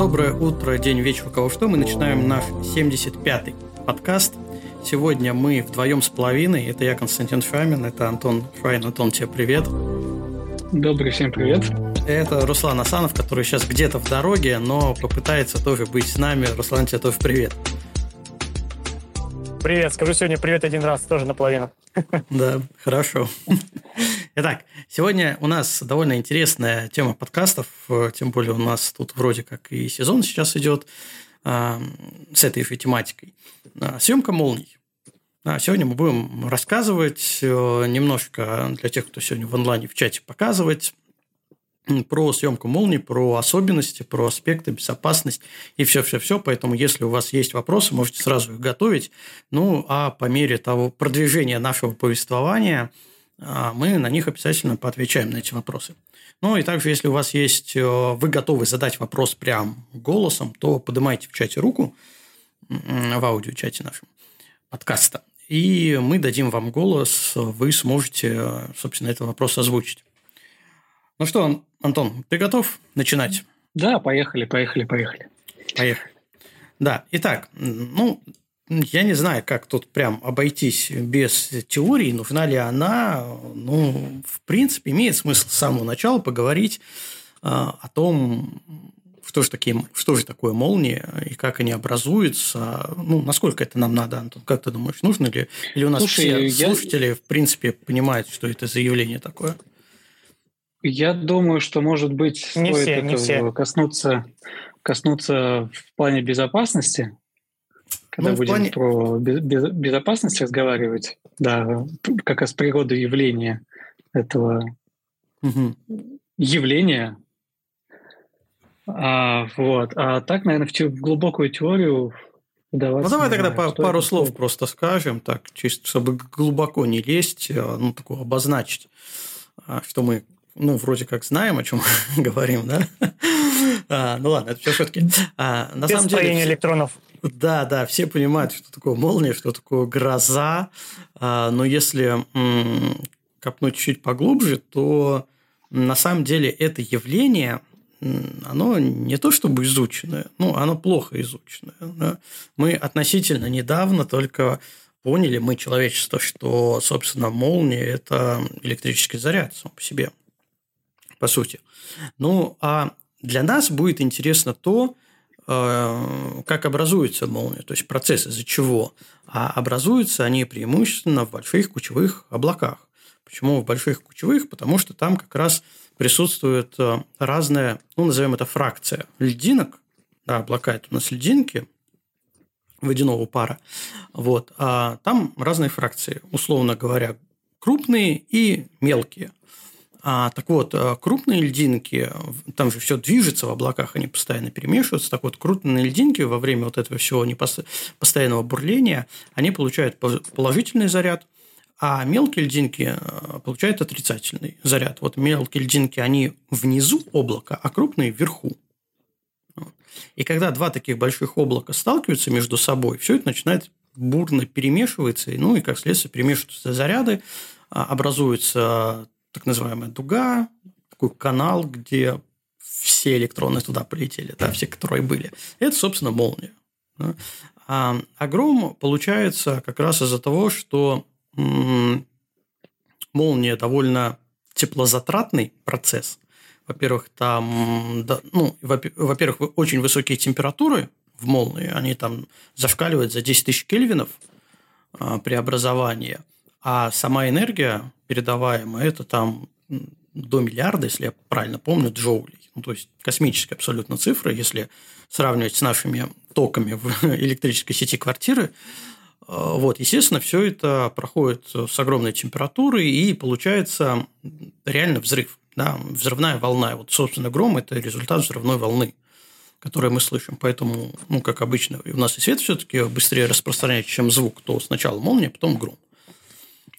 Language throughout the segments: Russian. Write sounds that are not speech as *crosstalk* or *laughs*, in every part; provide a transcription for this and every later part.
Доброе утро, день, вечер, у кого что. Мы начинаем наш 75-й подкаст. Сегодня мы вдвоем с половиной. Это я, Константин Шамин, это Антон Швайн. Антон, тебе привет. Добрый всем привет. Это Руслан Асанов, который сейчас где-то в дороге, но попытается тоже быть с нами. Руслан, тебе тоже привет. Привет, скажу сегодня привет один раз, тоже наполовину. Да, хорошо. Итак, сегодня у нас довольно интересная тема подкастов, тем более у нас тут вроде как и сезон сейчас идет а, с этой же тематикой. А, съемка молний. А, сегодня мы будем рассказывать э, немножко для тех, кто сегодня в онлайне в чате показывать про съемку молнии, про особенности, про аспекты, безопасность и все-все-все. Поэтому, если у вас есть вопросы, можете сразу их готовить. Ну, а по мере того продвижения нашего повествования мы на них обязательно поотвечаем на эти вопросы. Ну, и также, если у вас есть, э, вы готовы задать вопрос прям голосом, то поднимайте в чате руку, в аудиочате нашем подкаста, и мы дадим вам голос, вы сможете, собственно, этот вопрос озвучить. Ну что, Антон, ты готов начинать? Да, поехали, поехали, поехали. Поехали. Да, итак, ну, я не знаю, как тут прям обойтись без теории, нужна ли она. Ну, в принципе, имеет смысл с самого начала поговорить а, о том, что же, такие, что же такое молния и как они образуются. Ну, насколько это нам надо, Антон? Как ты думаешь, нужно ли? Или у нас Слушай, все слушатели, я... в принципе, понимают, что это заявление такое? Я думаю, что, может быть, не стоит все, не все. коснуться, коснуться в плане безопасности, когда ну, будем плане... про безопасность разговаривать, да, как раз природу явления этого угу. явления. А, вот. А так, наверное, в, в глубокую теорию Ну, давай тогда знаю, пару слов такое. просто скажем, так, чисто, чтобы глубоко не лезть, а, ну, такое обозначить, а, что мы ну, вроде как знаем, о чем *laughs* говорим, да? *laughs* А, ну ладно, это все шутки. А, на Без самом деле, электронов. Да, да, все понимают, что такое молния, что такое гроза. А, но если копнуть чуть поглубже, то на самом деле это явление, оно не то чтобы изученное, ну, оно плохо изученное. Мы относительно недавно только поняли, мы человечество, что, собственно, молния – это электрический заряд сам по себе по сути. Ну, а для нас будет интересно то, как образуется молния, то есть процесс из-за чего. А образуются они преимущественно в больших кучевых облаках. Почему в больших кучевых? Потому что там как раз присутствует э, разная, ну, назовем это фракция льдинок. Да, облака – это у нас льдинки водяного пара. Вот. А там разные фракции, условно говоря, крупные и мелкие – а, так вот, э, крупные льдинки, там же все движется в облаках, они постоянно перемешиваются. Так вот, крупные льдинки во время вот этого всего постоянного бурления, они получают положительный заряд, а мелкие льдинки э, получают отрицательный заряд. Вот мелкие льдинки, они внизу облака, а крупные вверху. И когда два таких больших облака сталкиваются между собой, все это начинает бурно перемешиваться, ну и как следствие перемешиваются заряды, а, образуется так называемая дуга, такой канал, где все электроны туда полетели, да, все, которые были. Это, собственно, молния. Да. А, а получается как раз из-за того, что молния довольно теплозатратный процесс. Во-первых, там, да, ну, во-первых, очень высокие температуры в молнии, они там зашкаливают за 10 тысяч кельвинов а, преобразования, а сама энергия передаваемая, это там до миллиарда, если я правильно помню, джоулей. Ну, то есть космическая абсолютно цифра, если сравнивать с нашими токами в *laughs* электрической сети квартиры. А, вот, естественно, все это проходит с огромной температурой, и получается реально взрыв, да, взрывная волна. Вот, собственно, гром – это результат взрывной волны, которую мы слышим. Поэтому, ну, как обычно, у нас и свет все-таки быстрее распространяется, чем звук, то сначала молния, потом гром.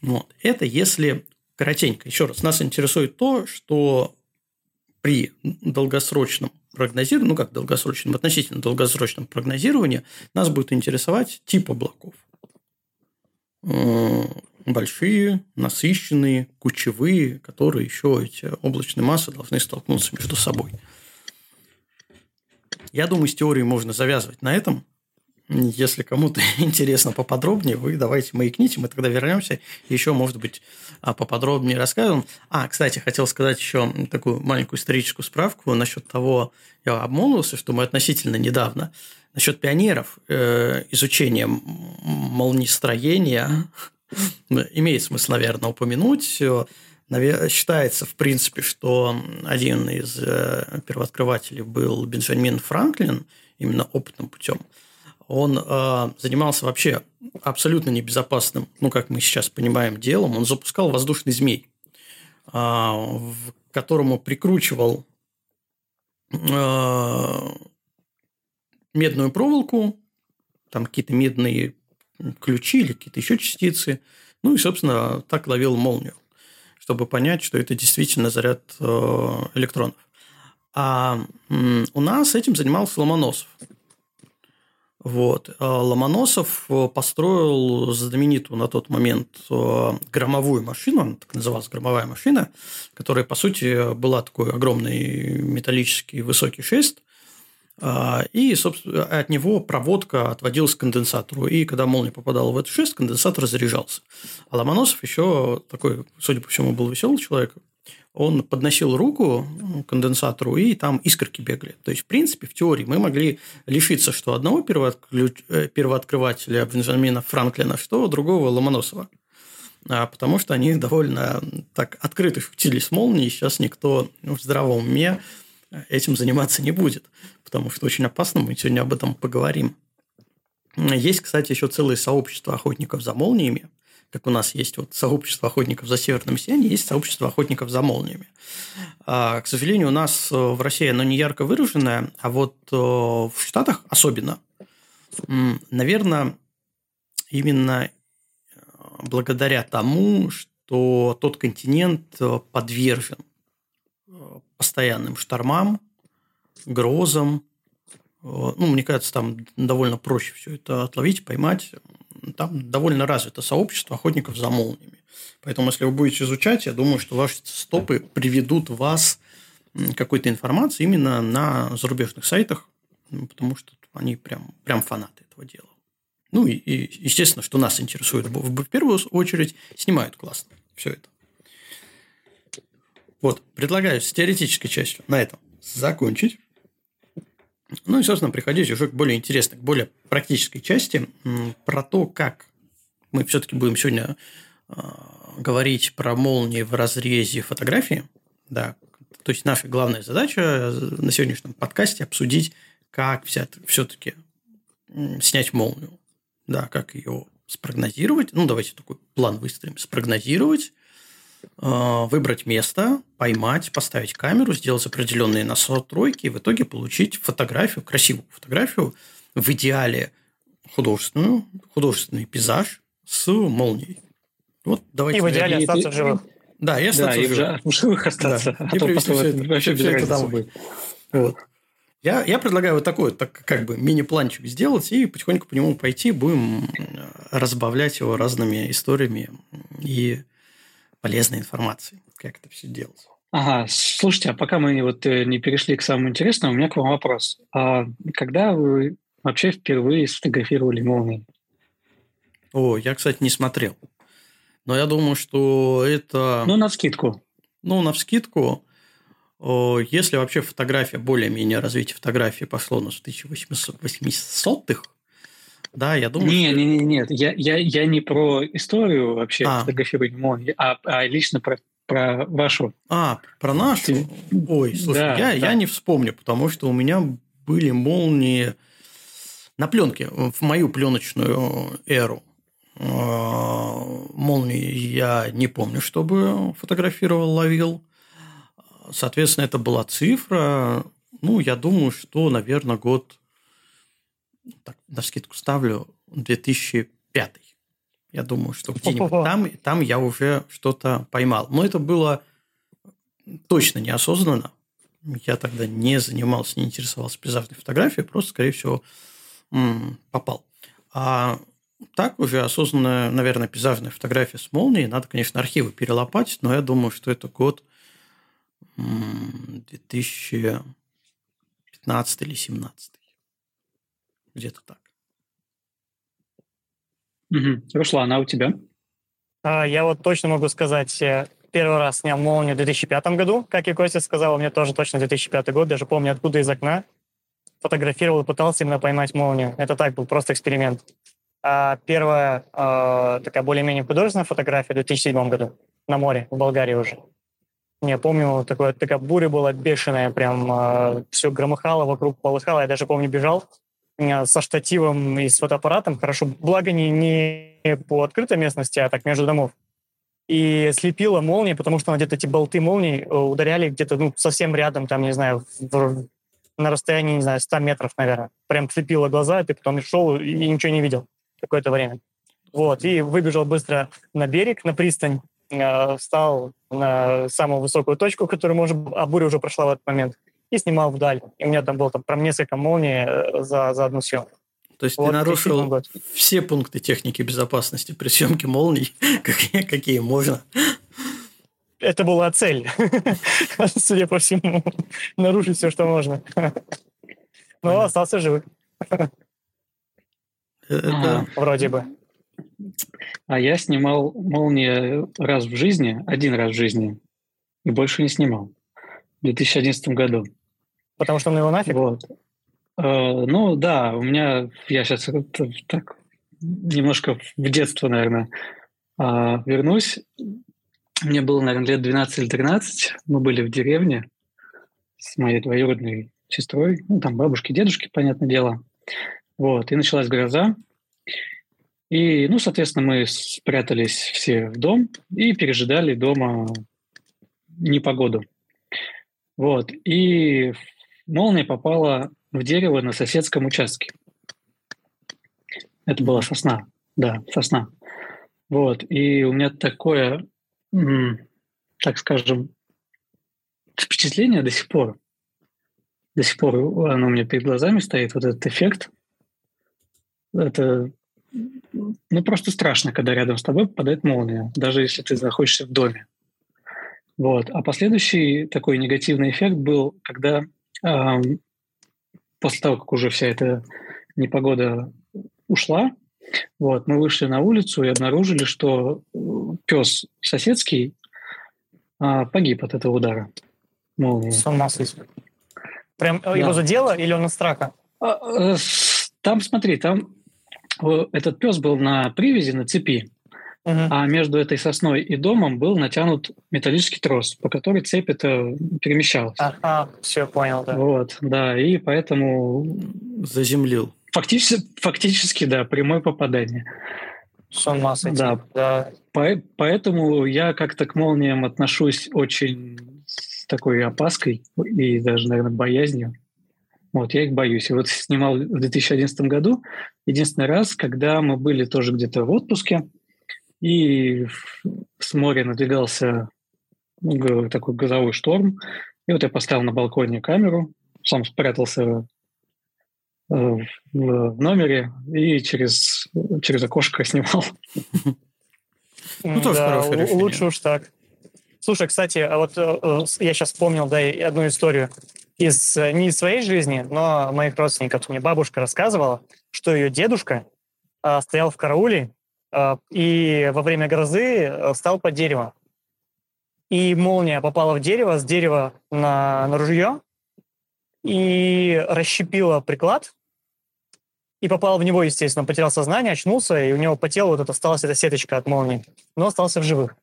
Вот. Это если коротенько. Еще раз, нас интересует то, что при долгосрочном прогнозировании, ну как долгосрочном, относительно долгосрочном прогнозировании, нас будет интересовать тип облаков. Большие, насыщенные, кучевые, которые еще эти облачные массы должны столкнуться между собой. Я думаю, с теорией можно завязывать на этом. Если кому-то *laughs* интересно поподробнее, вы давайте маякните, мы тогда вернемся еще, может быть, а, поподробнее расскажем. А, кстати, хотел сказать еще такую маленькую историческую справку насчет того, я обмолвился, что мы относительно недавно насчет пионеров э, изучения молниестроения *laughs* имеет смысл, наверное, упомянуть. Считается, в принципе, что один из э, первооткрывателей был Бенджамин Франклин, именно опытным путем – он э, занимался вообще абсолютно небезопасным, ну, как мы сейчас понимаем, делом. Он запускал воздушный змей, э, в которому прикручивал э, медную проволоку, там какие-то медные ключи или какие-то еще частицы. Ну и, собственно, так ловил молнию, чтобы понять, что это действительно заряд э, электронов. А у нас этим занимался Ломоносов. Вот. А Ломоносов э, построил знаменитую на тот момент э, громовую машину, она так называлась громовая машина, которая, по сути, была такой огромный металлический высокий шест, а, и, собственно, от него проводка отводилась к конденсатору. И когда молния попадала в этот шест, конденсатор заряжался. А Ломоносов еще такой, судя по всему, был веселый человек, он подносил руку к конденсатору, и там искорки бегали. То есть, в принципе, в теории мы могли лишиться что одного э, первооткрывателя Бенджамина Франклина, что другого Ломоносова. А потому что они довольно так открыто шутили с молнией, сейчас никто в здравом уме этим заниматься не будет, потому что очень опасно, мы сегодня об этом поговорим. Есть, кстати, еще целое сообщество охотников за молниями, как у нас есть вот сообщество охотников за северным сиянием, есть сообщество охотников за молниями. А, к сожалению, у нас э, в России оно не ярко выраженное, а вот э, в Штатах особенно, наверное, именно э, благодаря тому, что тот континент подвержен постоянным штормам, грозам. Ну, мне кажется, там довольно проще все это отловить, поймать там довольно развито сообщество охотников за молниями. Поэтому, если вы будете изучать, я думаю, что ваши стопы приведут вас какой-то информации именно на зарубежных сайтах, потому что они прям, прям фанаты этого дела. Ну и, и естественно, что нас интересует в первую очередь, снимают классно все это. Вот, предлагаю с теоретической частью на этом закончить. Ну и, собственно, приходить уже к более интересной, к более практической части про то, как мы все-таки будем сегодня а, говорить про молнии в разрезе фотографии. Да, то есть наша главная задача на сегодняшнем подкасте обсудить, как все-таки снять молнию. Да, как ее спрогнозировать. Ну, давайте такой план выстроим. Спрогнозировать, Э, выбрать место, поймать, поставить камеру, сделать определенные настройки и в итоге получить фотографию, красивую фотографию, в идеале художественную, художественный пейзаж с молнией. Вот давайте. И в идеале и, остаться в живых. Да, и остаться да, в живых. в живых остаться. Да. А и привезти все это, вообще все это домой. Вот. Я, я предлагаю вот такой так, как бы мини-планчик сделать и потихоньку по нему пойти, будем разбавлять его разными историями и полезной информации, как это все делать. Ага, слушайте, а пока мы вот э, не перешли к самому интересному, у меня к вам вопрос. А когда вы вообще впервые сфотографировали молнии? О, я, кстати, не смотрел. Но я думаю, что это... Ну, на скидку. Ну, на вскидку. Если вообще фотография, более-менее развитие фотографии пошло на 1800-х, да, я думаю. Не, что... не, не, нет, я, я, я не про историю вообще а. фотографирования а, а лично про, про вашу. А, про нашу? Ой, слушай, да, я, да. я не вспомню, потому что у меня были молнии на пленке в мою пленочную эру. А, молнии я не помню, чтобы фотографировал, ловил. Соответственно, это была цифра. Ну, я думаю, что, наверное, год так, на скидку ставлю, 2005. Я думаю, что где-нибудь там, там я уже что-то поймал. Но это было точно неосознанно. Я тогда не занимался, не интересовался пейзажной фотографией, просто, скорее всего, попал. А так уже осознанная, наверное, пейзажная фотография с молнией. Надо, конечно, архивы перелопатить, но я думаю, что это год 2015 15 или 17. Где-то так. Угу. Руслан, а у тебя? А, я вот точно могу сказать, э, первый раз снял молнию в 2005 году, как и Костя сказал, у меня тоже точно 2005 год, даже помню откуда из окна. Фотографировал и пытался именно поймать молнию. Это так был, просто эксперимент. А первая э, такая более-менее художественная фотография в 2007 году на море, в Болгарии уже. Я помню, такое, такая буря была бешеная, прям э, все громыхало, вокруг полыхало. Я даже помню, бежал со штативом и с фотоаппаратом. Хорошо, благо не, не по открытой местности, а так между домов. И слепила молния, потому что где-то эти болты молний э, ударяли где-то ну, совсем рядом, там, не знаю, в, на расстоянии, не знаю, 100 метров, наверное. Прям слепило глаза, и ты потом шел и ничего не видел какое-то время. Вот, и выбежал быстро на берег, на пристань, э, встал на самую высокую точку, которую, может, а буря уже прошла в этот момент, и снимал вдаль. И у меня там было там прям несколько молний э, за, за одну съемку. То есть вот, ты нарушил все пункты техники безопасности при съемке молний, *laughs* какие, какие можно. Это была цель, *laughs* судя по всему, нарушить все, что можно. Но остался живым. Это... Вроде бы. А я снимал молнии раз в жизни, один раз в жизни, и больше не снимал. В 2011 году. Потому что он его нафиг? Вот. Э, ну да, у меня, я сейчас так немножко в детство, наверное, а, вернусь. Мне было, наверное, лет 12 или 13. Мы были в деревне с моей двоюродной сестрой, ну, там бабушки, дедушки, понятное дело. Вот, и началась гроза. И, ну, соответственно, мы спрятались все в дом и пережидали дома непогоду. Вот, и молния попала в дерево на соседском участке. Это была сосна, да, сосна. Вот, и у меня такое, так скажем, впечатление до сих пор, до сих пор оно у меня перед глазами стоит, вот этот эффект – это ну, просто страшно, когда рядом с тобой попадает молния, даже если ты находишься в доме. Вот. А последующий такой негативный эффект был, когда после того, как уже вся эта непогода ушла, вот, мы вышли на улицу и обнаружили, что э, пес соседский э, погиб от этого удара молнии. С ума Прям да. его задело или он от страха? А, э, там, смотри, там этот пес был на привязи, на цепи, угу. а между этой сосной и домом был натянут металлический трос, по которой цепь это перемещалась. Ага, все понял, да. Вот, да, и поэтому... Заземлил. Фактически, фактически да, прямое попадание. С ума сойти. Да. да. По, поэтому я как-то к молниям отношусь очень с такой опаской и даже, наверное, боязнью. Вот, я их боюсь. И вот снимал в 2011 году, единственный раз, когда мы были тоже где-то в отпуске, и с моря надвигался ну, такой газовой шторм. И вот я поставил на балконе камеру, сам спрятался э, в номере и через, через окошко *laughs* снимал. Ну, тоже да, лучше уж так. Слушай, кстати, а вот э, э, я сейчас вспомнил, да, одну историю из, не из своей жизни, но моих родственников. Мне бабушка рассказывала, что ее дедушка стоял в карауле и во время грозы э, встал под дерево. И молния попала в дерево, с дерева на, на ружье и расщепила приклад, и попала в него, естественно, потерял сознание, очнулся, и у него по телу вот это осталась эта сеточка от молнии, но остался в живых.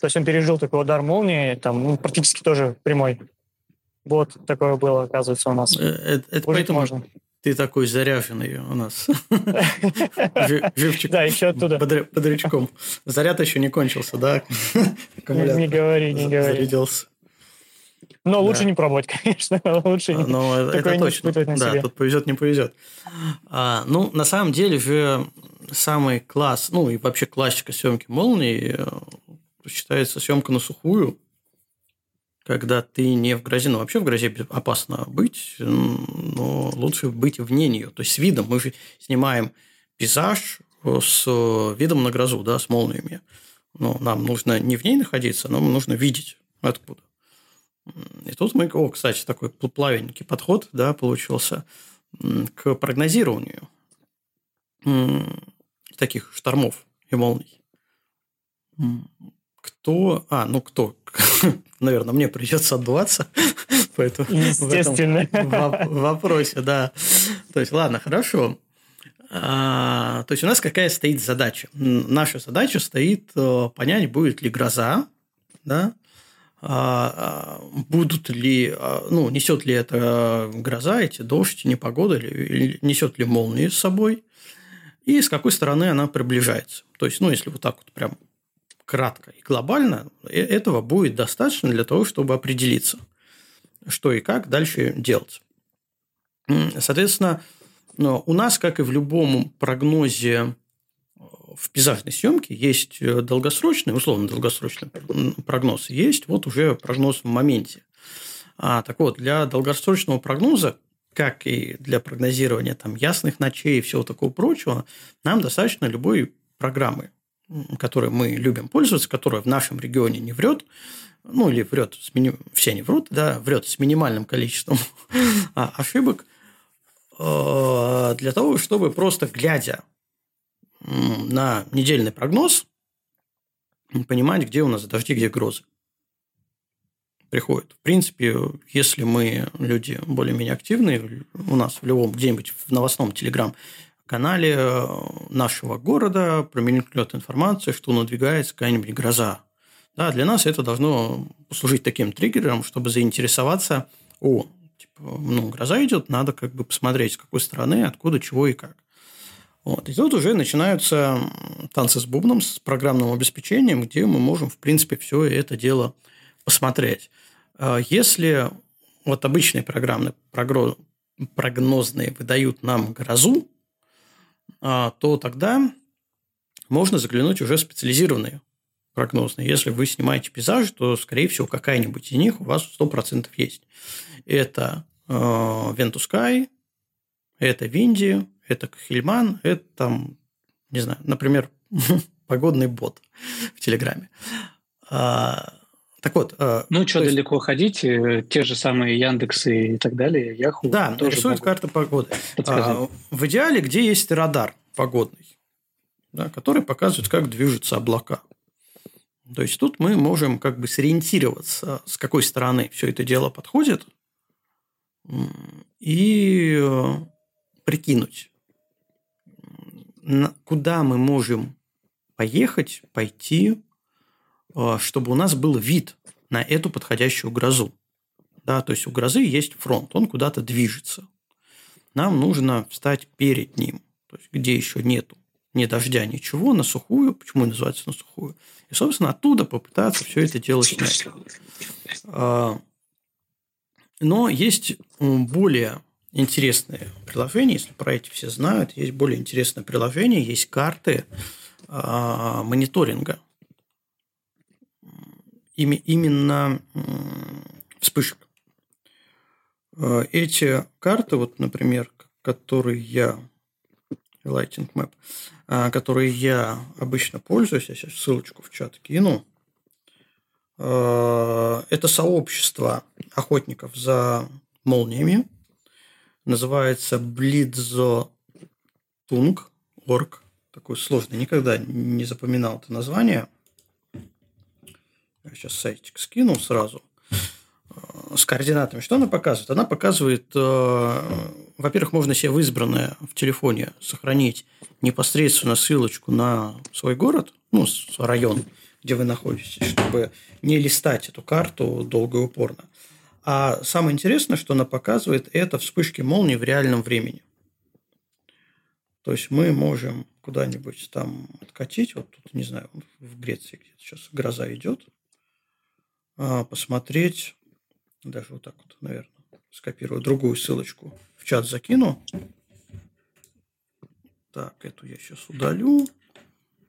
То есть он пережил такой удар молнии, там, ну, практически тоже прямой. Вот такое было, оказывается, у нас. Э, это, это поэтому можно. Ты такой заряженный у нас. *laughs* Живчик. Да, еще оттуда. Бодрячком. Заряд еще не кончился, да? Не говори, не говори. Зарядился. Но лучше не пробовать, *laughs* конечно. Лучше а, Но это точно. да, тут повезет, не повезет. А, ну, на самом деле же самый класс, ну и вообще классика съемки молнии э, считается съемка на сухую когда ты не в грозе, ну вообще в грозе опасно быть, но лучше быть вне нее, то есть с видом. Мы снимаем пейзаж с видом на грозу, да, с молниями. Но нам нужно не в ней находиться, нам нужно видеть откуда. И тут мы, о, кстати, такой плавенький подход, да, получился к прогнозированию таких штормов и молний. Кто, а, ну кто, *laughs* наверное, мне придется отдуваться, *laughs* поэтому Естественно. в вопросе, да. То есть, ладно, хорошо. А, то есть у нас какая стоит задача? Наша задача стоит э, понять, будет ли гроза, да, а, а, будут ли, ну, несет ли это гроза, эти дождь, непогода, или несет ли молнии с собой, и с какой стороны она приближается. То есть, ну, если вот так вот прям кратко и глобально, э, этого будет достаточно для того, чтобы определиться, что и как дальше делать. Соответственно, у нас, как и в любом прогнозе в пейзажной съемке есть э, долгосрочный, условно долгосрочный прогноз, есть вот уже прогноз в моменте. А, так вот, для долгосрочного прогноза, как и для прогнозирования там, ясных ночей и всего такого прочего, нам достаточно любой программы, которой мы любим пользоваться, которая в нашем регионе не врет, ну или врет, с мини... все не врут, да, врет с минимальным количеством *laughs* а, ошибок, э, для того, чтобы просто глядя на недельный прогноз понимать, где у нас дожди, где грозы приходят. В принципе, если мы люди более-менее активные, у нас в любом где-нибудь в новостном телеграм-канале э, нашего города промелькнет информация, что надвигается какая-нибудь гроза. Да, для нас это должно послужить таким триггером, чтобы заинтересоваться, о, типа, ну, гроза идет, надо как бы посмотреть, с какой стороны, откуда, чего и как. Вот. И тут уже начинаются танцы с бубном, с программным обеспечением, где мы можем, в принципе, все это дело посмотреть. А если вот обычные программные прогнозные выдают нам грозу, то тогда можно заглянуть уже в специализированные прогнозные. Если вы снимаете пейзажи, то, скорее всего, какая-нибудь из них у вас 100% есть. Это Ventusky, это Винди, это Кахельман, это там, не знаю, например, *laughs* погодный бот в Телеграме. Так вот. А, ну, что есть... далеко ходить, э, те же самые Яндексы и так далее, Яху. Да, тоже рисует карта погоды. А, в идеале, где есть радар погодный, да, который показывает, как движутся облака. То есть тут мы можем как бы сориентироваться, с какой стороны все это дело подходит, и э, прикинуть, куда мы можем поехать, пойти, чтобы у нас был вид на эту подходящую грозу. Да, то есть у грозы есть фронт, он куда-то движется. Нам нужно встать перед ним, то есть где еще нету ни дождя, ничего, на сухую. Почему называется на сухую? И, собственно, оттуда попытаться все это дело снять. А, но есть более интересные приложения, если про эти все знают, есть более интересное приложение, есть карты э, мониторинга. Ими, именно вспышек. Э, эти карты, вот, например, которые я Lighting Map, э, которые я обычно пользуюсь, я сейчас ссылочку в чат кину. Э, это сообщество охотников за молниями, называется Блидзо Тунг, орг, такой сложный, никогда не запоминал это название. Я сейчас сайтик скину сразу э, с координатами. Что она показывает? Она показывает, э, во-первых, можно себе в избранное в телефоне сохранить непосредственно ссылочку на свой город, ну, район, где вы находитесь, чтобы не листать эту карту долго и упорно. А самое интересное, что она показывает, это вспышки молнии в реальном времени. То есть мы можем куда-нибудь там откатить, вот тут, не знаю, в Греции где-то сейчас гроза идет, посмотреть, даже вот так вот, наверное, скопирую другую ссылочку, в чат закину. Так, эту я сейчас удалю.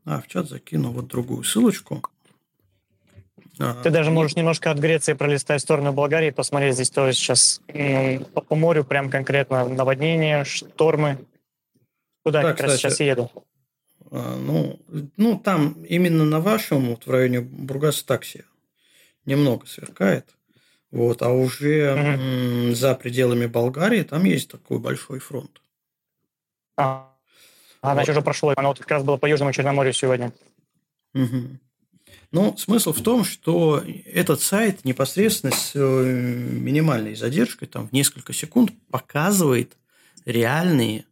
А, в чат закину вот другую ссылочку. Ты даже можешь немножко от Греции пролистать в сторону Болгарии, посмотреть здесь тоже сейчас по, по морю прям конкретно наводнения, штормы. Куда да, как кстати, раз сейчас еду. А, ну, ну, там именно на вашем, вот в районе Бургас такси немного сверкает. Вот, а уже за пределами Болгарии там есть такой большой фронт. А, а вот. значит, уже прошло. Оно вот как раз было по Южному Черноморью сегодня. Угу. Ну, смысл в том, что этот сайт непосредственно с э, минимальной задержкой, там в несколько секунд, показывает реальные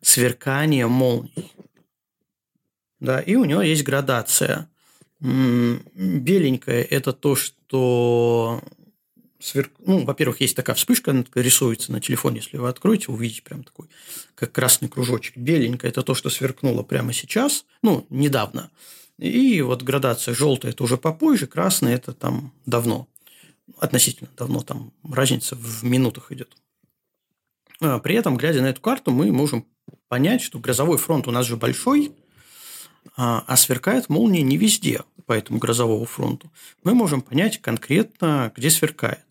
сверкания молний. Да, и у него есть градация. Беленькое – это то, что сверк... ну, во-первых, есть такая вспышка, она рисуется на телефоне, если вы откроете, увидите прям такой, как красный кружочек. Беленькое – это то, что сверкнуло прямо сейчас, ну, недавно. И вот градация желтая – это уже попозже, красный – это там давно, относительно давно, там разница в минутах идет. А при этом, глядя на эту карту, мы можем понять, что грозовой фронт у нас же большой, а, а сверкает молния не везде по этому грозовому фронту. Мы можем понять конкретно, где сверкает.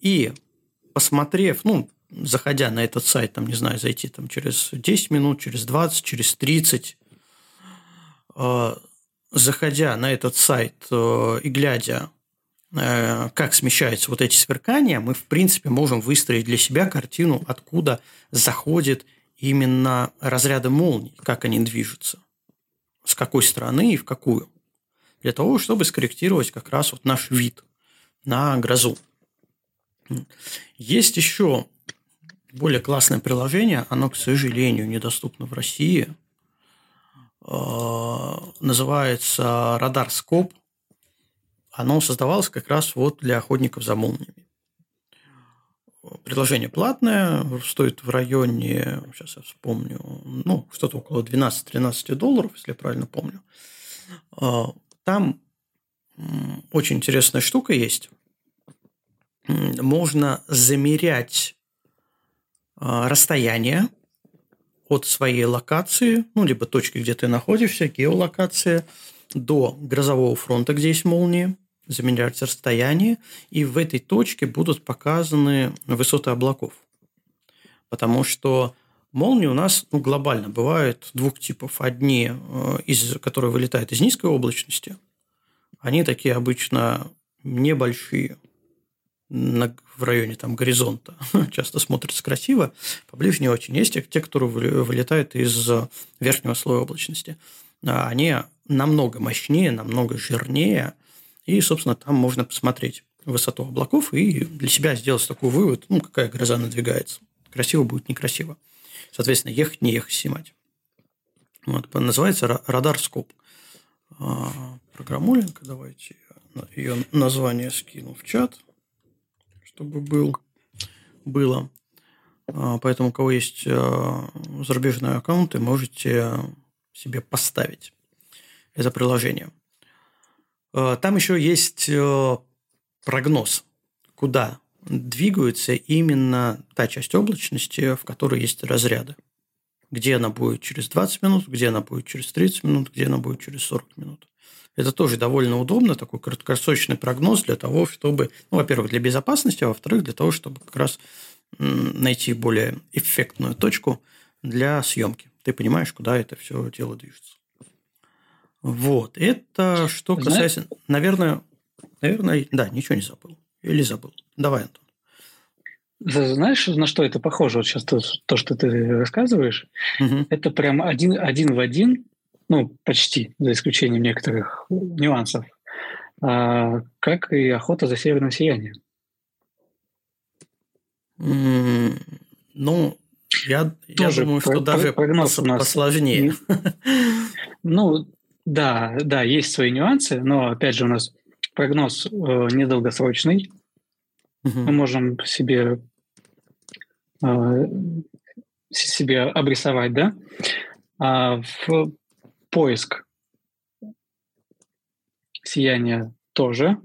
И посмотрев, ну, заходя на этот сайт, там, не знаю, зайти там через 10 минут, через 20, через 30, э, заходя на этот сайт э, и глядя, э, как смещаются вот эти сверкания, мы, в принципе, можем выстроить для себя картину, откуда заходит именно разряды молний, как они движутся, с какой стороны и в какую, для того, чтобы скорректировать как раз вот наш вид на грозу. Есть еще более классное приложение, оно, к сожалению, недоступно в России. А, называется Радар Скоп. Оно создавалось как раз вот для охотников за молниями. Приложение платное, стоит в районе, сейчас я вспомню, ну, что-то около 12-13 долларов, если я правильно помню. А, там очень интересная штука есть можно замерять а, расстояние от своей локации, ну, либо точки, где ты находишься, геолокация, до грозового фронта, где есть молнии, замерять расстояние, и в этой точке будут показаны высоты облаков. Потому что молнии у нас ну, глобально бывают двух типов. Одни, э, из, которые вылетают из низкой облачности, они такие обычно небольшие, на, в районе там, горизонта *laughs* часто смотрится красиво, поближе не очень. Есть те, которые вылетают из верхнего слоя облачности. А они намного мощнее, намного жирнее, и, собственно, там можно посмотреть высоту облаков и для себя сделать такой вывод, ну, какая гроза надвигается. Красиво будет, некрасиво. Соответственно, ехать, не ехать, снимать. Вот, называется радар-скоп. А, программулинка, давайте ее название скину в чат – чтобы был, было. А, поэтому, у кого есть а, зарубежные аккаунты, можете себе поставить это приложение. А, там еще есть прогноз, куда двигается именно та часть облачности, в которой есть разряды. Где она будет через 20 минут, где она будет через 30 минут, где она будет через 40 минут. Это тоже довольно удобно, такой краткосрочный прогноз для того, чтобы, ну, во-первых, для безопасности, а во-вторых, для того, чтобы как раз найти более эффектную точку для съемки. Ты понимаешь, куда это все дело движется. Вот. Это что касается... Знаешь? Наверное, наверное, да, ничего не забыл. Или забыл. Давай, Антон. Знаешь, на что это похоже? Вот сейчас то, то что ты рассказываешь, угу. это прям один, один в один ну, почти, за исключением некоторых нюансов, а, как и охота за северным сиянием. Mm, ну, я, я думаю, что даже прогноз нас посложнее. *laughs* Ну, да, да, есть свои нюансы, но опять же у нас прогноз э, недолгосрочный. Угу. Мы можем себе э, себе обрисовать, да. А в поиск сияния тоже.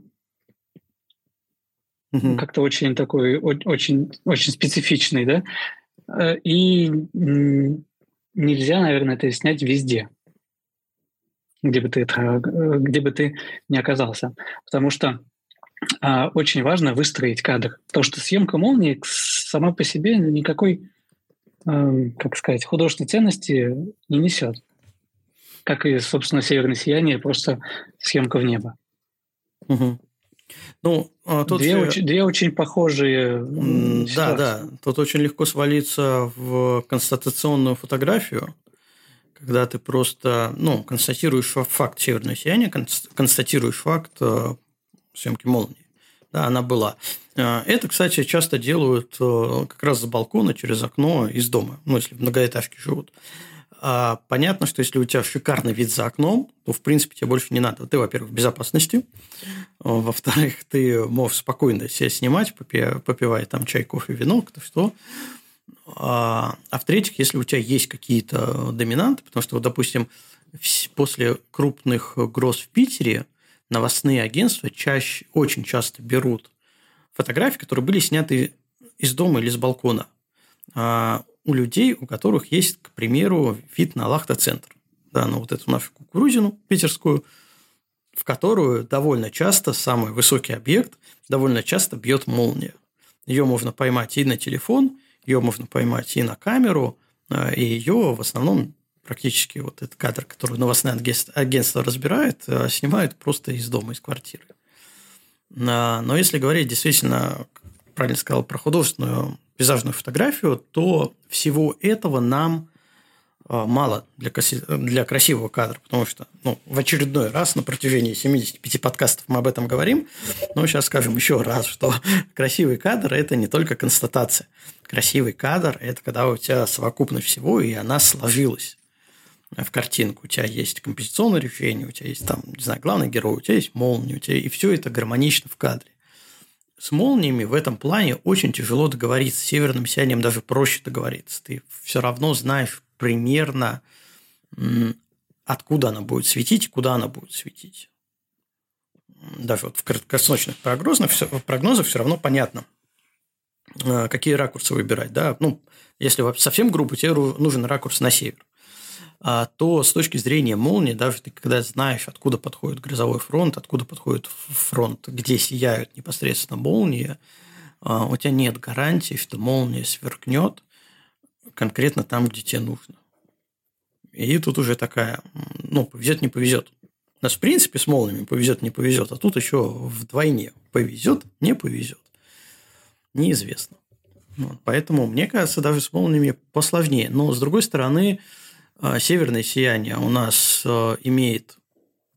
Угу. Как-то очень такой, очень, очень специфичный, да? Э, и нельзя, наверное, это снять везде, где бы ты, это, где бы ты не оказался. Потому что а, очень важно выстроить кадр. То, что съемка молнии сама по себе никакой, э, как сказать, художественной ценности не несет как и, собственно, «Северное сияние», просто съемка в небо. Угу. Ну, а тут две, все... две очень похожие Да, да. Тут очень легко свалиться в констатационную фотографию, когда ты просто ну, констатируешь факт северного сияния, констатируешь факт э, съемки молнии. Да, она была. Э, это, кстати, часто делают э, как раз с балкона через окно из дома, ну, если в многоэтажке живут. А понятно, что если у тебя шикарный вид за окном, то, в принципе, тебе больше не надо. Ты, во-первых, в безопасности. Во-вторых, ты можешь спокойно себя снимать, попивая там чай, кофе, вино, кто что. А, а в-третьих, если у тебя есть какие-то доминанты, потому что, вот, допустим, после крупных гроз в Питере новостные агентства чаще, очень часто берут фотографии, которые были сняты из дома или с балкона а, у людей, у которых есть, к примеру, вид на Лахта-центр. Да, на вот эту нашу кукурузину питерскую, в которую довольно часто самый высокий объект довольно часто бьет молния. Ее можно поймать и на телефон, ее можно поймать и на камеру, а, и ее в основном практически вот этот кадр, который новостное агентство разбирает, а, снимают просто из дома, из квартиры. А, но если говорить действительно, правильно сказал, про художественную пейзажную фотографию, то всего этого нам мало для, для красивого кадра, потому что ну, в очередной раз на протяжении 75 подкастов мы об этом говорим, но сейчас скажем еще раз, что *laughs* красивый кадр – это не только констатация. Красивый кадр – это когда у тебя совокупность всего, и она сложилась в картинку. У тебя есть композиционное решение, у тебя есть там, не знаю, главный герой, у тебя есть молния, у тебя и все это гармонично в кадре. С молниями в этом плане очень тяжело договориться. С северным сиянием даже проще договориться. Ты все равно знаешь примерно, откуда она будет светить куда она будет светить. Даже вот в краткосрочных прогнозах, прогнозах все равно понятно, э, какие ракурсы выбирать. Да? Ну, если совсем грубо, тебе нужен ракурс на север. А, то с точки зрения молнии, даже ты когда знаешь, откуда подходит грозовой фронт, откуда подходит фронт, где сияют непосредственно молнии, а, у тебя нет гарантии, что молния сверкнет конкретно там, где тебе нужно. И тут уже такая, ну, повезет, не повезет. У нас, в принципе, с молниями повезет, не повезет, а тут еще вдвойне повезет, не повезет. Неизвестно. Вот, поэтому, мне кажется, даже с молниями посложнее. Но, с другой стороны, а, северное сияние у нас а, имеет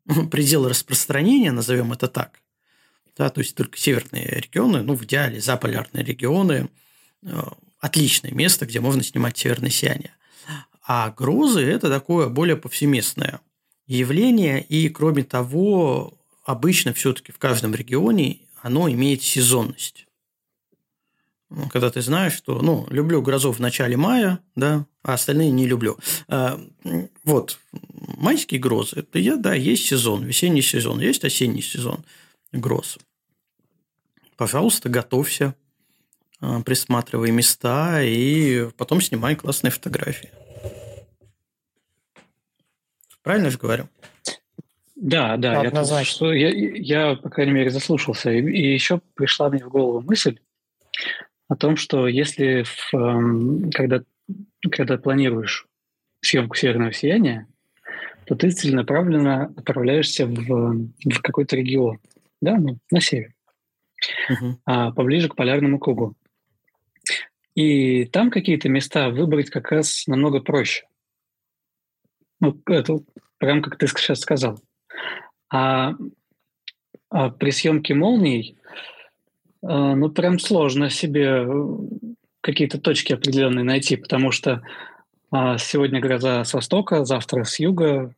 *laughs* пределы распространения, назовем это так. Да, то есть только северные регионы, ну, в идеале заполярные регионы, а, отличное место, где можно снимать северное сияние. А грозы – это такое более повсеместное явление, и, кроме того, обычно все-таки в каждом регионе оно имеет сезонность. Ну, когда ты знаешь, что, ну, люблю грозу в начале мая, да, а остальные не люблю. А, вот, майские грозы, я, да, есть сезон, весенний сезон, есть осенний сезон гроз. Пожалуйста, готовься, присматривай места и потом снимай классные фотографии. Правильно же говорю? Да, да, Однозначно. я, я, я, по крайней мере, заслушался. И, и еще пришла мне в голову мысль, о том, что если, в, эм, когда, когда планируешь съемку северного сияния, то ты целенаправленно отправляешься в, в какой-то регион, да, ну, на север, uh-huh. а, поближе к полярному кругу. И там какие-то места выбрать как раз намного проще. Ну, это прям как ты сейчас сказал. А, а при съемке молний а, ну, прям сложно себе э, какие-то точки определенные найти, потому что а, сегодня гроза с востока, завтра с юга,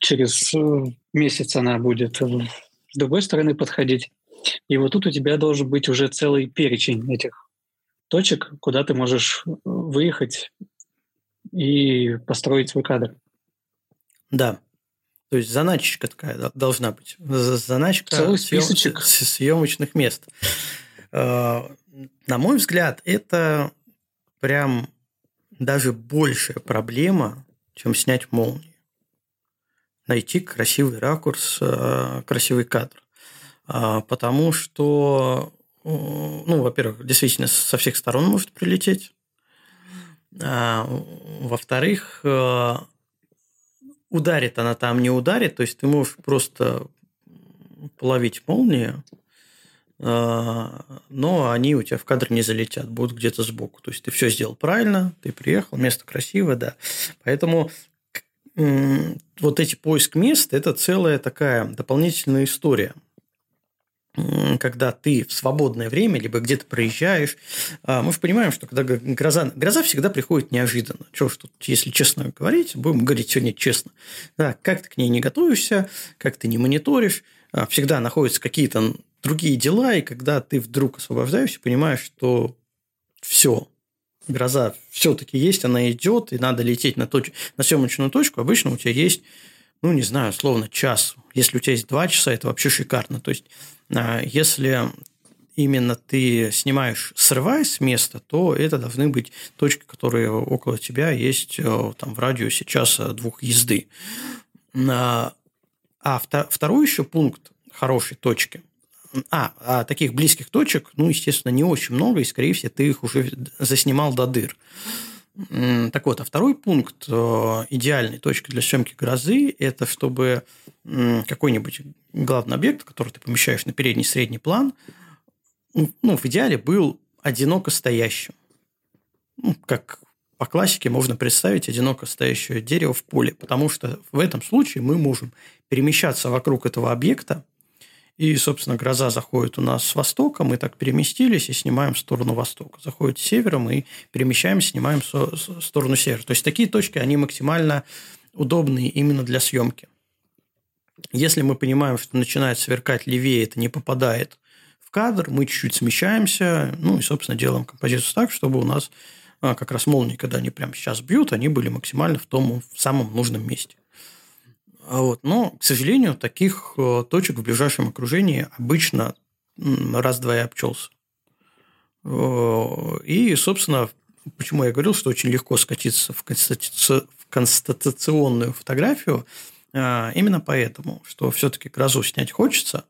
через э, месяц она будет с другой стороны подходить. И вот тут у тебя должен быть уже целый перечень этих точек, куда ты можешь э, выехать и построить свой кадр. Да, то есть заначка такая должна быть. Заначка Целый списочек. съемочных мест. Э, на мой взгляд, это прям даже большая проблема, чем снять молнию. Найти красивый ракурс, э, красивый кадр. Потому что, ну, во-первых, действительно со всех сторон может прилететь. Во-вторых, ударит она там, не ударит, то есть ты можешь просто половить молнии, а, но они у тебя в кадр не залетят, будут где-то сбоку. То есть ты все сделал правильно, ты приехал, место красивое, да. Поэтому вот эти поиск мест – это целая такая дополнительная история когда ты в свободное время, либо где-то проезжаешь, а, мы же понимаем, что когда гроза, гроза всегда приходит неожиданно. Чего ж тут, если честно говорить, будем говорить сегодня честно. Да, как ты к ней не готовишься, как ты не мониторишь, а, всегда находятся какие-то другие дела, и когда ты вдруг освобождаешься, понимаешь, что все, гроза все-таки есть, она идет, и надо лететь на, точ... на съемочную точку, обычно у тебя есть, ну, не знаю, словно час. Если у тебя есть два часа, это вообще шикарно. То есть, если именно ты снимаешь, срываясь с места, то это должны быть точки, которые около тебя есть э, там, в радиусе часа двух езды. А, а второй еще пункт хорошей точки – а, а таких близких точек, ну, естественно, не очень много, и, скорее всего, ты их уже заснимал до дыр. Так вот, а второй пункт э, идеальной точки для съемки грозы – это чтобы какой-нибудь главный объект, который ты помещаешь на передний средний план, ну, в идеале был одиноко стоящим. Ну, как по классике можно представить одиноко стоящее дерево в поле, потому что в этом случае мы можем перемещаться вокруг этого объекта, и, собственно, гроза заходит у нас с востока, мы так переместились и снимаем в сторону востока. Заходит с севера, мы перемещаемся, снимаем в сторону севера. То есть, такие точки, они максимально удобные именно для съемки. Если мы понимаем, что начинает сверкать левее, это не попадает в кадр, мы чуть-чуть смещаемся, ну и, собственно, делаем композицию так, чтобы у нас а, как раз молнии, когда они прямо сейчас бьют, они были максимально в том в самом нужном месте. А вот. Но, к сожалению, таких э, точек в ближайшем окружении обычно раз-два и обчелся. И, собственно, почему я говорил, что очень легко скатиться в, констатационную фотографию, а, именно поэтому, что все-таки грозу снять хочется,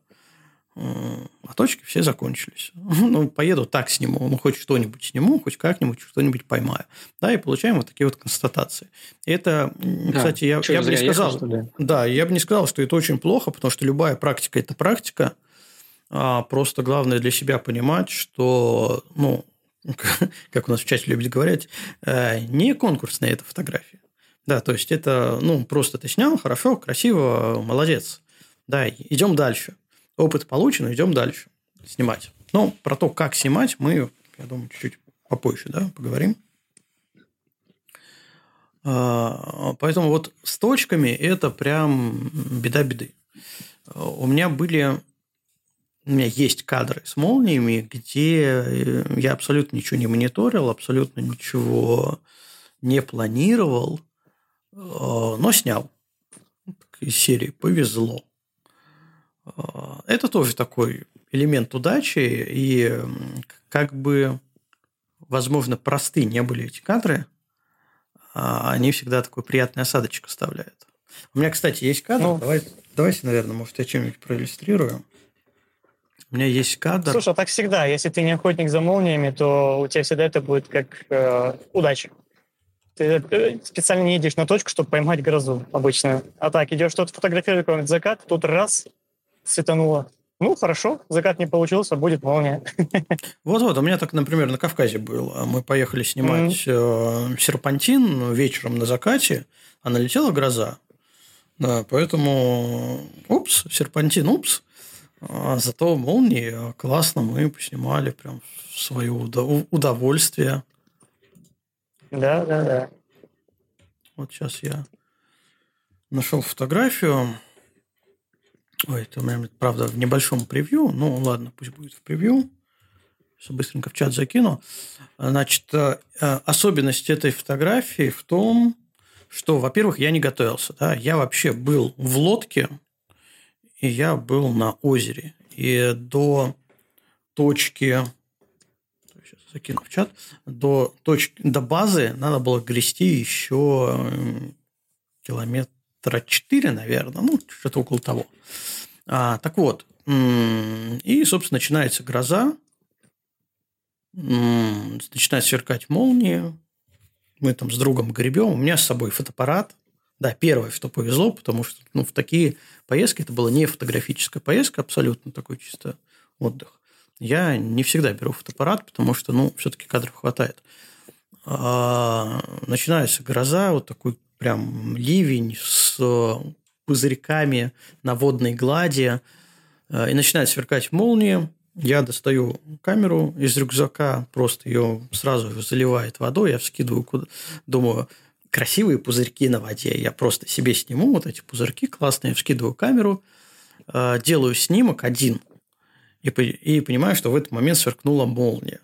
а точки все закончились. *laughs* Ну, поеду так сниму, ну, хоть что-нибудь сниму, хоть как-нибудь что-нибудь поймаю. Да, и получаем вот такие вот констатации. И это, да, кстати, я, я бы не сказал, ехал, да? да, я бы не сказал, что это очень плохо, потому что любая практика – это практика. А просто главное для себя понимать, что, ну, *laughs* как у нас в чате любят говорить, э, не конкурсная эта фотография. Да, то есть это, ну, просто ты снял, хорошо, красиво, молодец. Да, идем дальше опыт получен, идем дальше снимать. Но про то, как снимать, мы, я думаю, чуть-чуть попозже да, поговорим. А, поэтому вот с точками это прям беда беды. У меня были, у меня есть кадры с молниями, где я абсолютно ничего не мониторил, абсолютно ничего не планировал, а, но снял. Из серии повезло. А, это тоже такой элемент удачи, и как бы, возможно, просты не были эти кадры, а они всегда такой приятный осадочек оставляют. У меня, кстати, есть кадр. Ну, Давай, давайте, наверное, может, я чем-нибудь проиллюстрирую. У меня есть кадр. Слушай, а так всегда. Если ты не охотник за молниями, то у тебя всегда это будет как э, удача. Ты э, специально не едешь на точку, чтобы поймать грозу обычно. А так, идешь что-то фотографировать какой-нибудь закат, тут раз, светануло. Ну, хорошо, закат не получился, будет молния. Вот-вот, у меня так, например, на Кавказе было. Мы поехали снимать mm-hmm. серпантин вечером на закате, а налетела гроза. Да, поэтому, упс, серпантин, упс. А зато молнии классно мы поснимали прям в свое удовольствие. Да, да, да. Вот сейчас я нашел фотографию. Ой, это у правда, в небольшом превью. Ну, ладно, пусть будет в превью. Сейчас быстренько в чат закину. Значит, э, особенность этой фотографии в том, что, во-первых, я не готовился. Да? Я вообще был в лодке, и я был на озере. И до точки сейчас закину в чат, до, точки, до базы надо было грести еще километра 4, наверное, ну, что-то около того. А, так вот, и, собственно, начинается гроза, начинает сверкать молнии, мы там с другом гребем, у меня с собой фотоаппарат, Да, первое, что повезло, потому что ну, в такие поездки это была не фотографическая поездка, абсолютно такой чисто отдых. Я не всегда беру фотоаппарат, потому что, ну, все-таки кадров хватает. А, начинается гроза, вот такой прям ливень с пузырьками на водной глади, а, и начинает сверкать молнии. Я достаю камеру из рюкзака, просто ее сразу заливает водой, я вскидываю, куда... думаю, красивые пузырьки на воде. Я просто себе сниму вот эти пузырьки классные, вскидываю камеру, а, делаю снимок один и понимаю, что в этот момент сверкнула молния.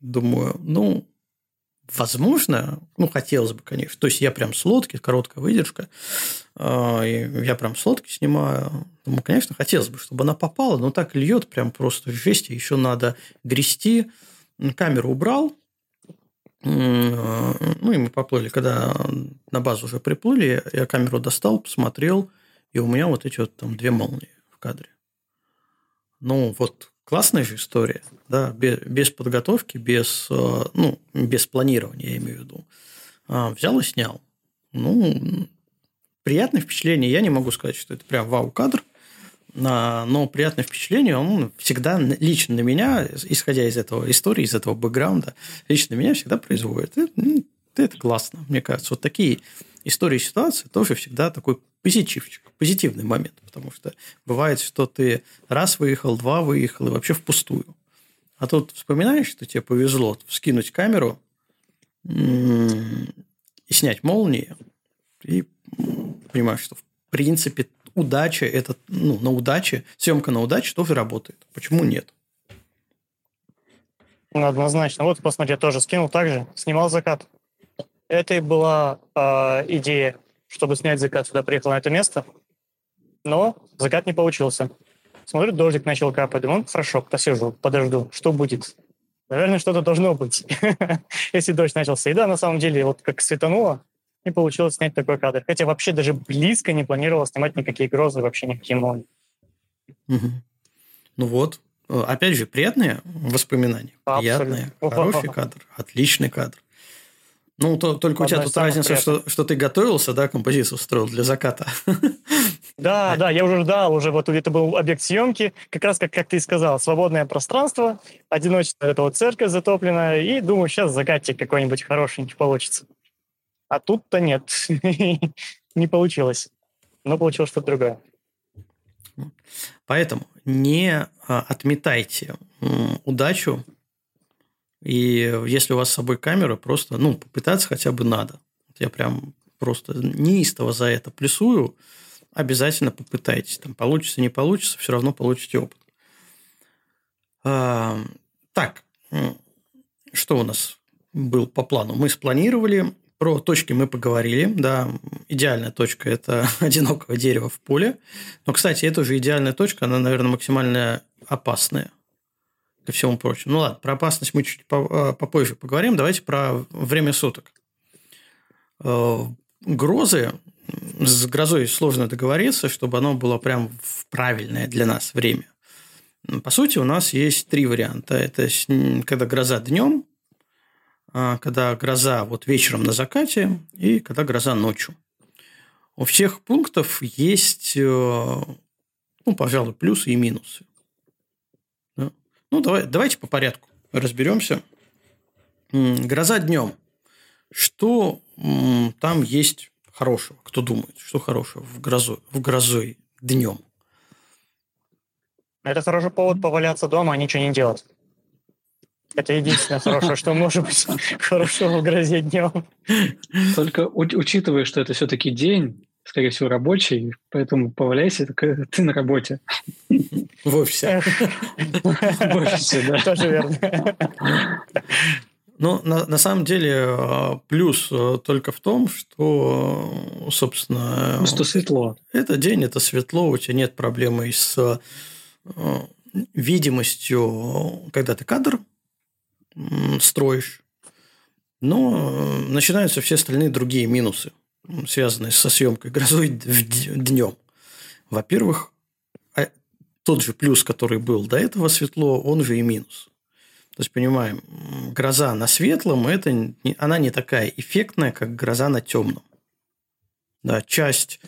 Думаю, ну, возможно, ну, хотелось бы, конечно. То есть, я прям с лодки, короткая выдержка, а, я прям с лодки снимаю. Думаю, конечно, хотелось бы, чтобы она попала, но так льет прям просто в жести. Еще надо грести. Камеру убрал, ну, и мы поплыли. Когда на базу уже приплыли, я камеру достал, посмотрел, и у меня вот эти вот там две молнии в кадре. Ну, вот классная же история, да, без, без подготовки, без, э, ну, без планирования, я имею в виду. А, взял и снял. Ну, приятное впечатление. Я не могу сказать, что это прям вау-кадр, но приятное впечатление, он всегда лично на меня, исходя из этого истории, из этого бэкграунда, лично на меня всегда производит. Это, это классно, мне кажется. Вот такие истории ситуации тоже всегда такой позитивчик, позитивный момент, потому что бывает, что ты раз выехал, два выехал, и вообще впустую. А тут вспоминаешь, что тебе повезло вскинуть камеру и снять молнии, и понимаешь, что в принципе удача, это, ну, на удаче, съемка на удаче тоже работает. Почему нет? Однозначно. Вот, посмотри, я тоже скинул также, снимал закат. Это и была э, идея, чтобы снять закат. Сюда приехал на это место, но закат не получился. Смотрю, дождик начал капать. Думаю, ну, хорошо, посижу, подожду, что будет. Наверное, что-то должно быть, *laughs* если дождь начался. И да, на самом деле, вот как светануло, не получилось снять такой кадр. Хотя вообще даже близко не планировал снимать никакие грозы, вообще никакие молнии. Угу. Ну вот, опять же, приятные воспоминания. Абсолютно. Приятные, *laughs* хороший кадр, отличный кадр. Ну, то, только Одна у тебя тут разница, что, что ты готовился, да, композицию строил для заката. *laughs* Да, да, я уже ждал, уже вот это был объект съемки, как раз как, как ты сказал, свободное пространство, одиночество, это вот церковь затопленная, и думаю, сейчас закатик какой-нибудь хорошенький получится. А тут-то нет, *laughs* не получилось. Но получилось что-то другое. Поэтому не а, отметайте удачу. И если у вас с собой камера, просто ну, попытаться хотя бы надо. Я прям просто неистово за это плюсую. Обязательно попытайтесь. Там получится, не получится, все равно получите опыт. А, так, что у нас был по плану? Мы спланировали про точки мы поговорили. Да, идеальная точка – это *laughs* одинокое дерево в поле. Но, кстати, эта же идеальная точка, она, наверное, максимально опасная ко всему прочему. Ну ладно, про опасность мы чуть э, попозже поговорим. Давайте про время суток. Э, грозы, с грозой сложно договориться, чтобы оно было прям в правильное для нас время. По сути, у нас есть три варианта. Это когда гроза днем, а, когда гроза вот вечером на закате и когда гроза ночью. У всех пунктов есть, э, ну, пожалуй, плюсы и минусы. Ну, давай, давайте по порядку разберемся. Гроза днем. Что там есть хорошего? Кто думает, что хорошего в грозу, в грозой днем? Это хороший повод поваляться дома, а ничего не делать. Это единственное хорошее, что может быть *laughs* хорошего в грозе днем. Только учитывая, что это все-таки день, скорее всего, рабочий, поэтому поваляйся, ты на работе. В офисе. В офисе, да. Тоже верно. Ну, на, на самом деле, э, плюс э, только в том, что, собственно... Ну, что светло. Это день, это светло, у тебя нет проблемы с э, видимостью, когда ты кадр строишь. Но э, начинаются все остальные другие минусы, связанные со съемкой грозой днем. Во-первых, а, тот же плюс, который был до этого светло, он же и минус. То есть, понимаем, гроза на светлом, это, она не такая эффектная, как гроза на темном. да, часть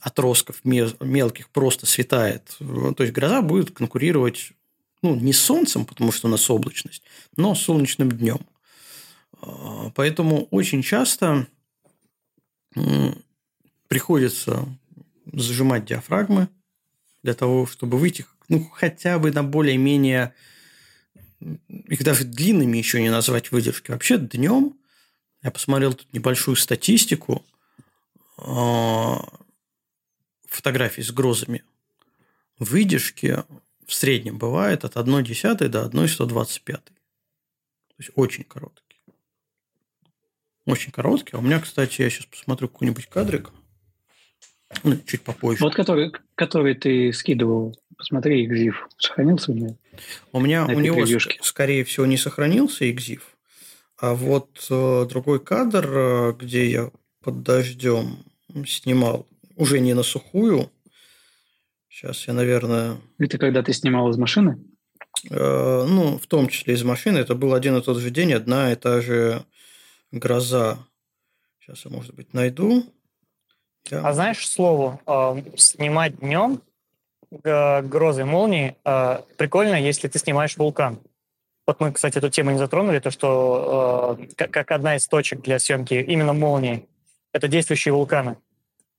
отростков мелких просто светает. То есть гроза будет конкурировать ну, не с солнцем, потому что у нас облачность, но с солнечным днем. А, поэтому очень часто приходится зажимать диафрагмы для того, чтобы выйти ну, хотя бы на более-менее их даже длинными еще не назвать выдержки. Вообще днем я посмотрел тут небольшую статистику а, фотографий с грозами. Выдержки в среднем бывает от 1,1 до 1,125. То есть очень короткие. Очень короткие. А у меня, кстати, я сейчас посмотрю какой-нибудь кадрик. Ну, чуть попозже. Вот который, который ты скидывал. Посмотри, экзив. Сохранился у меня? У меня у него, превьюшке. скорее всего, не сохранился экзив. А вот э, другой кадр, э, где я под дождем снимал, уже не на сухую. Сейчас я, наверное... Это когда ты снимал из машины? Э, ну, в том числе из машины. Это был один и тот же день, одна и та же гроза. Сейчас я, может быть, найду. Я... А знаешь слово э, снимать днем грозы молнии э, прикольно, если ты снимаешь вулкан. Вот мы, кстати, эту тему не затронули, то что э, как, как одна из точек для съемки именно молнии это действующие вулканы.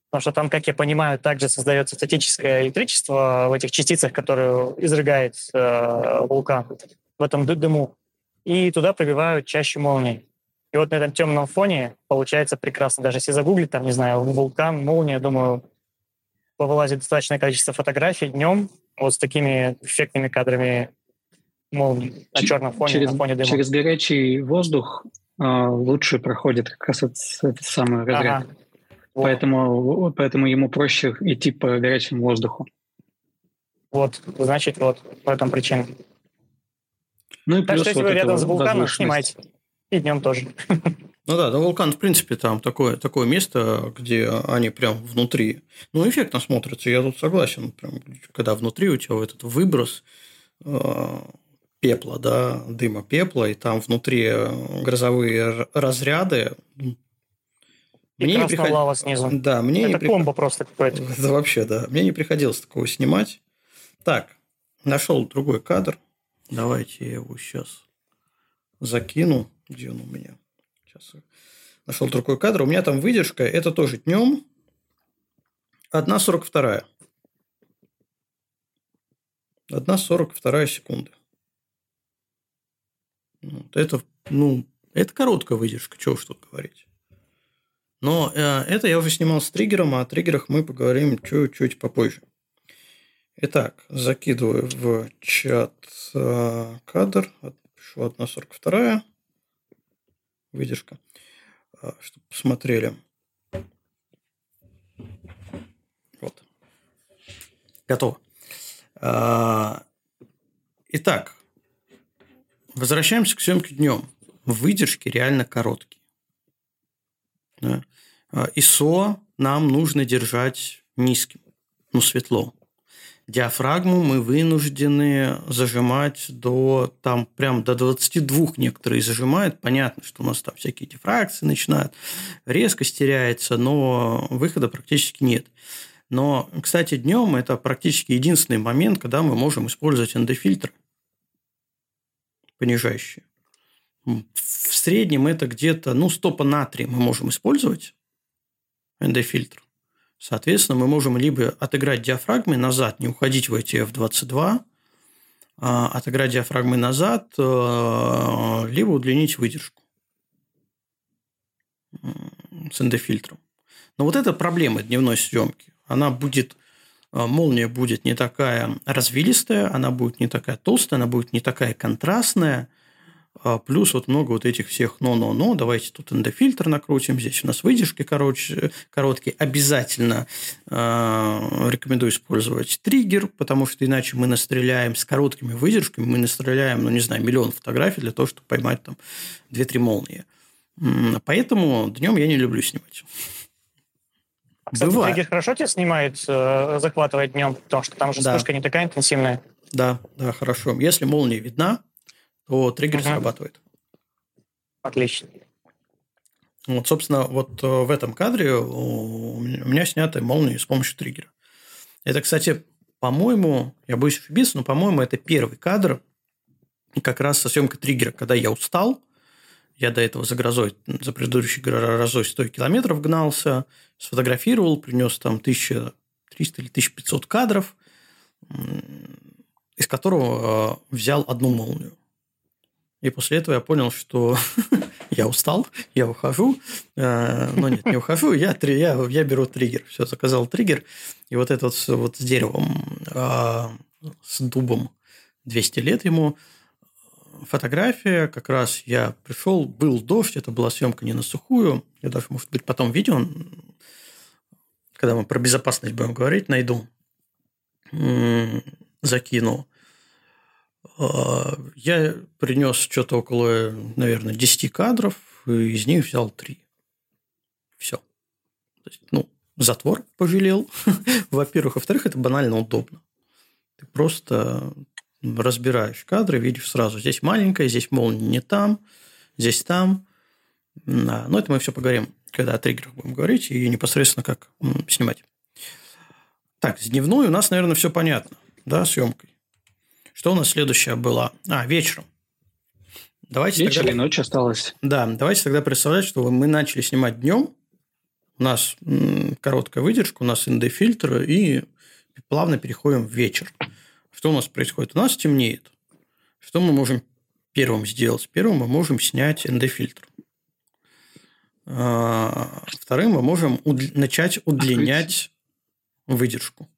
Потому что там, как я понимаю, также создается статическое электричество в этих частицах, которые изрыгает э, вулкан в этом дыму. И туда пробивают чаще молнии. И вот на этом темном фоне получается прекрасно. Даже если загуглить, там, не знаю, вулкан, молния, думаю, вылазит достаточное количество фотографий днем вот с такими эффектными кадрами молнии на черном фоне, через, на фоне дыма. Через горячий воздух э, лучше проходит как раз этот, этот самый разряд. Ага. Поэтому, поэтому ему проще идти по горячему воздуху. Вот, значит, вот в этом причина. Ну и так плюс что если вот вы рядом с вулканом, снимайте. И днем тоже. Ну да, да, вулкан, в принципе, там такое, такое место, где они прям внутри. Ну, эффектно смотрятся, я тут согласен. Прям, когда внутри у тебя вот этот выброс э, пепла, да, дыма пепла, и там внутри э, грозовые разряды. И мне не приход... лава снизу. Да, мне Это не приход... комбо просто какой-то. *laughs* Да, вообще, да. Мне не приходилось такого снимать. Так, нашел другой кадр. Давайте я его сейчас закину. Где он у меня? Сейчас нашел другой кадр. У меня там выдержка. Это тоже днем. 1,42. 1,42 секунды. Вот это, ну, это короткая выдержка, чего уж тут говорить. Но э, это я уже снимал с триггером, а о триггерах мы поговорим чуть-чуть попозже. Итак, закидываю в чат э, кадр, пишу 1.42 выдержка, а, чтобы посмотрели. Вот. Готово. А, итак, возвращаемся к съемке днем. Выдержки реально короткие. Да. ISO нам нужно держать низким, ну, светло диафрагму мы вынуждены зажимать до, там, прям до 22 некоторые зажимают. Понятно, что у нас там всякие дифракции начинают, резкость теряется, но выхода практически нет. Но, кстати, днем это практически единственный момент, когда мы можем использовать НД-фильтры понижающие. В среднем это где-то, ну, стопа натрия мы можем использовать, НД-фильтр. Соответственно, мы можем либо отыграть диафрагмы назад, не уходить в эти F22, а отыграть диафрагмы назад, э, либо удлинить выдержку с эндофильтром. Но вот это проблема дневной съемки. Она будет, э, молния будет не такая развилистая, она будет не такая толстая, она будет не такая контрастная – плюс вот много вот этих всех но-но-но. Давайте тут эндофильтр накрутим. Здесь у нас выдержки короче, короткие. Обязательно э, рекомендую использовать триггер, потому что иначе мы настреляем с короткими выдержками, мы настреляем, ну, не знаю, миллион фотографий для того, чтобы поймать там 2-3 молнии. Поэтому днем я не люблю снимать. А, кстати, Бывает. триггер хорошо тебя снимает, э, захватывает днем, потому что там же да. вспышка не такая интенсивная. Да, да, хорошо. Если молния видна, то триггер угу. срабатывает. Отлично. Вот, собственно, вот в этом кадре у меня снята молния с помощью триггера. Это, кстати, по-моему, я боюсь ошибиться, но, по-моему, это первый кадр как раз со съемкой триггера, когда я устал, я до этого за грозой, за предыдущей грозой 100 километров гнался, сфотографировал, принес там 1300 или 1500 кадров, из которого э, взял одну молнию. И после этого я понял, что *laughs* я устал, я ухожу. Э, но нет, не ухожу, я, я, я беру триггер. Все, заказал триггер. И вот этот вот с деревом, а, с дубом 200 лет ему, фотография, как раз я пришел, был дождь, это была съемка не на сухую. Я даже, может быть, потом видео, когда мы про безопасность будем говорить, найду, закину. А, я принес что-то около, наверное, 10 кадров, и из них взял 3. Все. То есть, ну, затвор пожалел, *laughs* во-первых. Во-вторых, это банально удобно. Ты просто разбираешь кадры, видишь сразу, здесь маленькая, здесь молния не там, здесь там. Да. Но это мы все поговорим, когда о триггерах будем говорить и непосредственно как снимать. Так, с дневной у нас, наверное, все понятно, да, съемкой. Что у нас следующее было? А, вечером. Давайте Вечер тогда... и ночь осталось. Да, давайте тогда представлять, что мы начали снимать днем. У нас короткая выдержка, у нас ND-фильтр, и плавно переходим в вечер. Что у нас происходит? У нас темнеет. Что мы можем первым сделать? Первым мы можем снять ND-фильтр. А, вторым мы можем уд... начать удлинять Открыть. выдержку.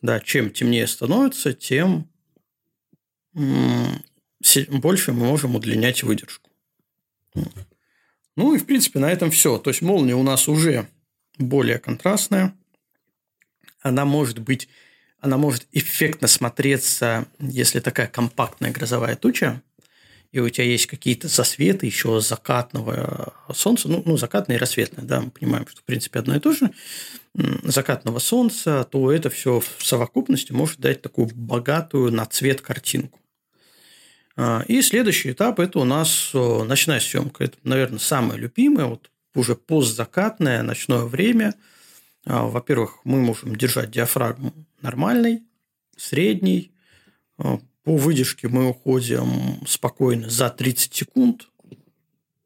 Да, чем темнее становится, тем больше мы можем удлинять выдержку. Ну и, в принципе, на этом все. То есть, молния у нас уже более контрастная. Она может быть она может эффектно смотреться, если такая компактная грозовая туча, и у тебя есть какие-то засветы еще закатного солнца, ну, ну закатное и рассветное, да, мы понимаем, что в принципе одно и то же, закатного солнца, то это все в совокупности может дать такую богатую на цвет картинку. А, и следующий этап – это у нас ночная съемка. Это, наверное, самое любимое, вот уже постзакатное ночное время. А, во-первых, мы можем держать диафрагму нормальный, средний. А, по выдержке мы уходим спокойно за 30 секунд.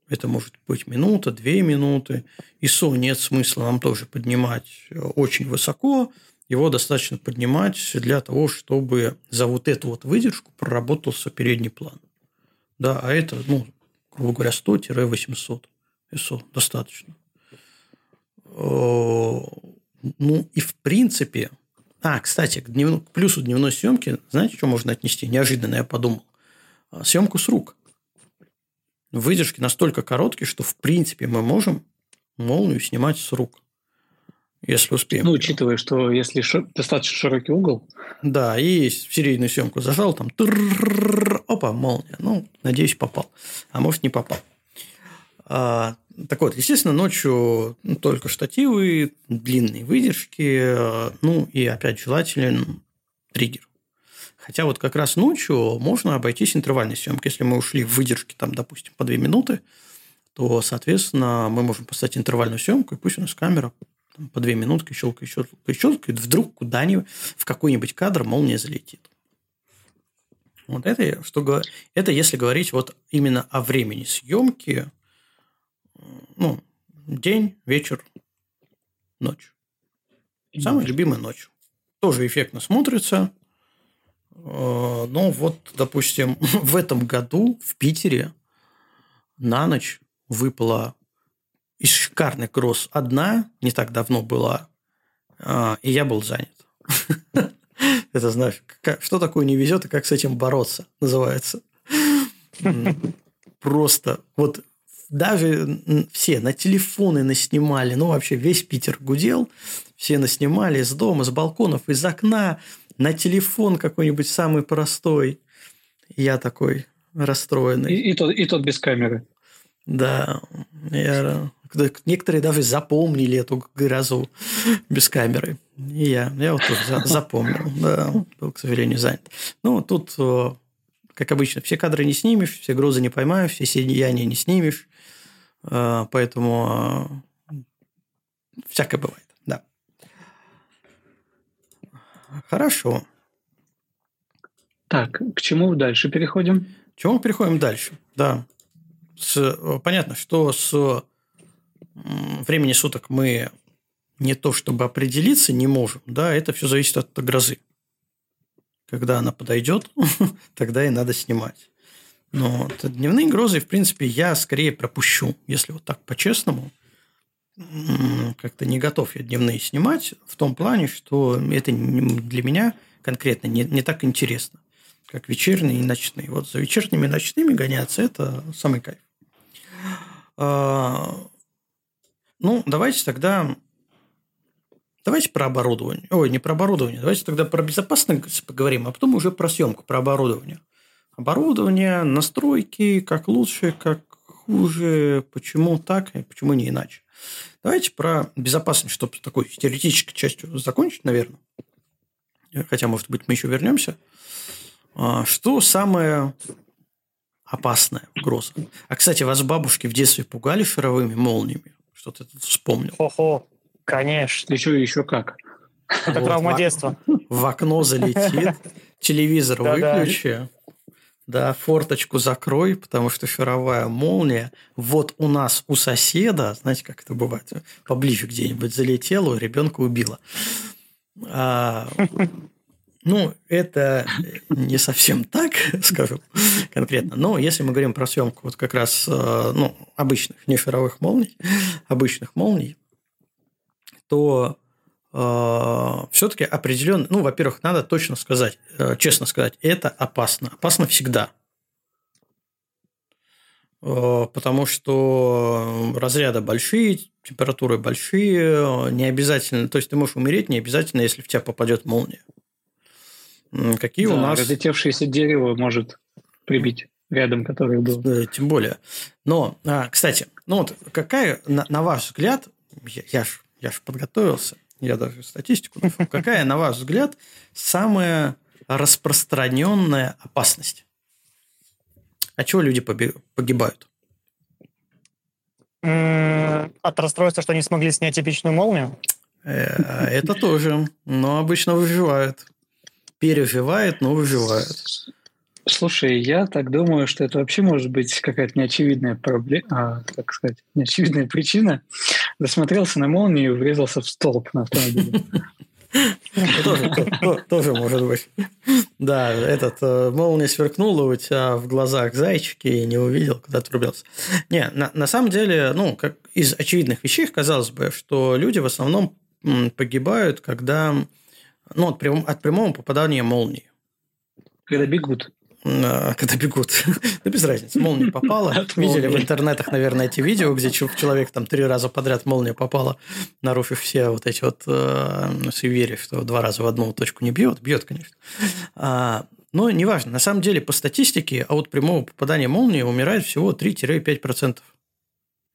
Это может быть минута, две минуты. ISO нет смысла нам тоже поднимать э, очень высоко. Его достаточно поднимать для того, чтобы за вот эту вот выдержку проработался передний план. Да, а это, ну, грубо говоря, 100-800 ISO достаточно. Э, ну, и в принципе, а, кстати, к, днев... к плюсу дневной съемки, знаете, что можно отнести? Неожиданно я подумал. А, съемку с рук. Выдержки настолько короткие, что в принципе мы можем молнию снимать с рук. Если успеем. Ну, учитывая, что если шо... достаточно широкий угол. Да, и серийную съемку зажал, там опа, молния. Ну, надеюсь, попал. А может, не попал. А, так вот, естественно, ночью ну, только штативы, длинные выдержки, ну и опять желателен триггер. Хотя вот как раз ночью можно обойтись интервальной съемкой. Если мы ушли в выдержки, там, допустим, по 2 минуты, то, соответственно, мы можем поставить интервальную съемку, и пусть у нас камера по 2 минутки щелкает, щелкает, щелкает, вдруг куда-нибудь в какой-нибудь кадр молния залетит. Вот это, что, это если говорить вот именно о времени съемки, ну, день, вечер, ночь. Самая любимая ночь. Тоже эффектно смотрится. Э, но вот, допустим, *laughs* в этом году в Питере на ночь выпала из шикарных гроз одна, не так давно была, э, и я был занят. *laughs* Это знаешь, что такое не везет и как с этим бороться, называется. Просто вот даже все на телефоны наснимали, ну, вообще весь Питер гудел, все наснимали из дома, с балконов, из окна, на телефон какой-нибудь самый простой. Я такой расстроенный. И, и, тот, и тот без камеры. Да, я, некоторые даже запомнили эту грозу без камеры. И я, я вот тоже *laughs* запомнил, да, был, к сожалению, занят. Ну, тут, как обычно, все кадры не снимешь, все грозы не поймаешь, все сияния не снимешь. А, поэтому всякое бывает, да. Хорошо. Так, к чему дальше переходим? К чему мы переходим дальше? Да. С, понятно, что с времени суток мы не то чтобы определиться не можем, да, это все зависит от грозы. Когда она подойдет, *laughs* тогда и надо снимать. Но вот дневные грозы, в принципе, я скорее пропущу, если вот так по-честному. Как-то не готов я дневные снимать в том плане, что это для меня конкретно не, не так интересно, как вечерние и ночные. Вот за вечерними и ночными гоняться – это самый кайф. Ну, давайте тогда Давайте про оборудование. Ой, не про оборудование. Давайте тогда про безопасность поговорим, а потом уже про съемку, про оборудование. Оборудование, настройки, как лучше, как хуже, почему так и почему не иначе. Давайте про безопасность, чтобы такой теоретической частью закончить, наверное. Хотя, может быть, мы еще вернемся. А, что самое опасное угроза? А, кстати, вас бабушки в детстве пугали шаровыми молниями? Что ты вспомнил? Хо-хо. Конечно. Еще еще как. Это травма детства. В окно залетит, *laughs* телевизор выключи. Да, форточку закрой, потому что шаровая молния. Вот у нас у соседа, знаете, как это бывает, поближе где-нибудь залетела, ребенка убила. А, ну, это *laughs* не совсем так, *laughs* скажу конкретно. Но если мы говорим про съемку вот как раз э, ну, обычных, не шаровых молний, *laughs* обычных молний, то э, все-таки определенно, ну, во-первых, надо точно сказать, э, честно сказать, это опасно. Опасно всегда. Э, потому что разряды большие, температуры большие, не обязательно, то есть ты можешь умереть не обязательно, если в тебя попадет молния. Какие да, у нас... Разлетевшееся дерево может прибить рядом, который был. Тем более. Но, а, кстати, ну вот какая, на, на ваш взгляд, я, я ж я же подготовился, я даже статистику нашел. Какая, на ваш взгляд, самая распространенная опасность? От чего люди погибают? От расстройства, что не смогли снять типичную молнию? Э, это тоже, но обычно выживают. Переживают, но выживают. Слушай, я так думаю, что это вообще может быть какая-то неочевидная проблема, а, как сказать, неочевидная причина. Досмотрелся на молнию и врезался в столб на автомобиле. Тоже может быть. Да, этот э, молния сверкнула у тебя в глазах зайчики и не увидел, когда ты рубился. Не, на самом деле, ну, как из очевидных вещей, казалось бы, что люди в основном погибают, когда ну, от, прям, от прямого попадания молнии. Когда бегут. А, когда бегут. *laughs* да без разницы. Молния попала. Видели в интернетах, наверное, эти видео, где человек там три раза подряд молния попала, нарушив все вот эти вот э, суеверия, что два раза в одну точку не бьет. Бьет, конечно. А, но неважно. На самом деле, по статистике, от прямого попадания молнии умирает всего 3-5%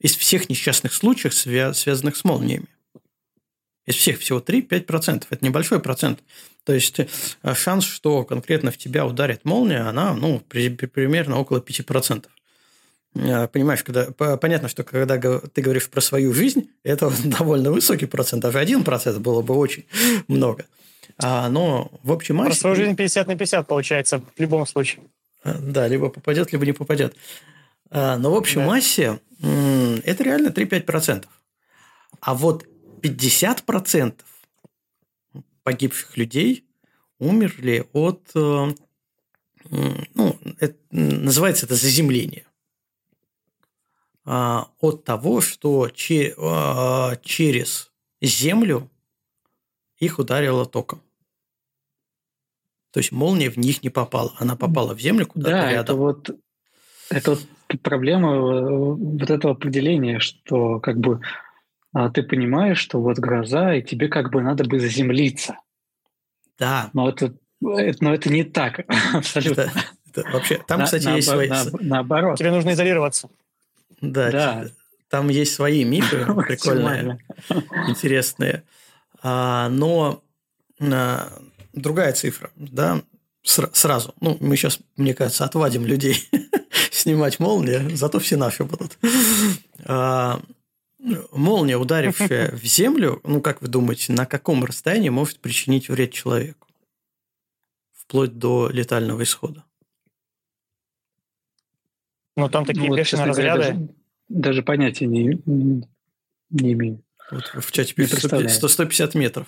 из всех несчастных случаев, связанных с молниями. Из всех всего 3-5%. Это небольшой процент. То есть э, шанс, что конкретно в тебя ударит молния, она ну, при, при, примерно около 5%. Э, понимаешь, когда, понятно, что когда ты говоришь про свою жизнь, это *laughs* довольно высокий процент, даже 1% было бы очень много. А, но в общем массе... Про свою жизнь 50 на 50 получается в любом случае. Э, да, либо попадет, либо не попадет. Но в общем да. массе это реально 3-5%. А вот 50% погибших людей умерли от, э, ну, это, называется это заземление, а, от того, что а, через землю их ударило током. То есть молния в них не попала, она попала в землю куда-то да, рядом. Это вот, это вот проблема э, вот этого определения, что как бы ты понимаешь, что вот гроза, и тебе как бы надо бы заземлиться. Да. Но это, это, но это не так *laughs* абсолютно. Это, это вообще, там, на, кстати, на, есть свои... На, наоборот. Тебе нужно изолироваться. Да, да. там есть свои мифы *laughs* прикольные, интересные. А, но а, другая цифра, да, сразу. Ну, мы сейчас, мне кажется, отвадим людей *laughs* снимать молнии, зато все наши будут. Молния, ударившая *laughs* в землю, ну, как вы думаете, на каком расстоянии может причинить вред человеку? Вплоть до летального исхода. Ну, там такие ну, бешеные разряды. Даже, даже понятия не, не имею. Вот в чате пишут 100, 150 метров.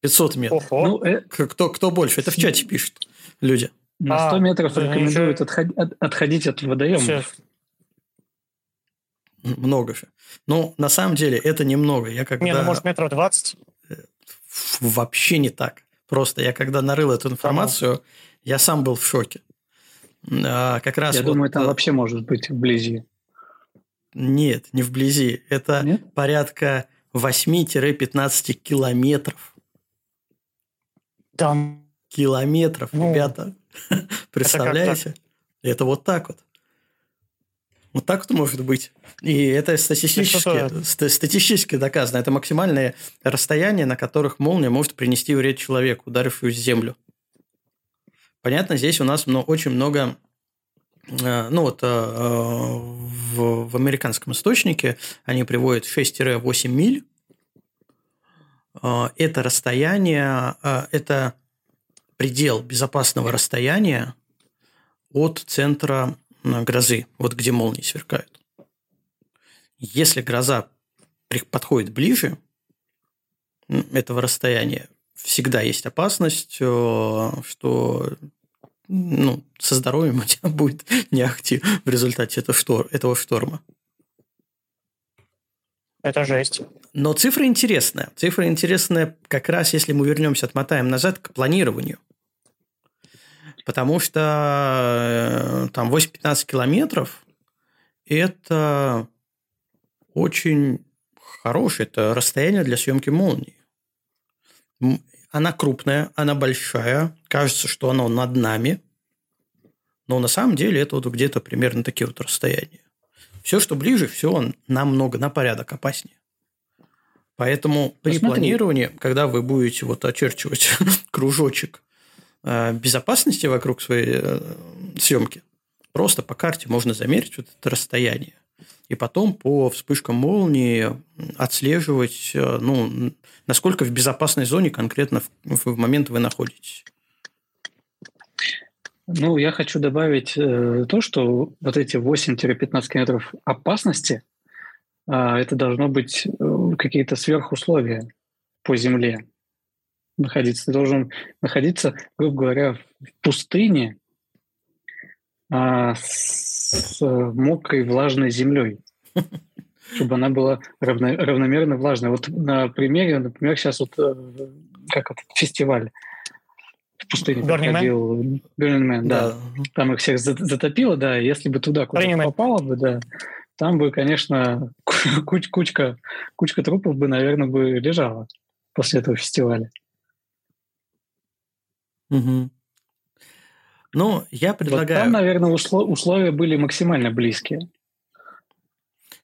500 метров. Ого. Ну, э... кто, кто больше? Это в чате пишут люди. На 100 а, метров рекомендуют отходить от водоемов. *laughs* Много же. Ну, на самом деле, это немного. Я когда... Не, ну, может, метров 20? Э, вообще не так. Просто я когда нарыл эту информацию, ага. я сам был в шоке. А, как раз я вот... думаю, там вообще может быть вблизи. Нет, не вблизи. Это Нет? порядка 8-15 километров. Там километров, ну, ребята. *laughs* Представляете? Это, это вот так вот. Вот так вот может быть. И это статистически, статистически доказано. Это максимальное расстояние, на которых молния может принести вред человеку, ударившую в землю. Понятно, здесь у нас очень много... Э, ну вот э, в, в американском источнике они приводят 6-8 миль. Э, это расстояние, это предел безопасного расстояния от центра грозы, вот где молнии сверкают. Если гроза подходит ближе этого расстояния, всегда есть опасность, э, что ну, со здоровьем у тебя будет *laughs* не ахти в результате этого шторма. Это жесть. Но цифра интересная. Цифра интересная как раз, если мы вернемся, отмотаем назад к планированию потому что э, там 8-15 километров – это очень хорошее это расстояние для съемки молнии. Она крупная, она большая, кажется, что она над нами, но на самом деле это вот где-то примерно такие вот расстояния. Все, что ближе, все намного, на порядок опаснее. Поэтому при Посмотри. планировании, когда вы будете вот очерчивать *laughs* кружочек безопасности вокруг своей э, съемки. Просто по карте можно замерить вот это расстояние. И потом по вспышкам молнии отслеживать, э, ну, насколько в безопасной зоне конкретно в, в момент вы находитесь. Ну, я хочу добавить э, то, что вот эти 8-15 километров опасности, э, это должно быть э, какие-то сверхусловия по земле находиться. Ты должен находиться, грубо говоря, в пустыне а, с мокрой влажной землей, *laughs* чтобы она была равно, равномерно влажной. Вот на примере, например, сейчас вот э, как это, фестиваль в пустыне Burning проходил. Man? Burning Man, да. да. Там их всех затопило, да. Если бы туда куда-то попало бы, да, там бы, конечно, *laughs* куч кучка, кучка трупов бы, наверное, бы лежала после этого фестиваля. Угу. Ну, я предлагаю... Вот там, наверное, условия были максимально близкие.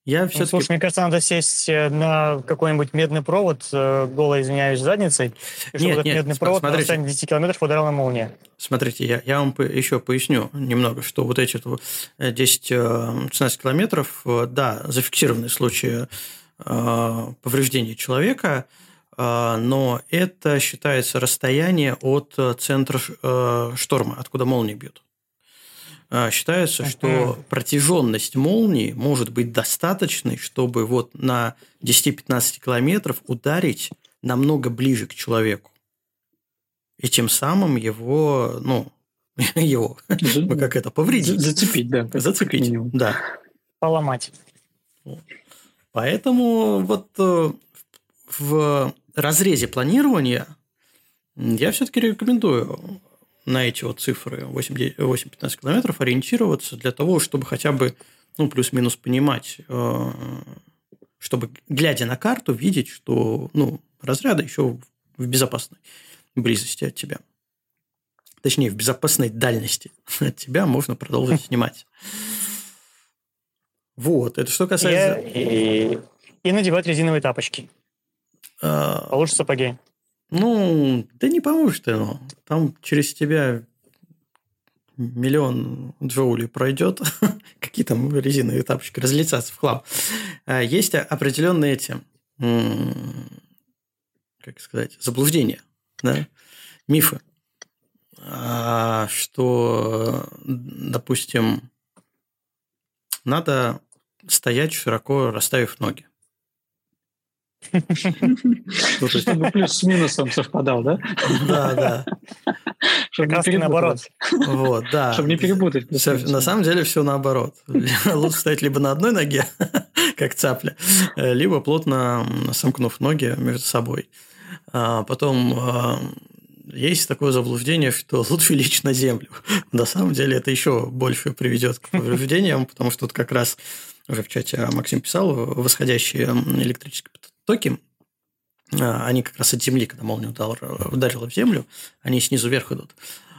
Я все ну, слушай, мне кажется, надо сесть э, на какой-нибудь медный провод, э, голо, извиняюсь, задницей, и чтобы нет, этот нет, медный провод смотрите, на расстоянии 10 километров ударил на молния. Смотрите, я, я вам еще поясню немного, что вот эти 10-16 э, километров, да, зафиксированные случаи повреждения человека – но это считается расстояние от э, центра э, шторма, откуда молния бьет. А, считается, uh-huh. что протяженность молнии может быть достаточной, чтобы вот на 10-15 километров ударить намного ближе к человеку. И тем самым его, ну, *laughs* его, *laughs* как это, повредить. Зацепить, да. Зацепить, да. Поломать. Поэтому вот э, в разрезе планирования я все-таки рекомендую на эти вот цифры 8-15 километров ориентироваться для того, чтобы хотя бы ну, плюс-минус понимать, э, чтобы, глядя на карту, видеть, что ну, разряды еще в безопасной близости от тебя. Точнее, в безопасной дальности от тебя можно продолжить *laughs* снимать. Вот, это что касается... И, и надевать резиновые тапочки. А, Получше сапоги. Ну, да не поможет оно. Там через тебя миллион джоулей пройдет, *laughs* какие там резиновые тапочки разлетятся в хлам. А, есть определенные эти, как сказать, заблуждения, да? мифы, а, что, допустим, надо стоять широко расставив ноги. Ну, Чтобы плюс с минусом совпадал, да? Да, да. Чтобы не наоборот. Вот, да. Чтобы не перепутать. На самом деле все наоборот. *laughs* Лучше стоять либо на одной ноге, *laughs* как цапля, либо плотно сомкнув ноги между собой. А потом а, есть такое заблуждение, что лучше лечь на землю. На самом деле это еще больше приведет к повреждениям, потому что тут как раз уже в чате Максим писал, восходящие электрические токи, а, они как раз от земли, когда молния ударила в землю, они снизу вверх идут.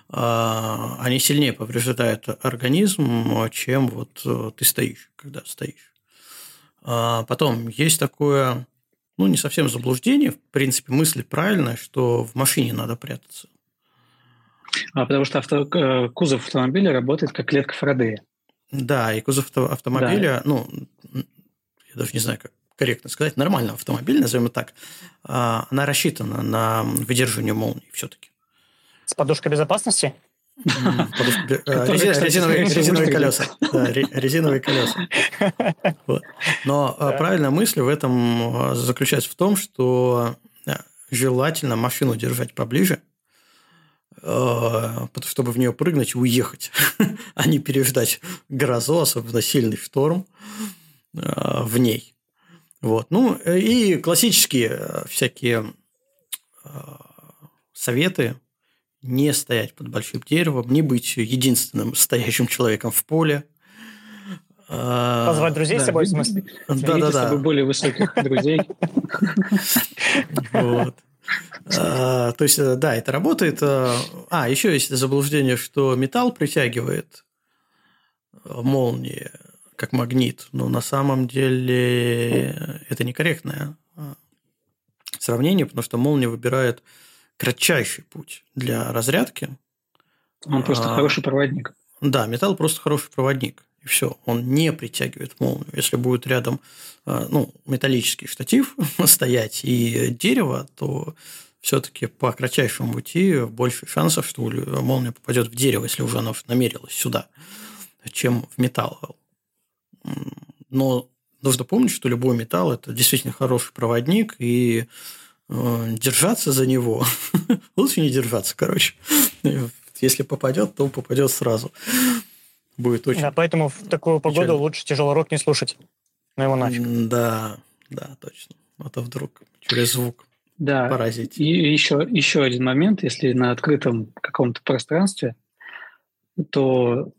А, они сильнее повреждают организм, чем вот ты стоишь, когда стоишь. А, потом есть такое, ну, не совсем заблуждение, в принципе, мысль правильная, что в машине надо прятаться. А потому что авто, э, кузов автомобиля работает как клетка Фарадея. Да, и кузов автомобиля, да. ну, я даже не знаю, как корректно сказать, нормального автомобиля, назовем так, а, она рассчитана на выдерживание молний все-таки. С подушкой безопасности? Резиновые колеса. Резиновые колеса. Но а, правильная мысль в этом а, заключается в том, что желательно машину держать поближе, чтобы в нее прыгнуть и уехать, *laughs* а не переждать грозу, особенно сильный шторм в ней. Вот. Ну, и классические э, всякие э, советы не стоять под большим деревом, не быть единственным стоящим человеком в поле. Э, Позвать друзей да. с собой, в смысле? Да, да, да. более высоких друзей. Вот. То есть, да, это работает. А, еще есть заблуждение, что металл притягивает молнии как магнит, но на самом деле это некорректное а, сравнение, потому что молния выбирает кратчайший путь для разрядки. Он просто а, хороший проводник. Да, металл просто хороший проводник. И все, он не притягивает молнию. Если будет рядом а, ну, металлический штатив *laughs* стоять и дерево, то все-таки по кратчайшему пути больше шансов, что молния попадет в дерево, если уже оно намерилось сюда, чем в металл. Но нужно помнить, что любой металл – это действительно хороший проводник, и э, держаться за него *laughs* лучше не держаться, короче. *laughs* Если попадет, то попадет сразу. Будет очень... Да, поэтому в такую погоду печально. лучше тяжелый рок не слушать. Ну его нафиг. Да, да, точно. А то вдруг через звук да. поразить. И еще, еще один момент, если на открытом каком-то пространстве, то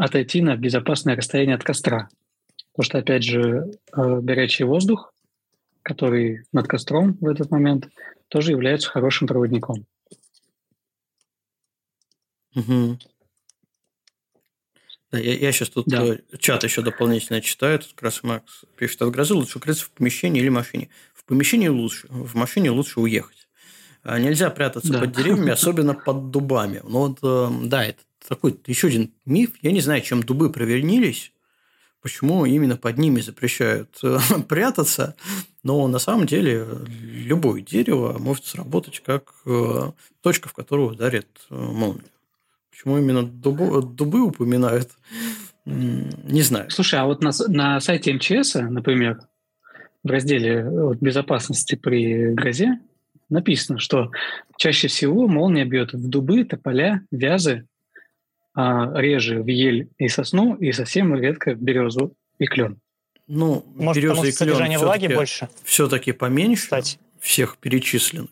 отойти на безопасное расстояние от костра. Потому что, опять же, э, горячий воздух, который над костром в этот момент, тоже является хорошим проводником. Угу. Да, я, я сейчас тут да. Э, чат еще дополнительно читаю. Тут как раз Макс пишет, от грозы лучше укрыться в помещении или машине. В помещении лучше, в машине лучше уехать. А нельзя прятаться да. под деревьями, *laughs* особенно под дубами. Ну вот, э, да, это такой еще один миф. Я не знаю, чем дубы провернились, почему именно под ними запрещают э, *laughs* прятаться, но на самом деле любое дерево может сработать как э, точка, в которую ударит э, молния. Почему именно дубы, дубы упоминают, не знаю. Слушай, а вот на, на сайте МЧС, например, в разделе безопасности при грозе написано, что чаще всего молния бьет в дубы, тополя, вязы, реже в ель и сосну, и совсем редко в березу и клен. Ну, Может, береза и клен содержание влаги больше? Все-таки поменьше Кстати. всех перечисленных.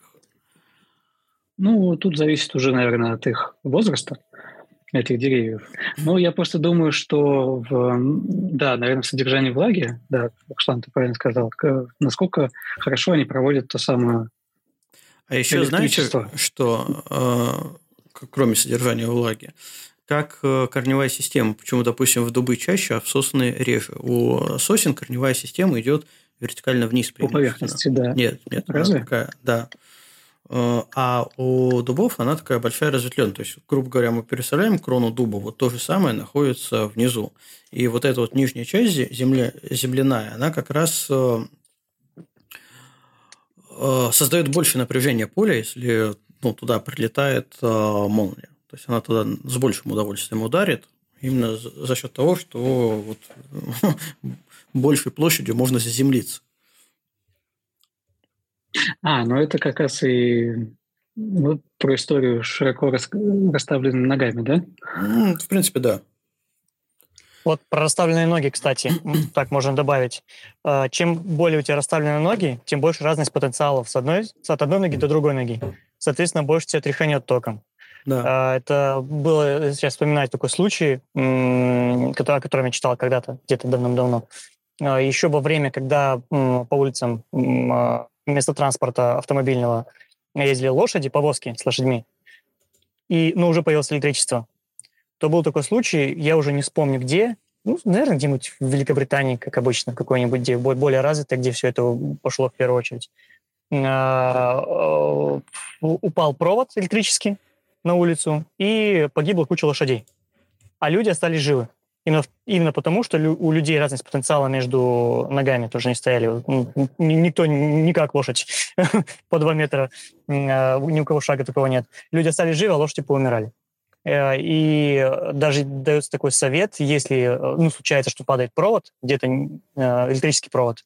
Ну, тут зависит уже, наверное, от их возраста, этих деревьев. Но я просто думаю, что, в, да, наверное, в содержании влаги, да, Руслан, ты правильно сказал, насколько хорошо они проводят то самое А еще знаете, что э, кроме содержания влаги, как э, корневая система. Почему, допустим, в дубы чаще, а в сосны реже. У сосен корневая система идет вертикально вниз. По поверхности, да. Нет, нет. Разве? Такая, да. Э, а у дубов она такая большая разветвленная. То есть, грубо говоря, мы переставляем крону дуба, вот то же самое находится внизу. И вот эта вот нижняя часть земля, земляная, она как раз э, создает больше напряжения поля, если ну, туда прилетает молния. То есть она туда с большим удовольствием ударит, именно за счет того, что вот *laughs* большей площадью можно заземлиться. А, ну это как раз и ну, про историю широко расставленными ногами, да? В принципе, да. Вот про расставленные ноги, кстати, *clears throat* так можно добавить. А, чем более у тебя расставлены ноги, тем больше разность потенциалов с одной, от одной ноги до другой ноги. Соответственно, больше тебя тряханет током. Да. А, это было, сейчас вспоминать такой случай, о котором я читал когда-то, где-то давным-давно. А, Еще во время, когда по улицам вместо транспорта автомобильного ездили лошади, повозки с лошадьми, и, ну, уже появилось электричество, то был такой случай, я уже не вспомню где, ну, наверное, где-нибудь в Великобритании, как обычно, какой-нибудь, где более развито, где все это пошло в первую очередь. А, а, упал провод электрический на улицу, и погибла куча лошадей. А люди остались живы. Именно, именно потому, что у людей разность потенциала между ногами тоже не стояли. Никто, никак лошадь *laughs* по два метра, а, ни у кого шага такого нет. Люди остались живы, а лошади поумирали. Э, и даже дается такой совет, если ну, случается, что падает провод, где-то э, электрический провод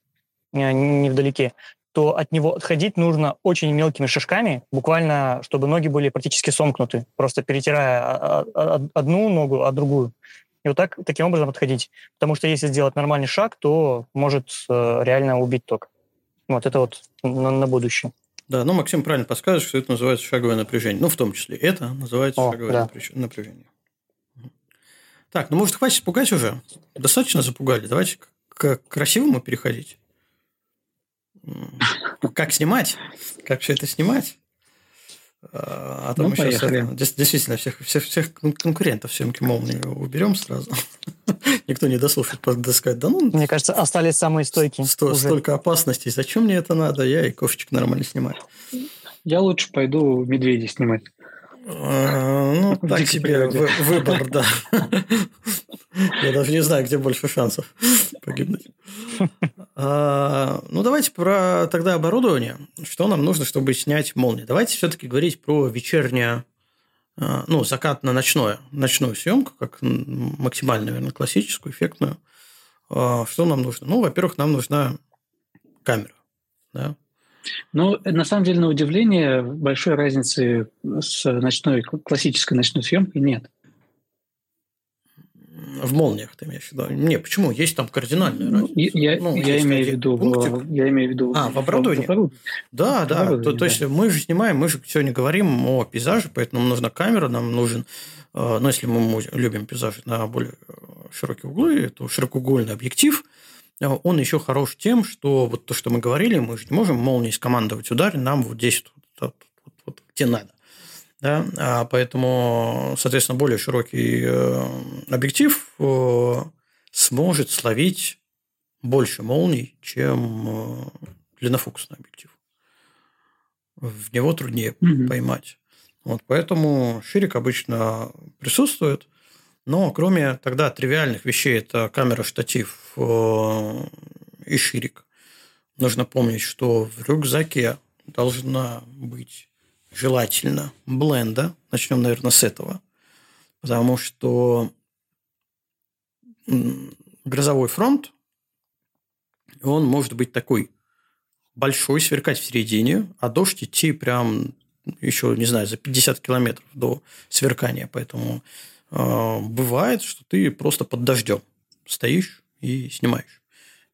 э, невдалеке, то от него отходить нужно очень мелкими шажками, буквально, чтобы ноги были практически сомкнуты, просто перетирая одну ногу, а другую. И вот так, таким образом отходить. Потому что если сделать нормальный шаг, то может э, реально убить ток. Вот это вот на, на будущее. Да, ну Максим правильно подсказывает, что это называется шаговое напряжение. Ну, в том числе это называется О, шаговое да. напряжение. Так, ну может хватит пугать уже? Достаточно запугали. Давайте к красивому переходить. Как снимать? Как все это снимать? А то ну, мы поехали. сейчас действительно всех, всех, всех конкурентов съемки молнии уберем сразу. *laughs* Никто не дослушает, просто сказать, да ну... Мне кажется, остались самые стойкие. Сто, уже. Столько опасностей. Зачем мне это надо? Я и кофечек нормально снимаю. Я лучше пойду медведей снимать. Ну, так себе выбор, *laughs* да. Я даже не знаю, где больше шансов погибнуть. А, ну, давайте про тогда оборудование. Что нам нужно, чтобы снять молнию? Давайте все-таки говорить про вечернее, а, ну, закатно-ночное, ночную съемку, как максимально, наверное, классическую, эффектную. А, что нам нужно? Ну, во-первых, нам нужна камера. Да? Ну, на самом деле, на удивление, большой разницы с ночной, классической ночной съемкой нет. В молниях ты имеешь в виду? Не, почему? Есть там кардинальная ну, разница. Я, ну, я, имею, в виду, в, я имею в виду... А, в оборудовании? В да, да. То, да. то есть, мы же снимаем, мы же сегодня говорим о пейзаже, поэтому нам нужна камера, нам нужен... Э, ну, если мы любим пейзажи на более широкие углы, то широкоугольный объектив – Э, он еще хорош тем, что вот то, что мы говорили, мы же не можем молнией скомандовать удар, нам вот здесь, вот, вот, вот, где надо. Да? А поэтому, соответственно, более широкий э, объектив э, сможет словить больше молний, чем длиннофокусный объектив. В него труднее mm-hmm. поймать. Вот, поэтому ширик обычно присутствует. Но кроме тогда тривиальных вещей, это камера, штатив э, и ширик. Нужно помнить, что в рюкзаке должна быть желательно бленда. Начнем, наверное, с этого. Потому что грозовой фронт, он может быть такой большой, сверкать в середине, а дождь идти прям еще, не знаю, за 50 километров до сверкания. Поэтому бывает, что ты просто под дождем стоишь и снимаешь.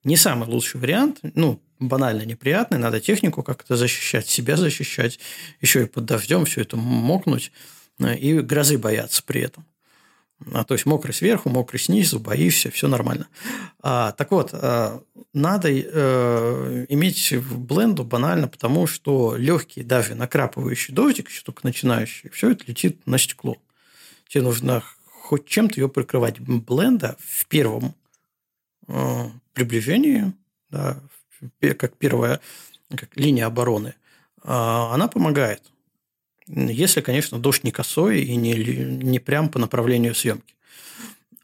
Не самый лучший вариант, ну, банально неприятный, надо технику как-то защищать, себя защищать, еще и под дождем все это мокнуть, э, и грозы бояться при этом. А, то есть мокрый сверху, мокрый снизу, боишься, все нормально. А, так вот, а, надо э, иметь в бленду банально, потому что легкий, даже накрапывающий дождик, еще только начинающий, все это летит на стекло тебе нужно хоть чем-то ее прикрывать. Бленда в первом э, приближении, да, как первая как линия обороны, А, она помогает. Если, конечно, дождь не косой и не, не прям по направлению съемки.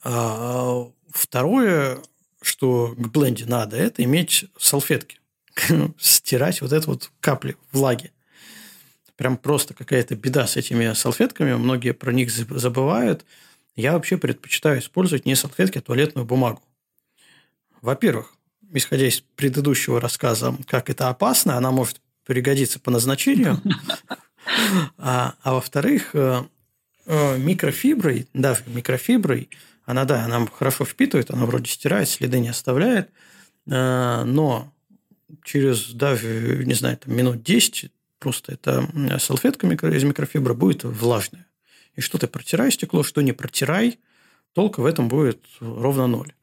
А второе, что к бленде надо, это иметь салфетки. *laughs* Стирать вот это вот капли влаги. Прям просто какая-то беда с этими салфетками. Многие про них забывают. Я вообще предпочитаю использовать не салфетки, а туалетную бумагу. Во-первых, исходя из предыдущего рассказа, как это опасно, она может пригодиться по назначению. А, а во-вторых, э, э, микрофиброй, да, микрофиброй, она, да, она хорошо впитывает, она вроде стирает, следы не оставляет, э, но через, да, не знаю, там, минут 10 просто эта салфетка из микрофибры будет влажная. И что ты протирай стекло, что не протирай, толка в этом будет ровно ноль.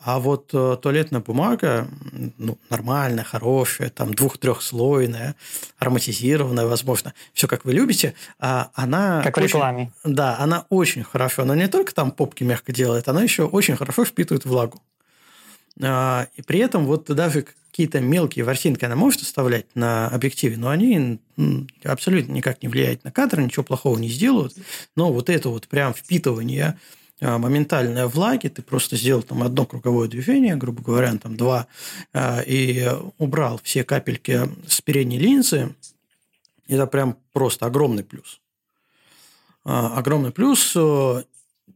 А вот э, туалетная бумага, ну, нормальная, хорошая, там двух-трехслойная, ароматизированная, возможно, все как вы любите, а она... Как в очень, рекламе. Да, она очень хорошо, она не только там попки мягко делает, она еще очень хорошо впитывает влагу. А, и при этом вот даже какие-то мелкие ворсинки она может оставлять на объективе, но они абсолютно никак не влияют на кадр, ничего плохого не сделают. Но вот это вот прям впитывание а, моментальной влаги, ты просто сделал там одно круговое движение, грубо говоря, там два, а, и убрал все капельки с передней линзы, это прям просто огромный плюс. А, огромный плюс, э,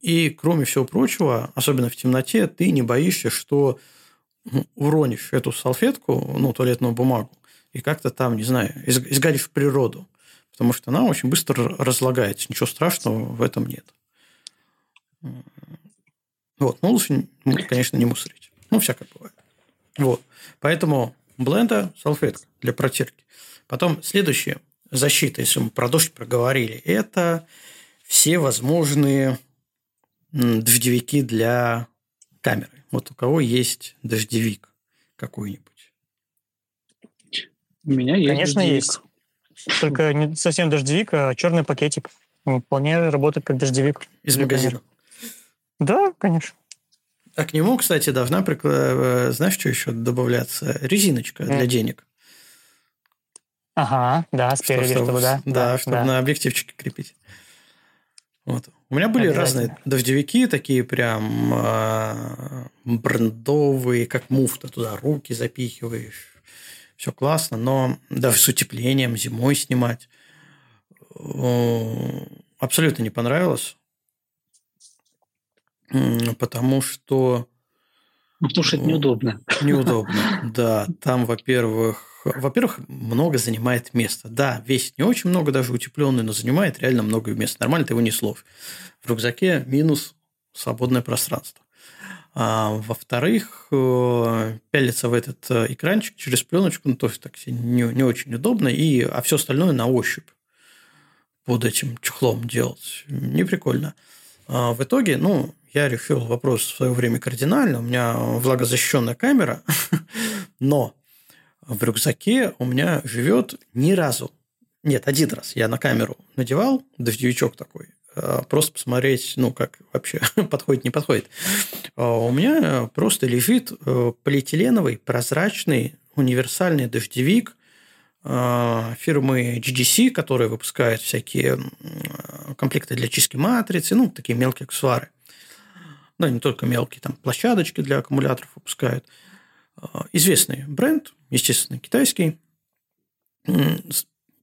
и кроме всего прочего, особенно в темноте, ты не боишься, что уронишь эту салфетку, ну, туалетную бумагу, и как-то там, не знаю, изгадишь природу, потому что она очень быстро разлагается, ничего страшного в этом нет. Вот. Но лучше, конечно, не мусорить. Ну, всякое бывает. Вот. Поэтому бленда, салфетка для протирки. Потом следующая защита, если мы про дождь проговорили, это все возможные дождевики для камеры. Вот у кого есть дождевик какой-нибудь? У меня есть Конечно, дождевик. есть. Только не совсем дождевик, а черный пакетик. Он вполне работает как дождевик. Из магазина. Да, конечно. А к нему, кстати, должна, э, знаешь, что еще добавляться? Резиночка mm. для денег. Ага, да, спереди, чтобы, чтобы да. Да, да чтобы да. на объективчике крепить. Вот. У меня были разные дождевики, такие прям э, брендовые, как муфта, туда руки запихиваешь. Все классно, но даже с утеплением зимой снимать абсолютно не понравилось потому что... Ну, потому что это неудобно. Неудобно, да. Там, во-первых, во-первых, много занимает места. Да, весит не очень много, даже утепленный, но занимает реально много места. Нормально ты его не слов. В рюкзаке минус свободное пространство. А, во-вторых, э, пялиться в этот э, экранчик через пленочку, ну, тоже так не, не очень удобно, и, а все остальное на ощупь под этим чехлом делать. Не прикольно. А в итоге, ну, я решил вопрос в свое время кардинально. У меня влагозащищенная камера, *laughs* но в рюкзаке у меня живет ни разу. Нет, один раз я на камеру надевал, дождевичок такой, а, просто посмотреть, ну, как вообще *laughs* подходит, не подходит. А у меня просто лежит э, полиэтиленовый прозрачный универсальный дождевик а, фирмы GDC, которые выпускают всякие комплекты для чистки матрицы, ну, такие мелкие аксессуары да, не только мелкие, там площадочки для аккумуляторов выпускают. А, известный бренд, естественно, китайский,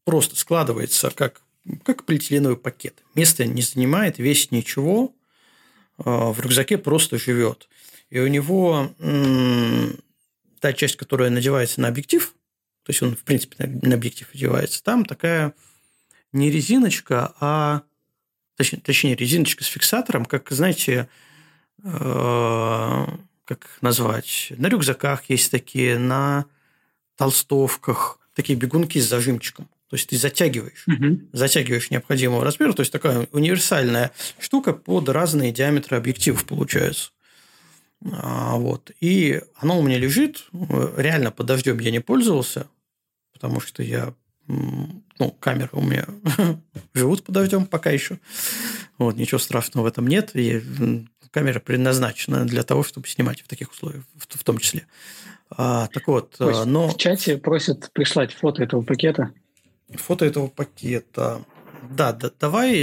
просто складывается как, как полиэтиленовый пакет. Место не занимает, весит ничего, а, в рюкзаке просто живет. И у него та часть, которая надевается на объектив, то есть он, в принципе, на объектив одевается, там такая не резиночка, а точнее, резиночка с фиксатором, как, знаете, Э, как назвать, на рюкзаках есть такие, на толстовках, такие бегунки с зажимчиком. То есть ты затягиваешь, угу. затягиваешь необходимого размера. То есть такая универсальная штука под разные диаметры объективов получается. А, вот. И оно у меня лежит. Реально под дождем я не пользовался, потому что я ну, камеры у меня *laughs* живут под дождем пока еще. Вот, ничего страшного в этом нет. И камера предназначена для того, чтобы снимать в таких условиях, в, в том числе. А, так вот, Ось, но... В чате просят прислать фото этого пакета. Фото этого пакета. Да, да давай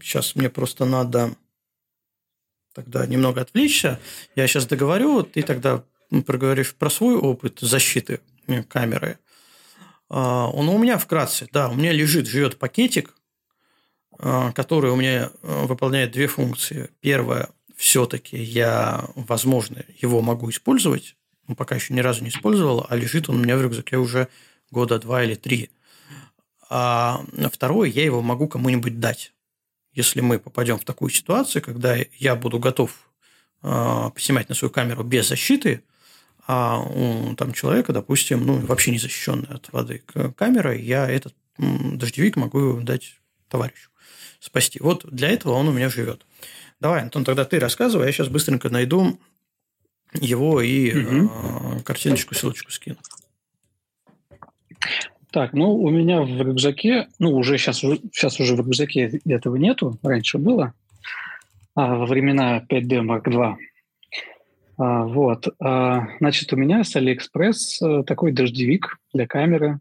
сейчас мне просто надо тогда немного отвлечься. Я сейчас договорю, ты тогда проговоришь про свой опыт защиты камеры. А, он у меня вкратце, да, у меня лежит, живет пакетик, а, который у меня а, выполняет две функции. Первое, все-таки я, возможно, его могу использовать, но пока еще ни разу не использовал, а лежит он у меня в рюкзаке уже года два или три. А второе, я его могу кому-нибудь дать. Если мы попадем в такую ситуацию, когда я буду готов поснимать на свою камеру без защиты, а у там человека, допустим, ну, вообще не защищенная от воды камера, я этот дождевик могу дать товарищу, спасти. Вот для этого он у меня живет. Давай, Антон, тогда ты рассказывай, я сейчас быстренько найду его и угу. картиночку, ссылочку скину. Так, ну, у меня в рюкзаке, ну, уже сейчас, сейчас уже в рюкзаке этого нету, раньше было, а во времена 5D Mark II а, вот. А, значит, у меня с Алиэкспресс э, такой дождевик для камеры.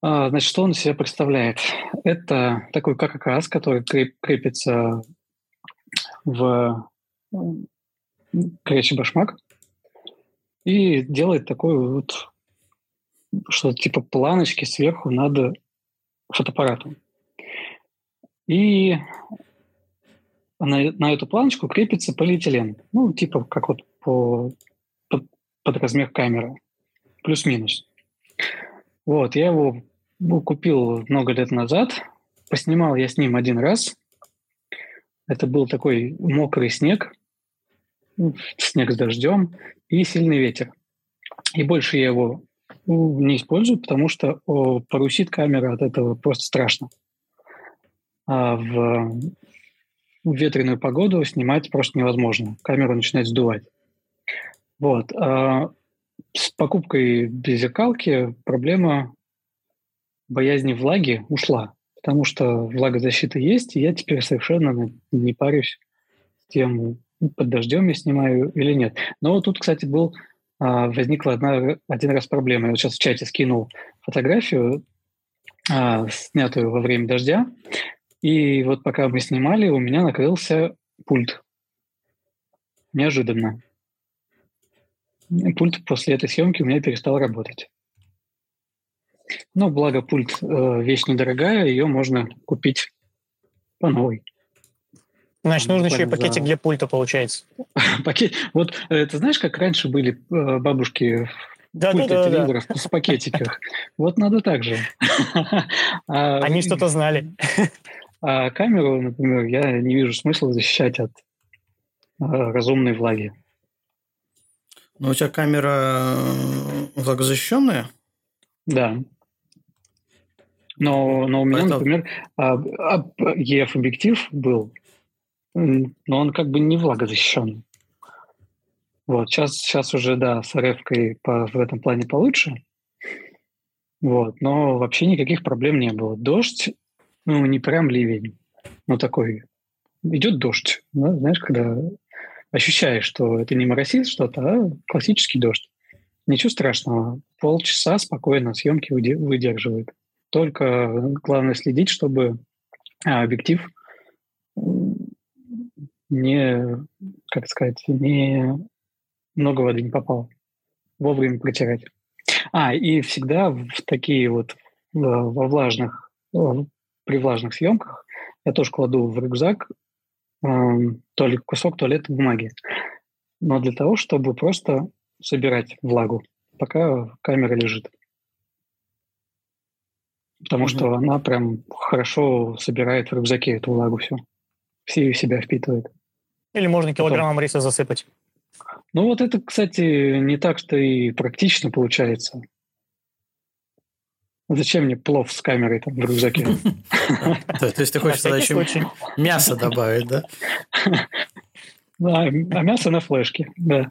А, значит, что он из себя представляет? Это такой КККС, который креп, крепится в горячий башмак и делает такой вот что-то типа планочки сверху над фотоаппаратом. И на, на эту планочку крепится полиэтилен. Ну, типа как вот по, под, под размер камеры. Плюс-минус. Вот, я его ну, купил много лет назад. Поснимал я с ним один раз. Это был такой мокрый снег, ну, снег с дождем и сильный ветер. И больше я его ну, не использую, потому что о, парусит камера от этого просто страшно. А в в ветреную погоду снимать просто невозможно. Камеру начинает сдувать. Вот. А с покупкой беззеркалки проблема боязни влаги ушла, потому что влагозащита есть, и я теперь совершенно не парюсь тем, под дождем я снимаю или нет. Но тут, кстати, был а, возникла одна, один раз проблема. Я вот сейчас в чате скинул фотографию, а, снятую во время дождя. И вот пока мы снимали, у меня накрылся пульт. Неожиданно. Пульт после этой съемки у меня перестал работать. Но благо пульт э, вещь недорогая, ее можно купить по новой. Значит, нужно еще и пакетик за... для пульта, получается. *laughs* Пакет. Вот э, ты знаешь, как раньше были э, бабушки да, пульты да, да, телевизоров да. в пакетиках? *laughs* Вот надо так же. *laughs* А, Они что-то знали. А камеру, например, я не вижу смысла защищать от а, разумной влаги. Но у тебя камера э, влагозащищенная? Да. Но, но у меня, Поэтому... например, EF-объектив был, но он как бы не влагозащищенный. Вот, сейчас, сейчас уже, да, с рф по, в этом плане получше. Вот, но вообще никаких проблем не было. Дождь ну, не прям ливень, но такой. Идет дождь, да, знаешь, когда ощущаешь, что это не моросит что-то, а классический дождь. Ничего страшного. Полчаса спокойно съемки выдерживает. Только главное следить, чтобы а, объектив не, как сказать, не много воды не попало. Вовремя протирать. А, и всегда в такие вот во влажных при влажных съемках я тоже кладу в рюкзак э, туалет, кусок туалетной бумаги. Но для того, чтобы просто собирать влагу, пока камера лежит. Потому mm-hmm. что она прям хорошо собирает в рюкзаке эту влагу все. Все ее себя впитывает. Или можно килограммом Потом... риса засыпать. Ну вот это, кстати, не так, что и практично получается. Зачем мне плов с камерой там в рюкзаке? *laughs* То есть ты хочешь тогда еще мясо добавить, да? *laughs* Да, а мясо на флешке, да.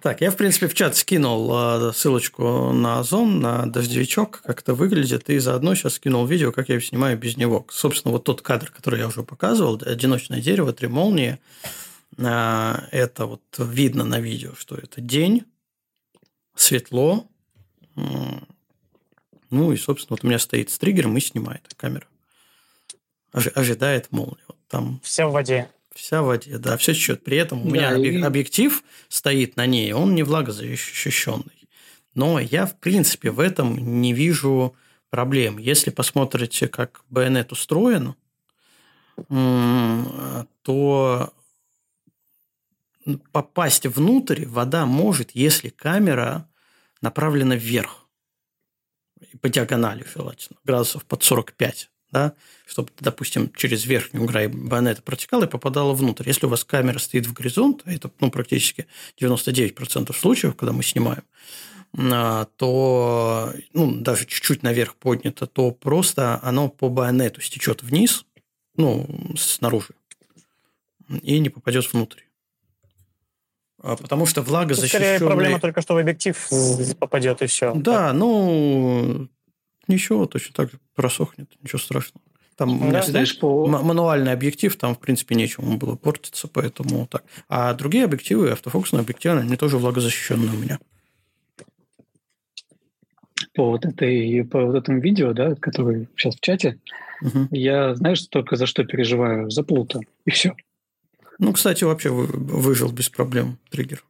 Так, я, в принципе, в чат скинул а, ссылочку на Озон, на дождевичок, как это выглядит, и заодно сейчас скинул видео, как я снимаю без него. Собственно, вот тот кадр, который я уже показывал, одиночное дерево, три молнии, а, это вот видно на видео, что это день, светло, Ну и, собственно, вот у меня стоит с триггером и снимает камера. Ожидает молнию. Там... Вся в воде. Вся в воде, да, все счет. При этом у меня и... объектив стоит на ней, он не влагозащищенный. Но я, в принципе, в этом не вижу проблем. Если посмотрите, как байонет устроен, то попасть внутрь вода может, если камера направлена вверх. По диагонали желательно, градусов под 45 да, чтобы, допустим, через верхнюю грай байонета протекала и попадала внутрь. Если у вас камера стоит в горизонт, а это ну, практически 99% случаев, когда мы снимаем, а, то ну, даже чуть-чуть наверх поднято, то просто оно по байонету стечет вниз, ну, снаружи, и не попадет внутрь. А, потому что влага защищенная... Скорее проблема только, что в объектив попадет и все. Да, ну, ничего, точно так просохнет, ничего страшного. Там да, знаешь, по... мануальный объектив, там, в принципе, нечему было портиться, поэтому так. А другие объективы, автофокусные объективы, они тоже влагозащищенные у меня. По вот, этой, по вот этому видео, да, который сейчас в чате, угу. я, знаешь, только за что переживаю? За Плута. И все. Ну, кстати, вообще выжил без проблем триггер.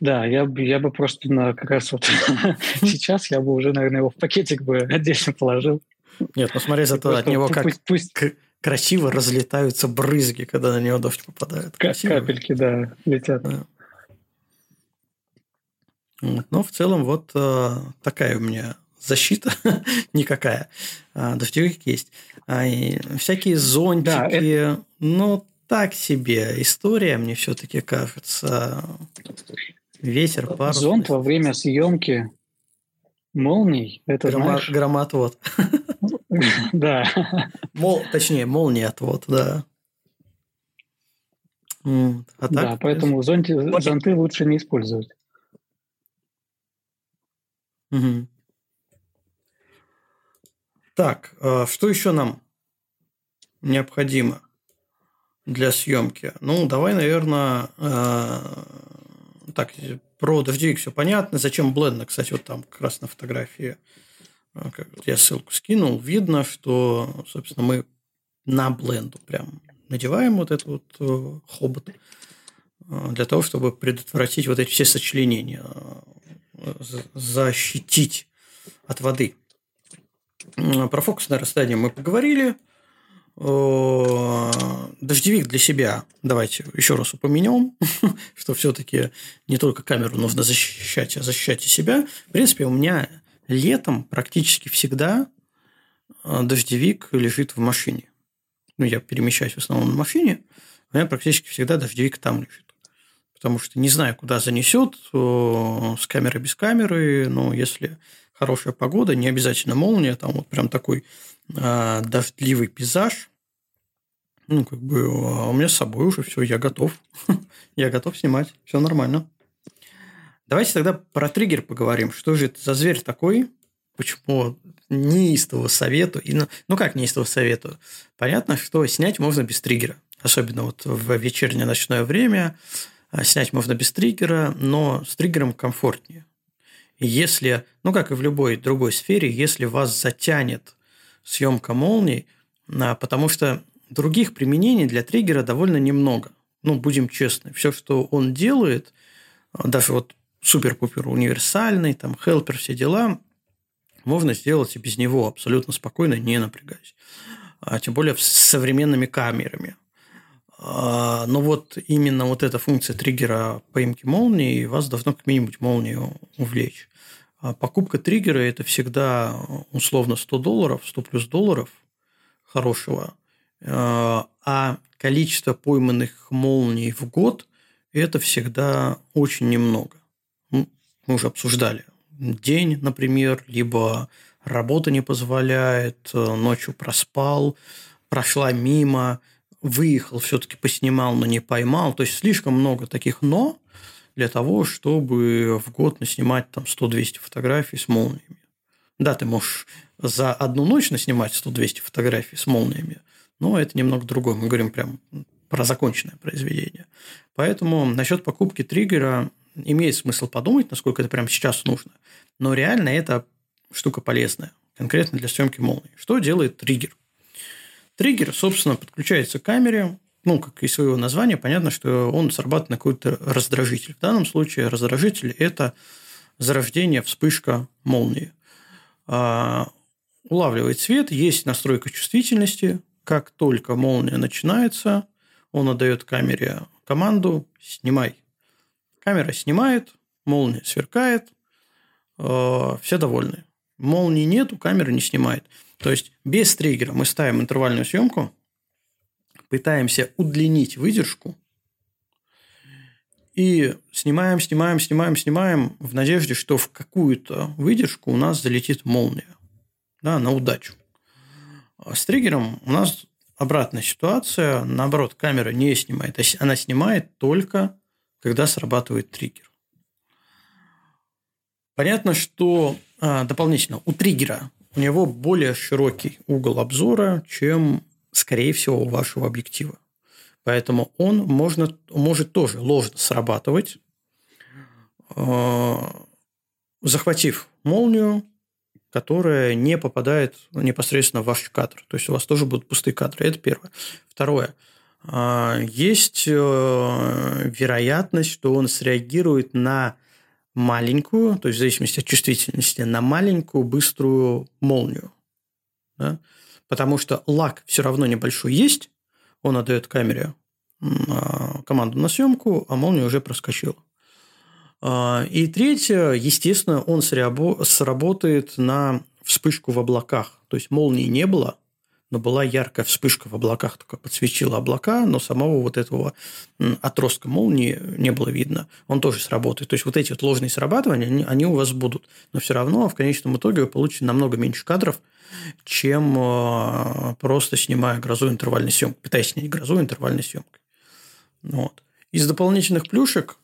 Да, я, бы, я бы просто на как раз вот *laughs* сейчас я бы уже, наверное, его в пакетик бы отдельно положил. Нет, ну смотри, зато от него как пусть, красиво разлетаются брызги, когда на него дождь попадает. Красиво. Капельки, да, летят. Да. Но в целом вот э, такая у меня защита *laughs* никакая. А, дождевик есть. А, и всякие зонтики, да, это... ну, так себе история, мне все-таки кажется. Ветер, парус. Зонт во время съемки молний, это Грома, знаешь... Громотвод. *laughs* Да. Мол, точнее, молния отвод, да. А так, да, поэтому зонти, зонты лучше не использовать. Угу. Так, а что еще нам необходимо для съемки? Ну, давай, наверное, а, так, про дождевик все понятно. Зачем блендно, кстати, вот там как раз на фотографии а, я ссылку скинул, видно, что, собственно, мы на бленду прям надеваем вот этот вот э, хобот а, для того, чтобы предотвратить вот эти все сочленения, а, защитить от воды. Про фокусное расстояние мы поговорили – дождевик для себя давайте еще раз упомянем, *laughs* что все-таки не только камеру нужно защищать, а защищать и себя. В принципе, у меня летом практически всегда э, дождевик лежит в машине. Ну, я перемещаюсь в основном на машине, у меня практически всегда дождевик там лежит. Потому что не знаю, куда занесет, с камерой без камеры, но если хорошая погода, не обязательно молния, там вот прям такой э, дождливый пейзаж, ну, как бы, а у меня с собой уже все, я готов. *laughs* я готов снимать, все нормально. Давайте тогда про триггер поговорим. Что же это за зверь такой? Почему неистово советую? И, ну, ну, как неистово советую? Понятно, что снять можно без триггера. Особенно вот в вечернее ночное время а, снять можно без триггера, но с триггером комфортнее. Если, ну как и в любой другой сфере, если вас затянет съемка молний, а, потому что других применений для триггера довольно немного. Ну, будем честны, все, что он делает, даже вот супер-пупер универсальный, там, хелпер, все дела, можно сделать и без него абсолютно спокойно, не напрягаясь. А тем более с современными камерами. А, но вот именно вот эта функция триггера поимки молнии вас должно как минимум молнию увлечь. А покупка триггера – это всегда условно 100 долларов, 100 плюс долларов хорошего. А, а количество пойманных молний в год – это всегда очень немного. Мы уже обсуждали. День, например, либо работа не позволяет, ночью проспал, прошла мимо, выехал, все-таки поснимал, но не поймал. То есть слишком много таких но для того, чтобы в год наснимать там 100-200 фотографий с молниями. Да, ты можешь за одну ночь наснимать 100-200 фотографий с молниями, но это немного другое. Мы говорим прям про законченное произведение. Поэтому насчет покупки триггера имеет смысл подумать, насколько это прямо сейчас нужно. Но реально это штука полезная, конкретно для съемки молнии. Что делает триггер? Триггер, собственно, подключается к камере, ну, как из своего названия, понятно, что он срабатывает на какой-то раздражитель. В данном случае раздражитель – это зарождение, вспышка молнии. А, улавливает свет, есть настройка чувствительности. Как только молния начинается, он отдает камере команду «снимай». Камера снимает, молния сверкает, э, все довольны. Молнии нету, камера не снимает. То есть без триггера мы ставим интервальную съемку, пытаемся удлинить выдержку и снимаем, снимаем, снимаем, снимаем в надежде, что в какую-то выдержку у нас залетит молния да, на удачу. А с триггером у нас обратная ситуация. Наоборот, камера не снимает. Она снимает только, когда срабатывает триггер. Понятно, что а, дополнительно у триггера у него более широкий угол обзора, чем, скорее всего, у вашего объектива. Поэтому он можно, может тоже ложно срабатывать, а, захватив молнию, которая не попадает непосредственно в ваш кадр. То есть у вас тоже будут пустые кадры. Это первое. Второе. А, есть э, вероятность, что он среагирует на маленькую, то есть в зависимости от чувствительности, на маленькую быструю молнию. Да? Потому что лак все равно небольшой есть, он отдает камере а, команду на съемку, а молния уже проскочила. А, и третье, естественно, он сработает на вспышку в облаках. То есть молнии не было, но была яркая вспышка в облаках, только подсветила облака, но самого вот этого отростка молнии не было видно. Он тоже сработает. То есть вот эти вот ложные срабатывания, они, они у вас будут. Но все равно в конечном итоге вы получите намного меньше кадров, чем а, просто снимая грозу интервальной съемкой, пытаясь снять грозу интервальной съемкой. Вот. Из дополнительных плюшек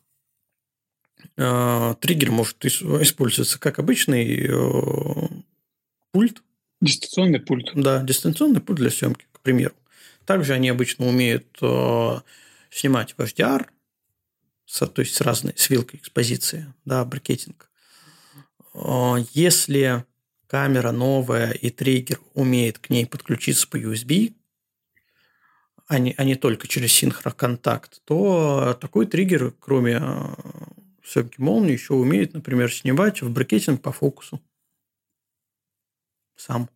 а, триггер может использоваться как обычный э, пульт. Дистанционный пульт. Да, дистанционный пульт для съемки, к примеру. Также они обычно умеют э, снимать в HDR, то есть с разной, с вилкой экспозиции, да, брикетинг. Э, если камера новая и триггер умеет к ней подключиться по USB, а не, а не только через синхроконтакт, то такой триггер, кроме съемки молнии еще умеет, например, снимать в брикетинг по фокусу. Сам.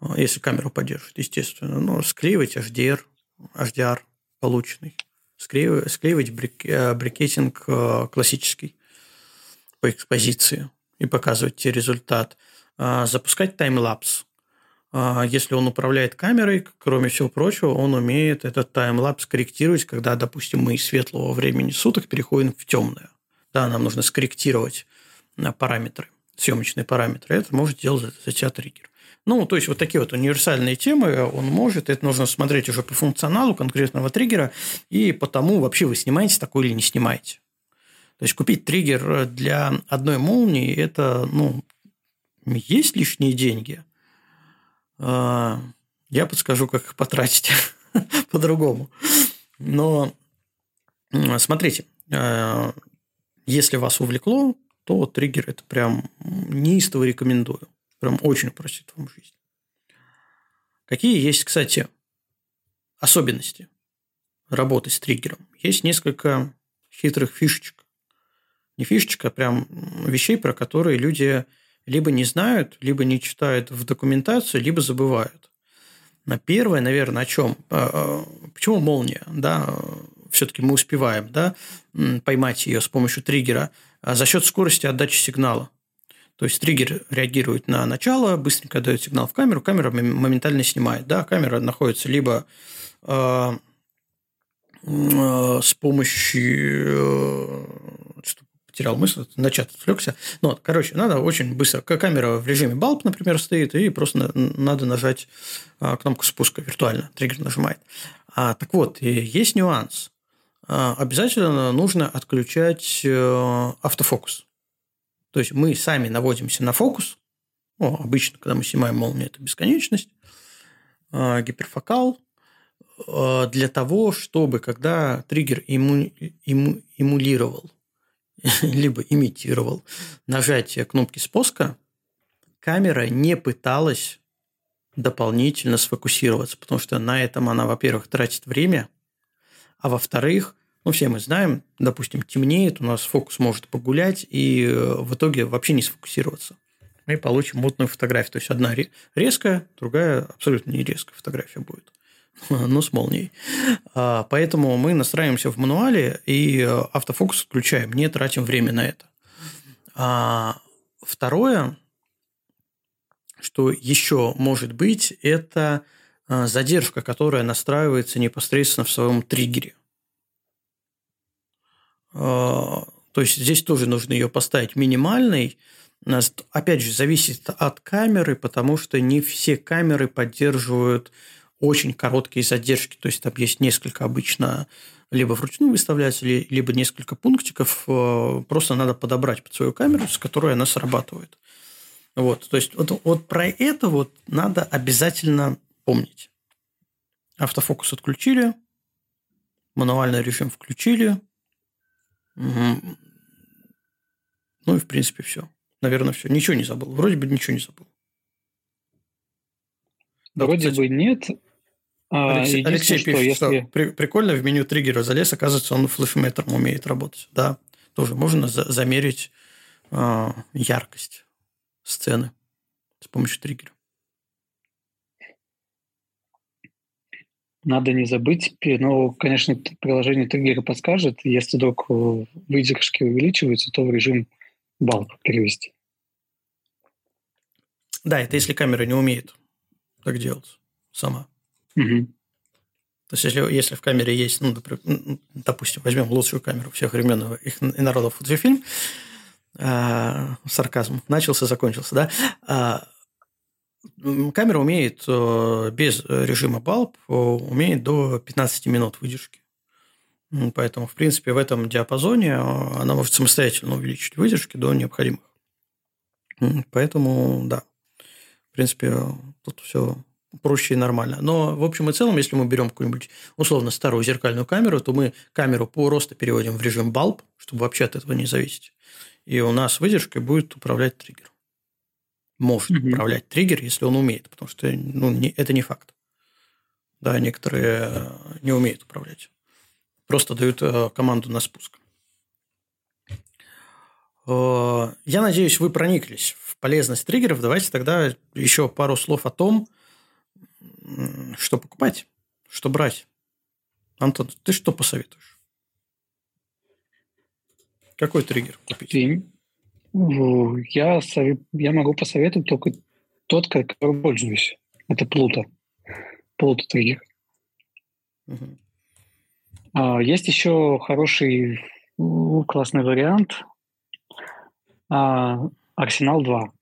А, если камеру поддерживает, естественно. Но склеивать HDR, HDR полученный. Склеивать, склеивать брик, э, брикетинг э, классический по экспозиции и показывать те результат. А, запускать таймлапс а, если он управляет камерой, кроме всего прочего, он умеет этот таймлапс корректировать, когда, допустим, мы из светлого времени суток переходим в темное. Да, нам нужно скорректировать э, параметры, съемочные параметры. Это может делать за, тебя триггер. Ну, то есть, вот такие вот универсальные темы он может. Это нужно смотреть уже по функционалу конкретного триггера и по тому, вообще вы снимаете такой или не снимаете. То есть, купить триггер для одной молнии – это, ну, есть лишние деньги – а, я подскажу, как их потратить *laughs* по-другому. Но смотрите, а, если вас увлекло, то триггер это прям неистово рекомендую. Прям очень упростит вам жизнь. Какие есть, кстати, особенности работы с триггером? Есть несколько хитрых фишечек. Не фишечек, а прям вещей, про которые люди либо не знают, либо не читают в документацию, либо забывают. На первое, наверное, о чем? А, а, почему молния? Да, все-таки мы успеваем да, поймать ее с помощью триггера а за счет скорости отдачи сигнала. То есть триггер реагирует на начало, быстренько дает сигнал в камеру, камера моментально снимает. Да? Камера находится либо э, э, с помощью потерял мысль, на чат отвлекся. Ну, вот, короче, надо очень быстро. Камера в режиме балп, например, стоит, и просто надо нажать а, кнопку спуска виртуально. Триггер нажимает. А, так вот, есть нюанс. А, обязательно нужно отключать э, автофокус. То есть мы сами наводимся на фокус. Ну, обычно, когда мы снимаем молнию, это бесконечность. А, гиперфокал для того, чтобы когда триггер иму, иму, эмулировал *laughs* либо имитировал нажатие кнопки спуска, камера не пыталась дополнительно сфокусироваться, потому что на этом она, во-первых, тратит время, а во-вторых, ну, все мы знаем, допустим, темнеет, у нас фокус может погулять, и э, в итоге вообще не сфокусироваться. Мы получим мутную фотографию. То есть, одна резкая, другая абсолютно не резкая фотография будет. *laughs* но с молнией. А, поэтому мы настраиваемся в мануале и э, автофокус отключаем, не тратим время на это. А, второе, что еще может быть, это э, задержка, которая настраивается непосредственно в своем триггере. А, то есть здесь тоже нужно ее поставить минимальной. Опять же, зависит от камеры, потому что не все камеры поддерживают очень короткие задержки, то есть там есть несколько обычно либо вручную выставляется, либо несколько пунктиков, э, просто надо подобрать под свою камеру, с которой она срабатывает. Вот, то есть вот, вот про это вот надо обязательно помнить. Автофокус отключили, мануальный режим включили. Ну и в принципе все. Наверное, все. Ничего не забыл. Вроде бы ничего не забыл. Вроде кстати, бы нет, а, Алексей, Алексей пишет, что, если... что при, прикольно в меню триггера залез, оказывается, он флешметром умеет работать. Да, тоже можно за, замерить э, яркость сцены с помощью триггера. Надо не забыть, ну, конечно, приложение триггера подскажет, если вдруг э, выдержки увеличиваются, то в режим балк перевести. Да, это если камера не умеет так делать сама. То есть, если, если в камере есть, ну, допустим, возьмем лучшую камеру всех времен их, и народов фотофильм, э, сарказм начался, закончился, да, э, камера умеет э, без режима bulb, умеет до 15 минут выдержки. Поэтому, в принципе, в этом диапазоне она может самостоятельно увеличить выдержки до необходимых. Поэтому, да, в принципе, тут все проще и нормально. Но в общем и целом, если мы берем какую-нибудь условно старую зеркальную камеру, то мы камеру просто переводим в режим bulb, чтобы вообще от этого не зависеть. И у нас выдержкой будет управлять триггер. Может mm-hmm. управлять триггер, если он умеет, потому что ну, не, это не факт. Да, некоторые э, не умеют управлять. Просто дают э, команду на спуск. Э, я надеюсь, вы прониклись в полезность триггеров. Давайте тогда еще пару слов о том, что покупать, что брать. Антон, ты что посоветуешь? Какой триггер купить? Я, совет... я могу посоветовать только тот, который пользуюсь. Это Плута. Плута триггер. Угу. А, есть еще хороший классный вариант. А, Арсенал 2.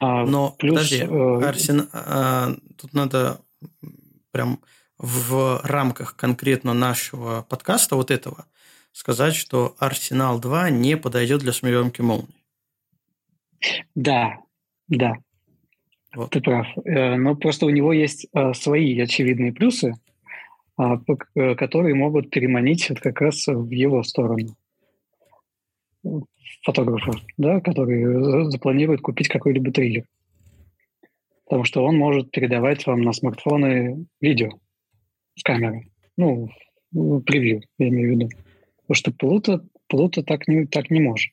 А, Но плюс, подожди, э, Арсен... а, тут надо прям в рамках конкретно нашего подкаста вот этого сказать, что Арсенал 2 не подойдет для съемки молнии. Да, да. Вот. Ты прав. Э, но просто у него есть э, свои очевидные плюсы, а, которые могут переманить вот как раз в его сторону фотографа, да, который запланирует купить какой-либо триггер. Потому что он может передавать вам на смартфоны видео с камеры. Ну, превью, я имею в виду. Потому что Pluto, Pluto так, не, так не может.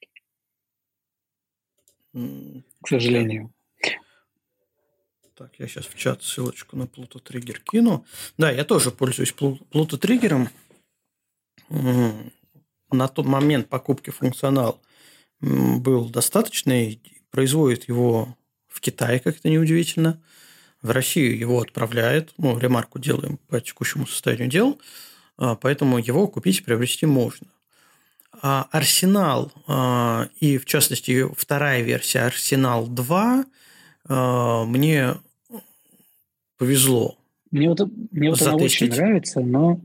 К сожалению. Так, я сейчас в чат ссылочку на Pluto триггер кину. Да, я тоже пользуюсь Pluto триггером. На тот момент покупки функционал был достаточный, производит его в Китае, как это неудивительно. В Россию его отправляют, ну, ремарку делаем по текущему состоянию дел, а, поэтому его купить и приобрести можно. А Арсенал а, и, в частности, вторая версия Арсенал 2 а, мне повезло. Мне вот, мне вот она очень нравится, но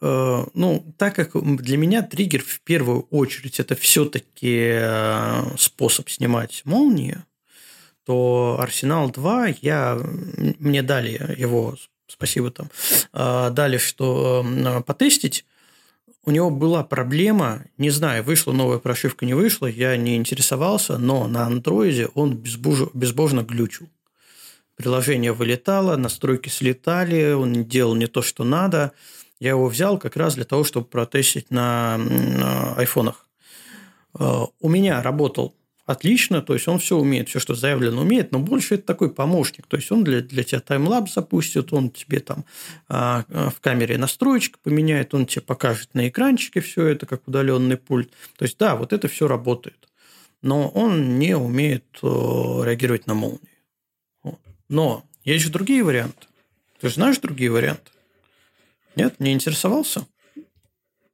ну, так как для меня триггер в первую очередь это все-таки э, способ снимать молнии, то Арсенал 2 я, мне дали его, спасибо там, э, дали, что потестить. у него была проблема, не знаю, вышла новая прошивка, не вышла, я не интересовался, но на андроиде он безбожно, безбожно глючил. Приложение вылетало, настройки слетали, он делал не то, что надо. Я его взял как раз для того, чтобы протестить на, на айфонах. Э, у меня работал отлично, то есть он все умеет, все, что заявлено, умеет, но больше это такой помощник, то есть он для, для тебя таймлапс запустит, он тебе там а, а, в камере настроечка поменяет, он тебе покажет на экранчике все это, как удаленный пульт. То есть, да, вот это все работает, но он не умеет о, реагировать на молнии. Но есть же другие варианты. Ты же знаешь другие варианты? Нет, не интересовался?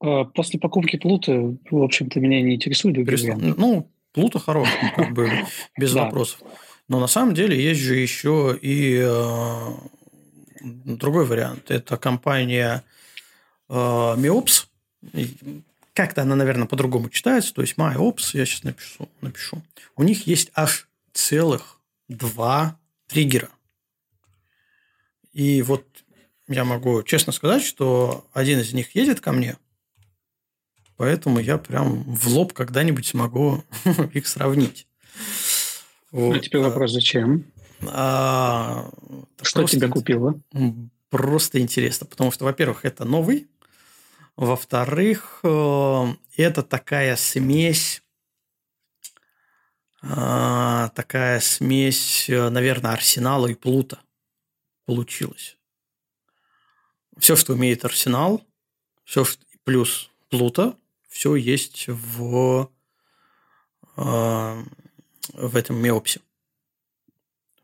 А, после покупки Плута, в общем-то, меня не интересует варианты. Ну, Плута хорош, как бы *laughs* без вопросов. Но на самом деле есть же еще и э, другой вариант. Это компания э, MiOps. Как-то она, наверное, по-другому читается. То есть MyOps, я сейчас напишу, напишу. У них есть аж целых два триггера. И вот я могу честно сказать, что один из них едет ко мне – Поэтому я прям в лоб когда-нибудь смогу *laughs* их сравнить. Вот. А теперь вопрос, зачем? А, что тебя купило? Просто интересно, потому что, во-первых, это новый, во-вторых, э, это такая смесь, а, такая смесь, э, наверное, арсенала и плута получилась. Все, что умеет арсенал, все, плюс плута, все есть в, а, в этом миопсе.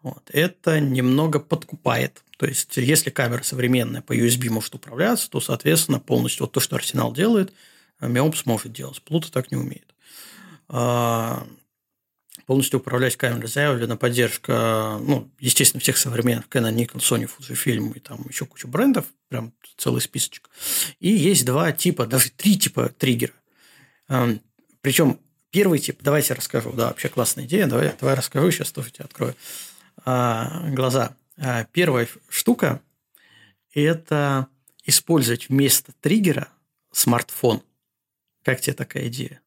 Вот. Это немного подкупает. То есть, если камера современная по USB может управляться, то, соответственно, полностью вот то, что Арсенал делает, Миопс может делать. Плута так не умеет. Полностью управлять камерой заявлена поддержка, ну, естественно, всех современных Canon, Nikon, Sony, Fujifilm и там еще куча брендов, прям целый списочек. И есть два типа, даже три типа триггера. Причем первый тип, давайте расскажу, да, вообще классная идея, давай, давай расскажу, сейчас тоже тебе открою а, глаза. А, первая штука – это использовать вместо триггера смартфон. Как тебе такая идея?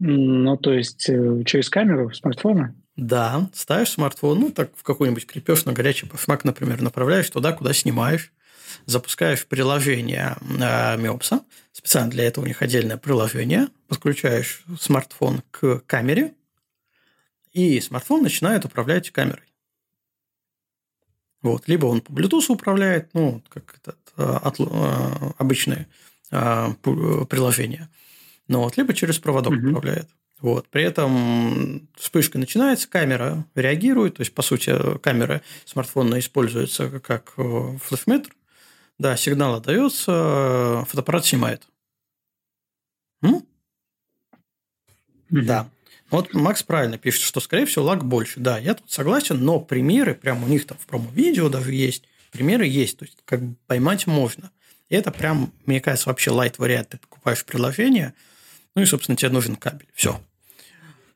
Ну, то есть э, через камеру смартфона? Да, ставишь смартфон, ну, так в какой-нибудь крепеж на горячий башмак, например, направляешь туда, куда снимаешь, запускаешь приложение Меопса, специально для этого у них отдельное приложение, подключаешь смартфон к камере, и смартфон начинает управлять камерой. Вот. Либо он по Bluetooth управляет, ну, как это, от, э, обычное э, приложение, ну, вот, либо через проводок угу. управляет. Вот. При этом вспышка начинается, камера реагирует, то есть, по сути, камера смартфона используется как э, флешметр, да, сигнал отдается, фотоаппарат снимает. М? Mm-hmm. Да. Вот Макс правильно пишет, что, скорее всего, лаг больше. Да, я тут согласен, но примеры, прям у них там в промо-видео даже есть, примеры есть, то есть как бы поймать можно. И это прям, мне кажется, вообще лайт-вариант. Ты покупаешь приложение, ну и, собственно, тебе нужен кабель. Все.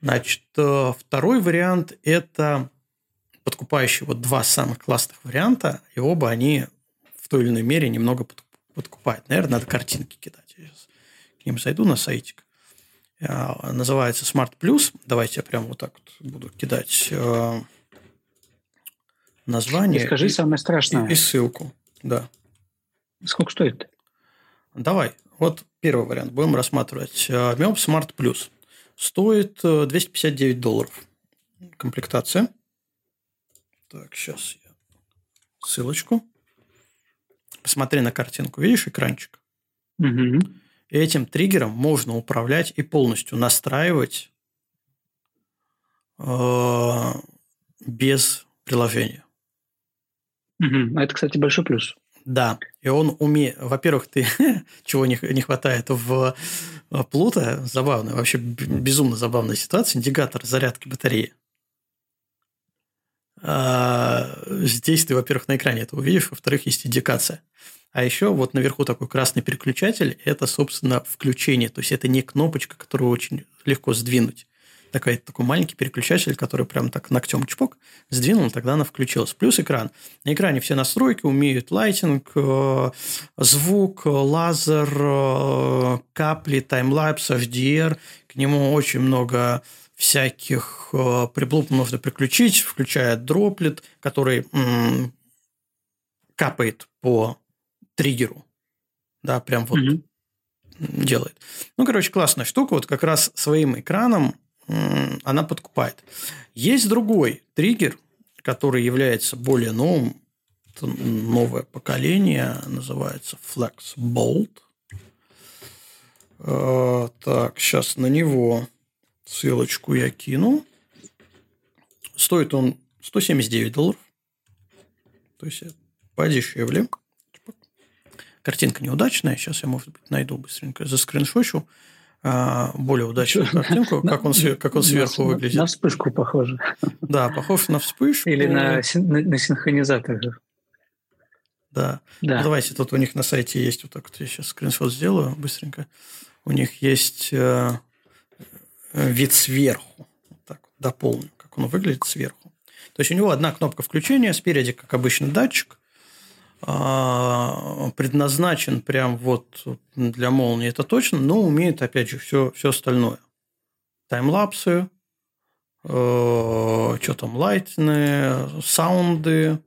Значит, э, второй вариант – это подкупающий вот два самых классных варианта, и оба они в той или иной мере немного подкупает. Наверное, надо картинки кидать. Я сейчас к ним зайду на сайтик. А, называется Smart Plus. Давайте я прямо вот так вот буду кидать э, название. И скажи и, самое страшное. И, и ссылку, да. Сколько стоит? Давай. Вот первый вариант. Будем рассматривать. Меоп Smart Plus. Стоит 259 э, долларов. Комплектация. Так, сейчас я ссылочку. Посмотри на картинку, видишь экранчик? Угу. Этим триггером можно управлять и полностью настраивать э, без приложения. Угу. Это, кстати, большой плюс. Да, и он умеет... Во-первых, ты *laughs* чего не, не хватает в Плута, забавно, вообще безумно забавная ситуация, индикатор зарядки батареи. А, здесь ты, во-первых, на экране это увидишь, во-вторых, есть индикация. А еще вот наверху такой красный переключатель – это, собственно, включение. То есть, это не кнопочка, которую очень легко сдвинуть. Такой, такой маленький переключатель, который прям так ногтем чпок сдвинул, тогда она включилась. Плюс экран. На экране все настройки умеют лайтинг, э, звук, лазер, э, капли, таймлапс, HDR. К нему очень много всяких э, приблуд можно приключить, включая дроплет, который капает по триггеру. Да, прям вот mm-hmm. делает. Ну, короче, классная штука. Вот как раз своим экраном она подкупает. Есть другой триггер, который является более новым. Это новое поколение, называется Flex Bolt. Э, так, сейчас на него ссылочку я кину. Стоит он 179 долларов. То есть подешевле. Картинка неудачная. Сейчас я, может быть, найду быстренько, заскриншочу а, более удачную картинку, как он, как он сверху выглядит. На вспышку похоже. Да, похож на вспышку. Или на, на, синхронизатор. Да. да. Ну, давайте, тут у них на сайте есть вот так вот, я сейчас скриншот сделаю быстренько. У них есть э, вид сверху. Вот так дополню, как он выглядит сверху. То есть у него одна кнопка включения, спереди, как обычно, датчик, а, предназначен прям вот для молнии, это точно, но умеет, опять же, все, все остальное. Таймлапсы, э, что там, лайтны, саунды, э,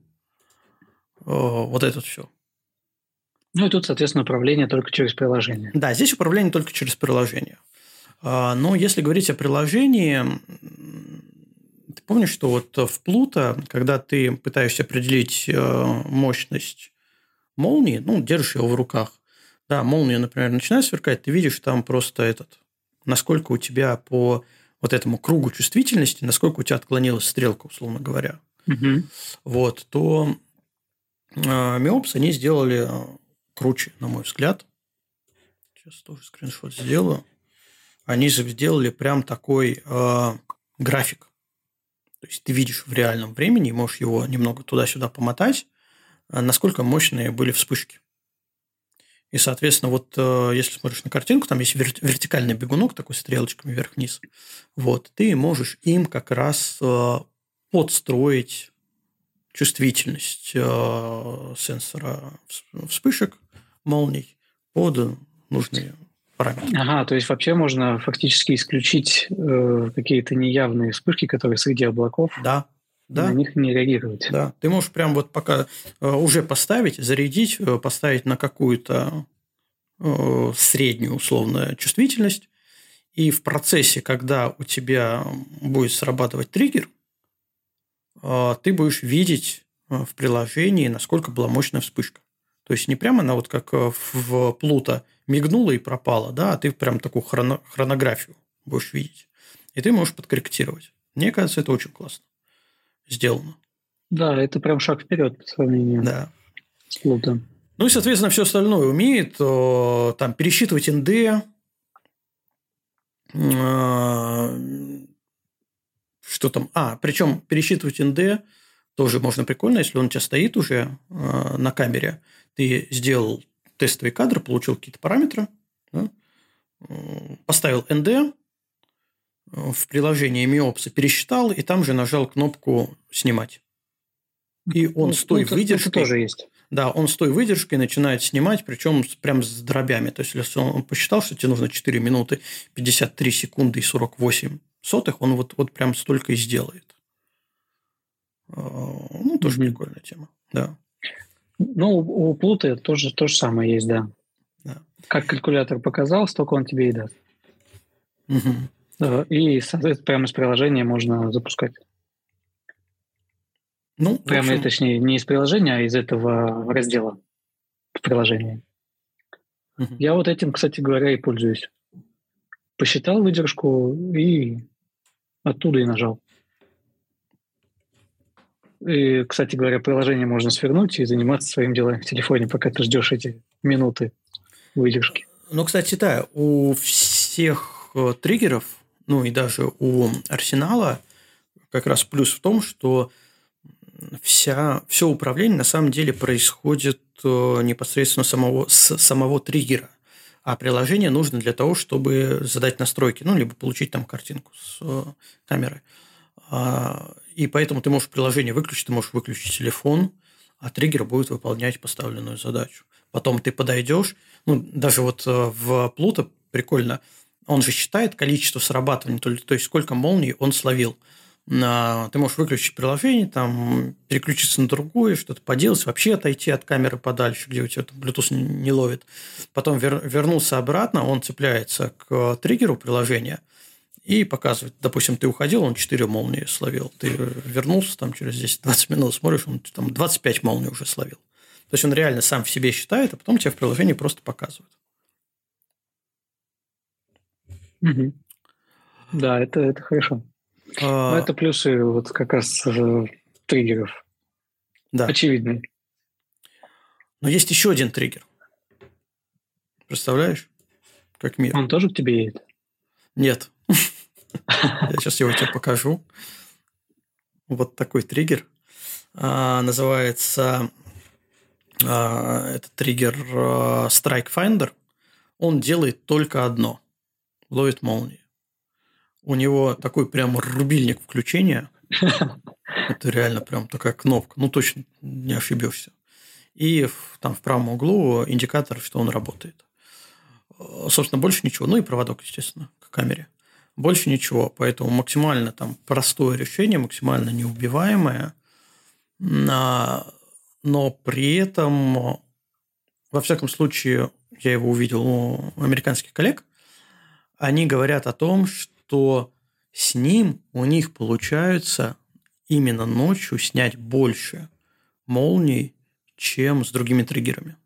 вот это все. Ну и тут, соответственно, управление только через приложение. Да, здесь управление только через приложение. А, но если говорить о приложении, помнишь, что вот в Плута, когда ты пытаешься определить э, мощность молнии, ну, держишь его в руках, да, молния, например, начинает сверкать, ты видишь там просто этот, насколько у тебя по вот этому кругу чувствительности, насколько у тебя отклонилась стрелка, условно говоря. Угу. Вот, то э, Миопс они сделали э, круче, на мой взгляд. Сейчас тоже скриншот сделаю. Они же сделали прям такой э, график. То есть ты видишь в реальном времени, можешь его немного туда-сюда помотать, э, насколько мощные были вспышки. И, соответственно, вот э, если смотришь на картинку, там есть вертикальный бегунок такой стрелочками вверх-вниз. Вот, ты можешь им как раз э, подстроить чувствительность сенсора вспышек, молний под нужные параметры. Ага, то есть вообще можно фактически исключить э, какие-то неявные вспышки, которые среди облаков. Да. Да. На них не реагировать. Да. Ты можешь прям вот пока э, уже поставить, зарядить, э, поставить на какую-то э, среднюю условную чувствительность. И в процессе, когда у тебя будет срабатывать триггер, э, ты будешь видеть э, в приложении, насколько была мощная вспышка. То есть не прямо она вот как э, в Плута мигнула и пропала, да, а ты прям такую хроно- хронографию будешь видеть. И ты можешь подкорректировать. Мне кажется, это очень классно сделано. Да, это прям шаг вперед по сравнению да. с Плутом. Ну и, соответственно, все остальное умеет. Там пересчитывать НД, э, что там? А, причем пересчитывать НД тоже можно прикольно, если он у тебя стоит уже э, на камере. Ты сделал тестовый кадр, получил какие-то параметры, да, поставил ND, в приложении MiOps пересчитал, и там же нажал кнопку «Снимать». И он ну, с той ну, выдержкой... Это тоже есть. Да, он с той выдержкой начинает снимать, причем прям с дробями. То есть, если он посчитал, что тебе нужно 4 минуты 53 секунды и 48 сотых, он вот, вот прям столько и сделает. А, ну, тоже mm-hmm. прикольная тема. Да. Ну, у Плута тоже то же самое есть, да. да. Как калькулятор показал, столько он тебе и даст. Угу. И, соответственно, прямо из приложения можно запускать. Ну, прямо, общем... точнее, не из приложения, а из этого раздела в приложении. Угу. Я вот этим, кстати говоря, и пользуюсь. Посчитал выдержку и оттуда и нажал. И, кстати говоря, приложение можно свернуть и заниматься своим делами в телефоне, пока ты ждешь эти минуты выдержки. Ну, кстати, да, у всех э, триггеров, ну и даже у арсенала как раз плюс в том, что вся, все управление на самом деле происходит э, непосредственно самого, с самого триггера. а приложение нужно для того, чтобы задать настройки, ну, либо получить там картинку с э, камеры. А, и поэтому ты можешь приложение выключить, ты можешь выключить телефон, а триггер будет выполнять поставленную задачу. Потом ты подойдешь, ну, даже вот э, в Плута прикольно, он же считает количество срабатываний, то есть сколько молний он словил. Ты можешь выключить приложение, там, переключиться на другое, что-то поделать, вообще отойти от камеры подальше, где у тебя там Bluetooth не ловит. Потом вер, вернулся обратно, он цепляется к триггеру приложения и показывает. Допустим, ты уходил, он 4 молнии словил. Ты вернулся там через 10-20 минут, смотришь, он там 25 молний уже словил. То есть он реально сам в себе считает, а потом тебе в приложении просто показывает. Угу. Да, это, это хорошо. А... Но это плюсы вот как раз э, триггеров. Да. Очевидный. Но есть еще один триггер. Представляешь? Как мир. Он тоже к тебе едет? Нет. *laughs* *laughs* Я сейчас его тебе покажу. Вот такой триггер. А, называется а, этот триггер а, Strike Finder. Он делает только одно. Ловит молнии у него такой прям рубильник включения. *laughs* Это реально прям такая кнопка. Ну, точно не ошибешься. И там в правом углу индикатор, что он работает. Собственно, больше ничего. Ну и проводок, естественно, к камере. Больше ничего. Поэтому максимально там простое решение, максимально неубиваемое. Но при этом, во всяком случае, я его увидел у американских коллег, они говорят о том, что что с ним у них получается именно ночью снять больше молний, чем с другими триггерами.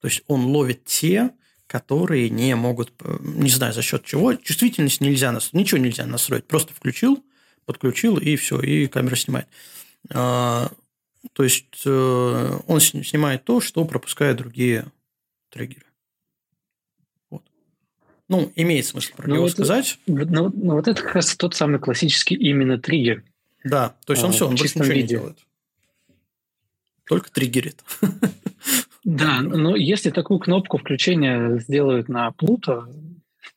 То есть он ловит те, которые не могут, не знаю за счет чего, чувствительность нельзя настроить, ничего нельзя настроить, просто включил, подключил и все, и камера снимает. А, то есть э, он снимает то, что пропускают другие триггеры. Ну, имеет смысл про но него вот, сказать. Но, но вот это как раз тот самый классический именно триггер. Да, то есть он а, все, он больше ничего виде. не делает. Только триггерит. *laughs* Да, но если такую кнопку включения сделают на Плуто,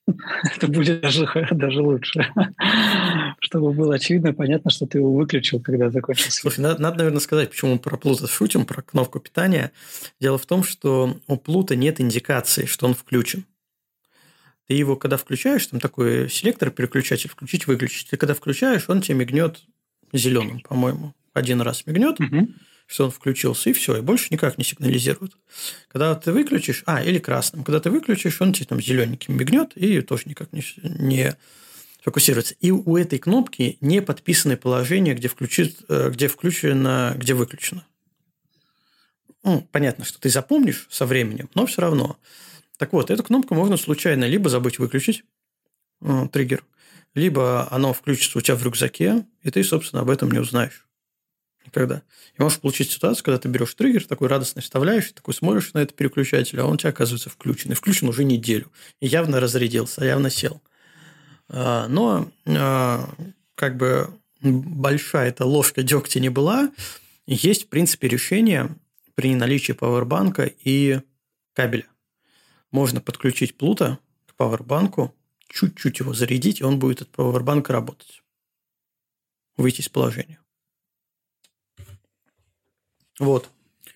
*laughs* это будет даже, даже лучше. *laughs* Чтобы было очевидно, понятно, что ты его выключил, когда закончился. Слушай, надо, надо, наверное, сказать, почему мы про Плута шутим, про кнопку питания. Дело в том, что у Плута нет индикации, что он включен. Ты его, когда включаешь, там такой селектор, переключатель, включить-выключить. Ты когда включаешь, он тебе мигнет зеленым, по-моему. Один раз мигнет, угу. Что он включился, и все, и больше никак не сигнализирует. Когда ты выключишь, а, или красным, когда ты выключишь, он тебе там зелененьким мигнет, и тоже никак не, не фокусируется. И у этой кнопки не подписаны положения, где, включит, э, где включено, где выключено. Ну, понятно, что ты запомнишь со временем, но все равно. Так вот, эту кнопку можно случайно либо забыть выключить, э, триггер, либо оно включится у тебя в рюкзаке, и ты, собственно, об этом не узнаешь. Никогда. И можешь получить ситуацию, когда ты берешь триггер, такой радостный вставляешь, такой смотришь на этот переключатель, а он у тебя оказывается включен. И включен уже неделю. И явно разрядился, явно сел. А, но а, как бы большая эта ложка дегтя не была, есть, в принципе, решение при наличии пауэрбанка и кабеля можно подключить плута к пауэрбанку, чуть-чуть его зарядить, и он будет от пауэрбанка работать. Выйти из положения. Вот.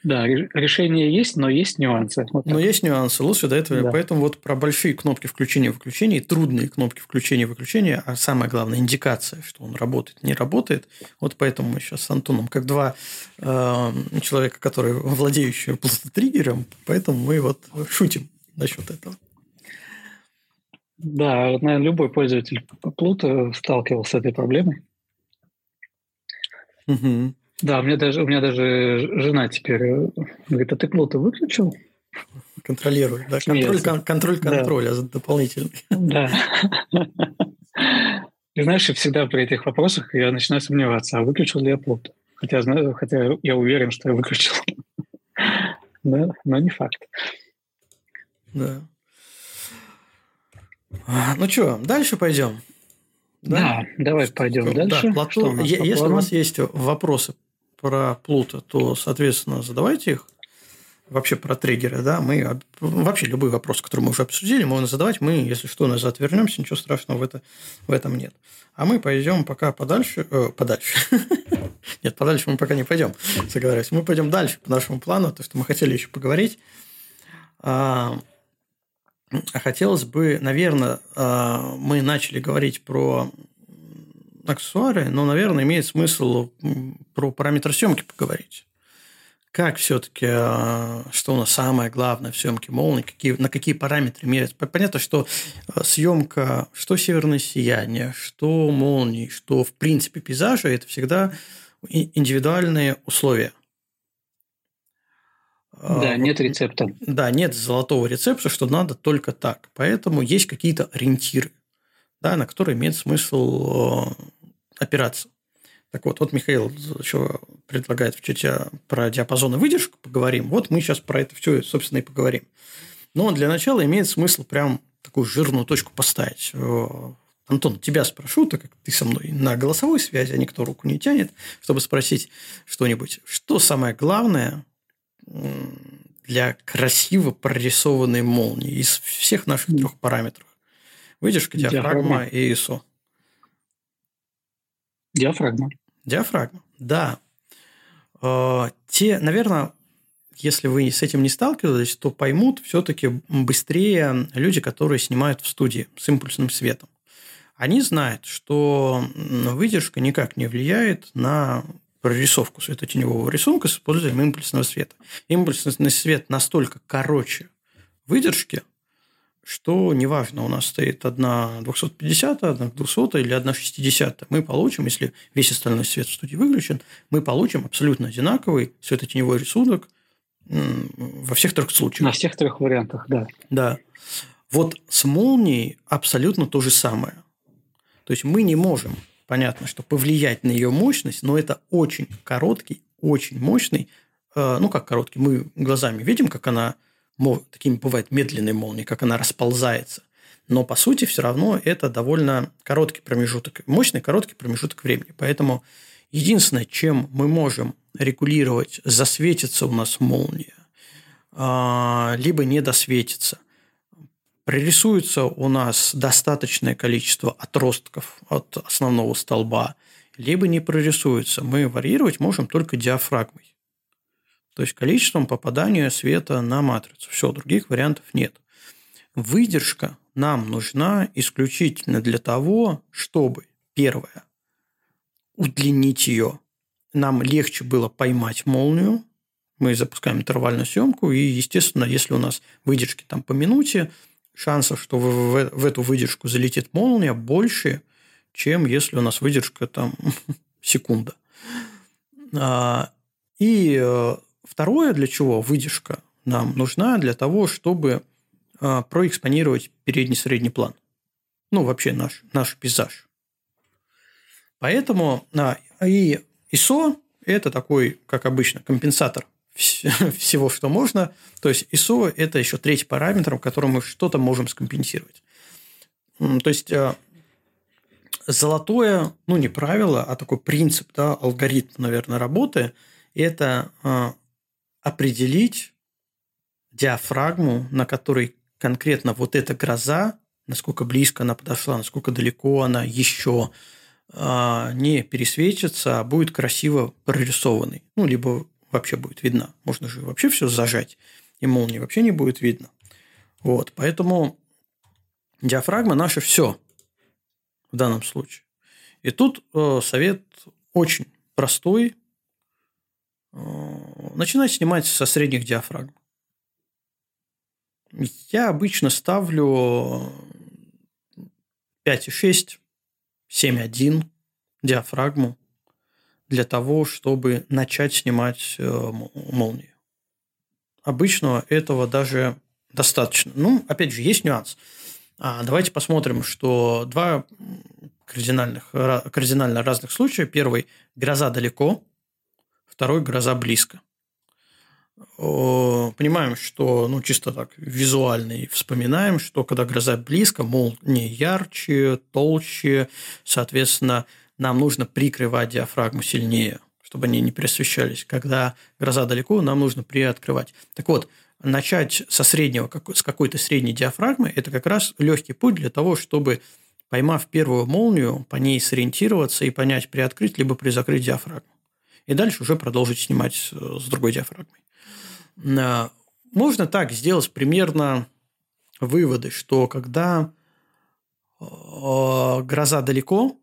Да, решение есть, но есть нюансы. Вот но есть нюансы. Лучше до этого. Да. Поэтому вот про большие кнопки включения и выключения, трудные кнопки включения и выключения, а самое главное, индикация, что он работает, не работает. Вот поэтому мы сейчас с Антоном, как два э, человека, которые владеющие триггером, поэтому мы вот шутим насчет этого. Да, наверное, любой пользователь Плута сталкивался с этой проблемой. Угу. Да, у меня даже у меня даже жена теперь э, говорит, а ты Плута выключил? Контролирует, да, контроль, кон, контроль контроля да. дополнительный. Да. И знаешь, всегда при этих вопросах я начинаю сомневаться, а выключил ли я Плут? Хотя, хотя я уверен, что я выключил. Да, но не факт. Да. Ну что, дальше пойдем? Да, да давай пойдем что, дальше. Да, плато... у Если у вас есть вопросы про Плута, то, соответственно, задавайте их вообще про триггеры, да, мы вообще любой вопрос, который мы уже обсудили, можно задавать, мы, если что, назад вернемся, ничего страшного в, это, в этом нет. А мы пойдем пока подальше, э, подальше. *laughs* Нет, подальше мы пока не пойдем, заговорюсь. Мы пойдем дальше по нашему плану, то, что мы хотели еще поговорить. А, хотелось бы, наверное, а, мы начали говорить про аксессуары, но, наверное, имеет смысл про параметры съемки поговорить как все-таки, а, что у нас самое главное в съемке молнии, какие, на какие параметры меряется. Понятно, что съемка, что северное сияние, что молнии, что в принципе пейзажа, это всегда индивидуальные условия. А, да, нет рецепта. Да, нет золотого рецепта, что надо только так. Поэтому есть какие-то ориентиры, да, на которые имеет смысл опираться. Так вот, вот Михаил еще предлагает в чате про диапазон и выдержку поговорим. Вот мы сейчас про это все, собственно, и поговорим. Но для начала имеет смысл прям такую жирную точку поставить. Э, Антон, тебя спрошу, так как ты со мной на голосовой связи, а никто руку не тянет, чтобы спросить что-нибудь. Что самое главное для красиво прорисованной молнии из всех наших трех параметров? Выдержка, диафрагма, диафрагма. и ISO. Диафрагма. Диафрагма, да. Э, те, наверное, если вы с этим не сталкивались, то поймут все-таки быстрее люди, которые снимают в студии с импульсным светом. Они знают, что выдержка никак не влияет на прорисовку светотеневого рисунка с использованием импульсного света. Импульсный свет настолько короче выдержки, что неважно, у нас стоит одна 250, одна 200 или одна 60, мы получим, если весь остальной свет в студии выключен, мы получим абсолютно одинаковый светотеневой рисунок во всех трех случаях. На всех трех вариантах, да. Да. Вот с молнией абсолютно то же самое. То есть мы не можем, понятно, что повлиять на ее мощность, но это очень короткий, очень мощный, э, ну как короткий, мы глазами видим, как она такими бывают медленные молнии, как она расползается. Но по сути все равно это довольно короткий промежуток, мощный короткий промежуток времени. Поэтому единственное, чем мы можем регулировать, засветится у нас молния, а, либо не досветится. Прорисуется у нас достаточное количество отростков от основного столба, либо не прорисуется. Мы варьировать можем только диафрагмой. То есть количеством попадания света на матрицу. Все, других вариантов нет. Выдержка нам нужна исключительно для того, чтобы, первое, удлинить ее. Нам легче было поймать молнию. Мы запускаем интервальную съемку, и, естественно, если у нас выдержки там по минуте, шансов, что в, в эту выдержку залетит молния, больше, чем если у нас выдержка там *laughs* секунда. А, и э, Второе, для чего выдержка нам нужна, для того, чтобы а, проэкспонировать передний средний план. Ну, вообще наш, наш пейзаж. Поэтому а, и ISO – это такой, как обычно, компенсатор *laughs* всего, что можно. То есть ISO – это еще третий параметр, в котором мы что-то можем скомпенсировать. То есть а, золотое, ну не правило, а такой принцип, да, алгоритм, наверное, работы – это определить диафрагму, на которой конкретно вот эта гроза, насколько близко она подошла, насколько далеко она еще а, не пересвечится, а будет красиво прорисованной. Ну, либо вообще будет видно. Можно же вообще все зажать, и молнии вообще не будет видно. Вот, поэтому диафрагма наше все в данном случае. И тут э, совет очень простой, Э, начинать снимать со средних диафрагм. Я обычно ставлю 5,6, 7,1 диафрагму для того, чтобы начать снимать э, молнии. Обычно этого даже достаточно. Ну, опять же, есть нюанс. А, давайте посмотрим, что два кардинальных, кардинально разных случая. Первый – гроза далеко – второй гроза близко. Понимаем, что, ну, чисто так визуально и вспоминаем, что когда гроза близко, молния ярче, толще, соответственно, нам нужно прикрывать диафрагму сильнее, чтобы они не пересвещались. Когда гроза далеко, нам нужно приоткрывать. Так вот, начать со среднего, с какой-то средней диафрагмы, это как раз легкий путь для того, чтобы, поймав первую молнию, по ней сориентироваться и понять, приоткрыть либо призакрыть диафрагму. И дальше уже продолжить снимать с другой диафрагмой. А, можно так сделать примерно выводы, что когда а, гроза далеко,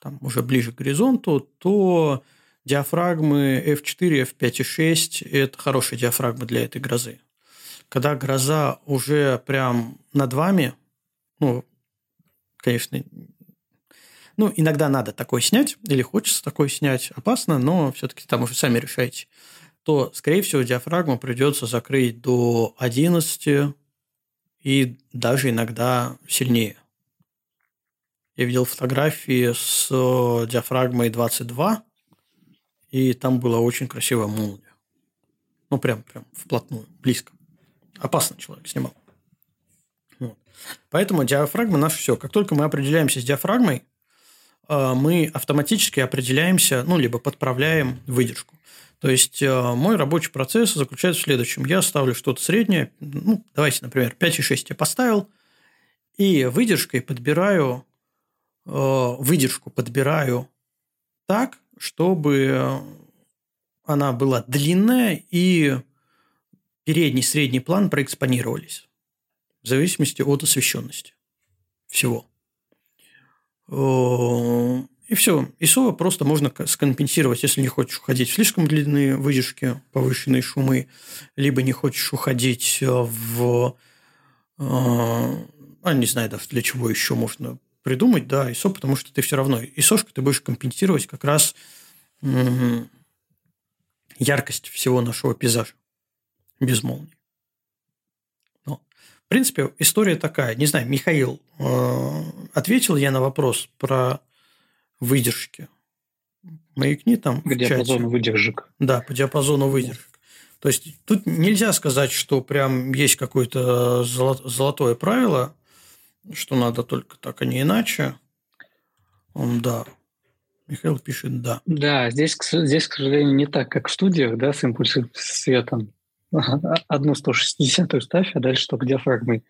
там уже ближе к горизонту, то диафрагмы F4, F5 и 6 – это хорошие диафрагмы для этой грозы. Когда гроза уже прям над вами, ну, конечно, ну, иногда надо такой снять, или хочется такой снять, опасно, но все-таки там уже сами решайте, то, скорее всего, диафрагму придется закрыть до 11 и даже иногда сильнее. Я видел фотографии с диафрагмой 22, и там была очень красивая молния. Ну, прям, прям вплотную, близко. Опасно человек снимал. Вот. Поэтому диафрагма наше все. Как только мы определяемся с диафрагмой, э, мы автоматически определяемся, ну, либо подправляем выдержку. То есть, э, мой рабочий процесс заключается в следующем. Я ставлю что-то среднее, ну, давайте, например, 5,6 я поставил, и выдержкой подбираю, э, выдержку подбираю так, чтобы она была длинная и передний, средний план проэкспонировались в зависимости от освещенности всего. И все. ISO просто можно скомпенсировать, если не хочешь уходить в слишком длинные выдержки, повышенные шумы, либо не хочешь уходить в... А, не знаю даже для чего еще можно придумать, да, ISO, потому что ты все равно ISO ты будешь компенсировать как раз яркость всего нашего пейзажа без молнии. Но, в принципе, история такая. Не знаю, Михаил, э, ответил я на вопрос про выдержки. Маякни там По диапазону выдержек. Да, по диапазону выдержек. То есть, тут нельзя сказать, что прям есть какое-то золотое правило, что надо только так, а не иначе. Он, да. Михаил пишет «да». Да, здесь, здесь, к сожалению, не так, как в студиях, да, с импульсом светом. Одну 160 ставь, а дальше только диафрагмой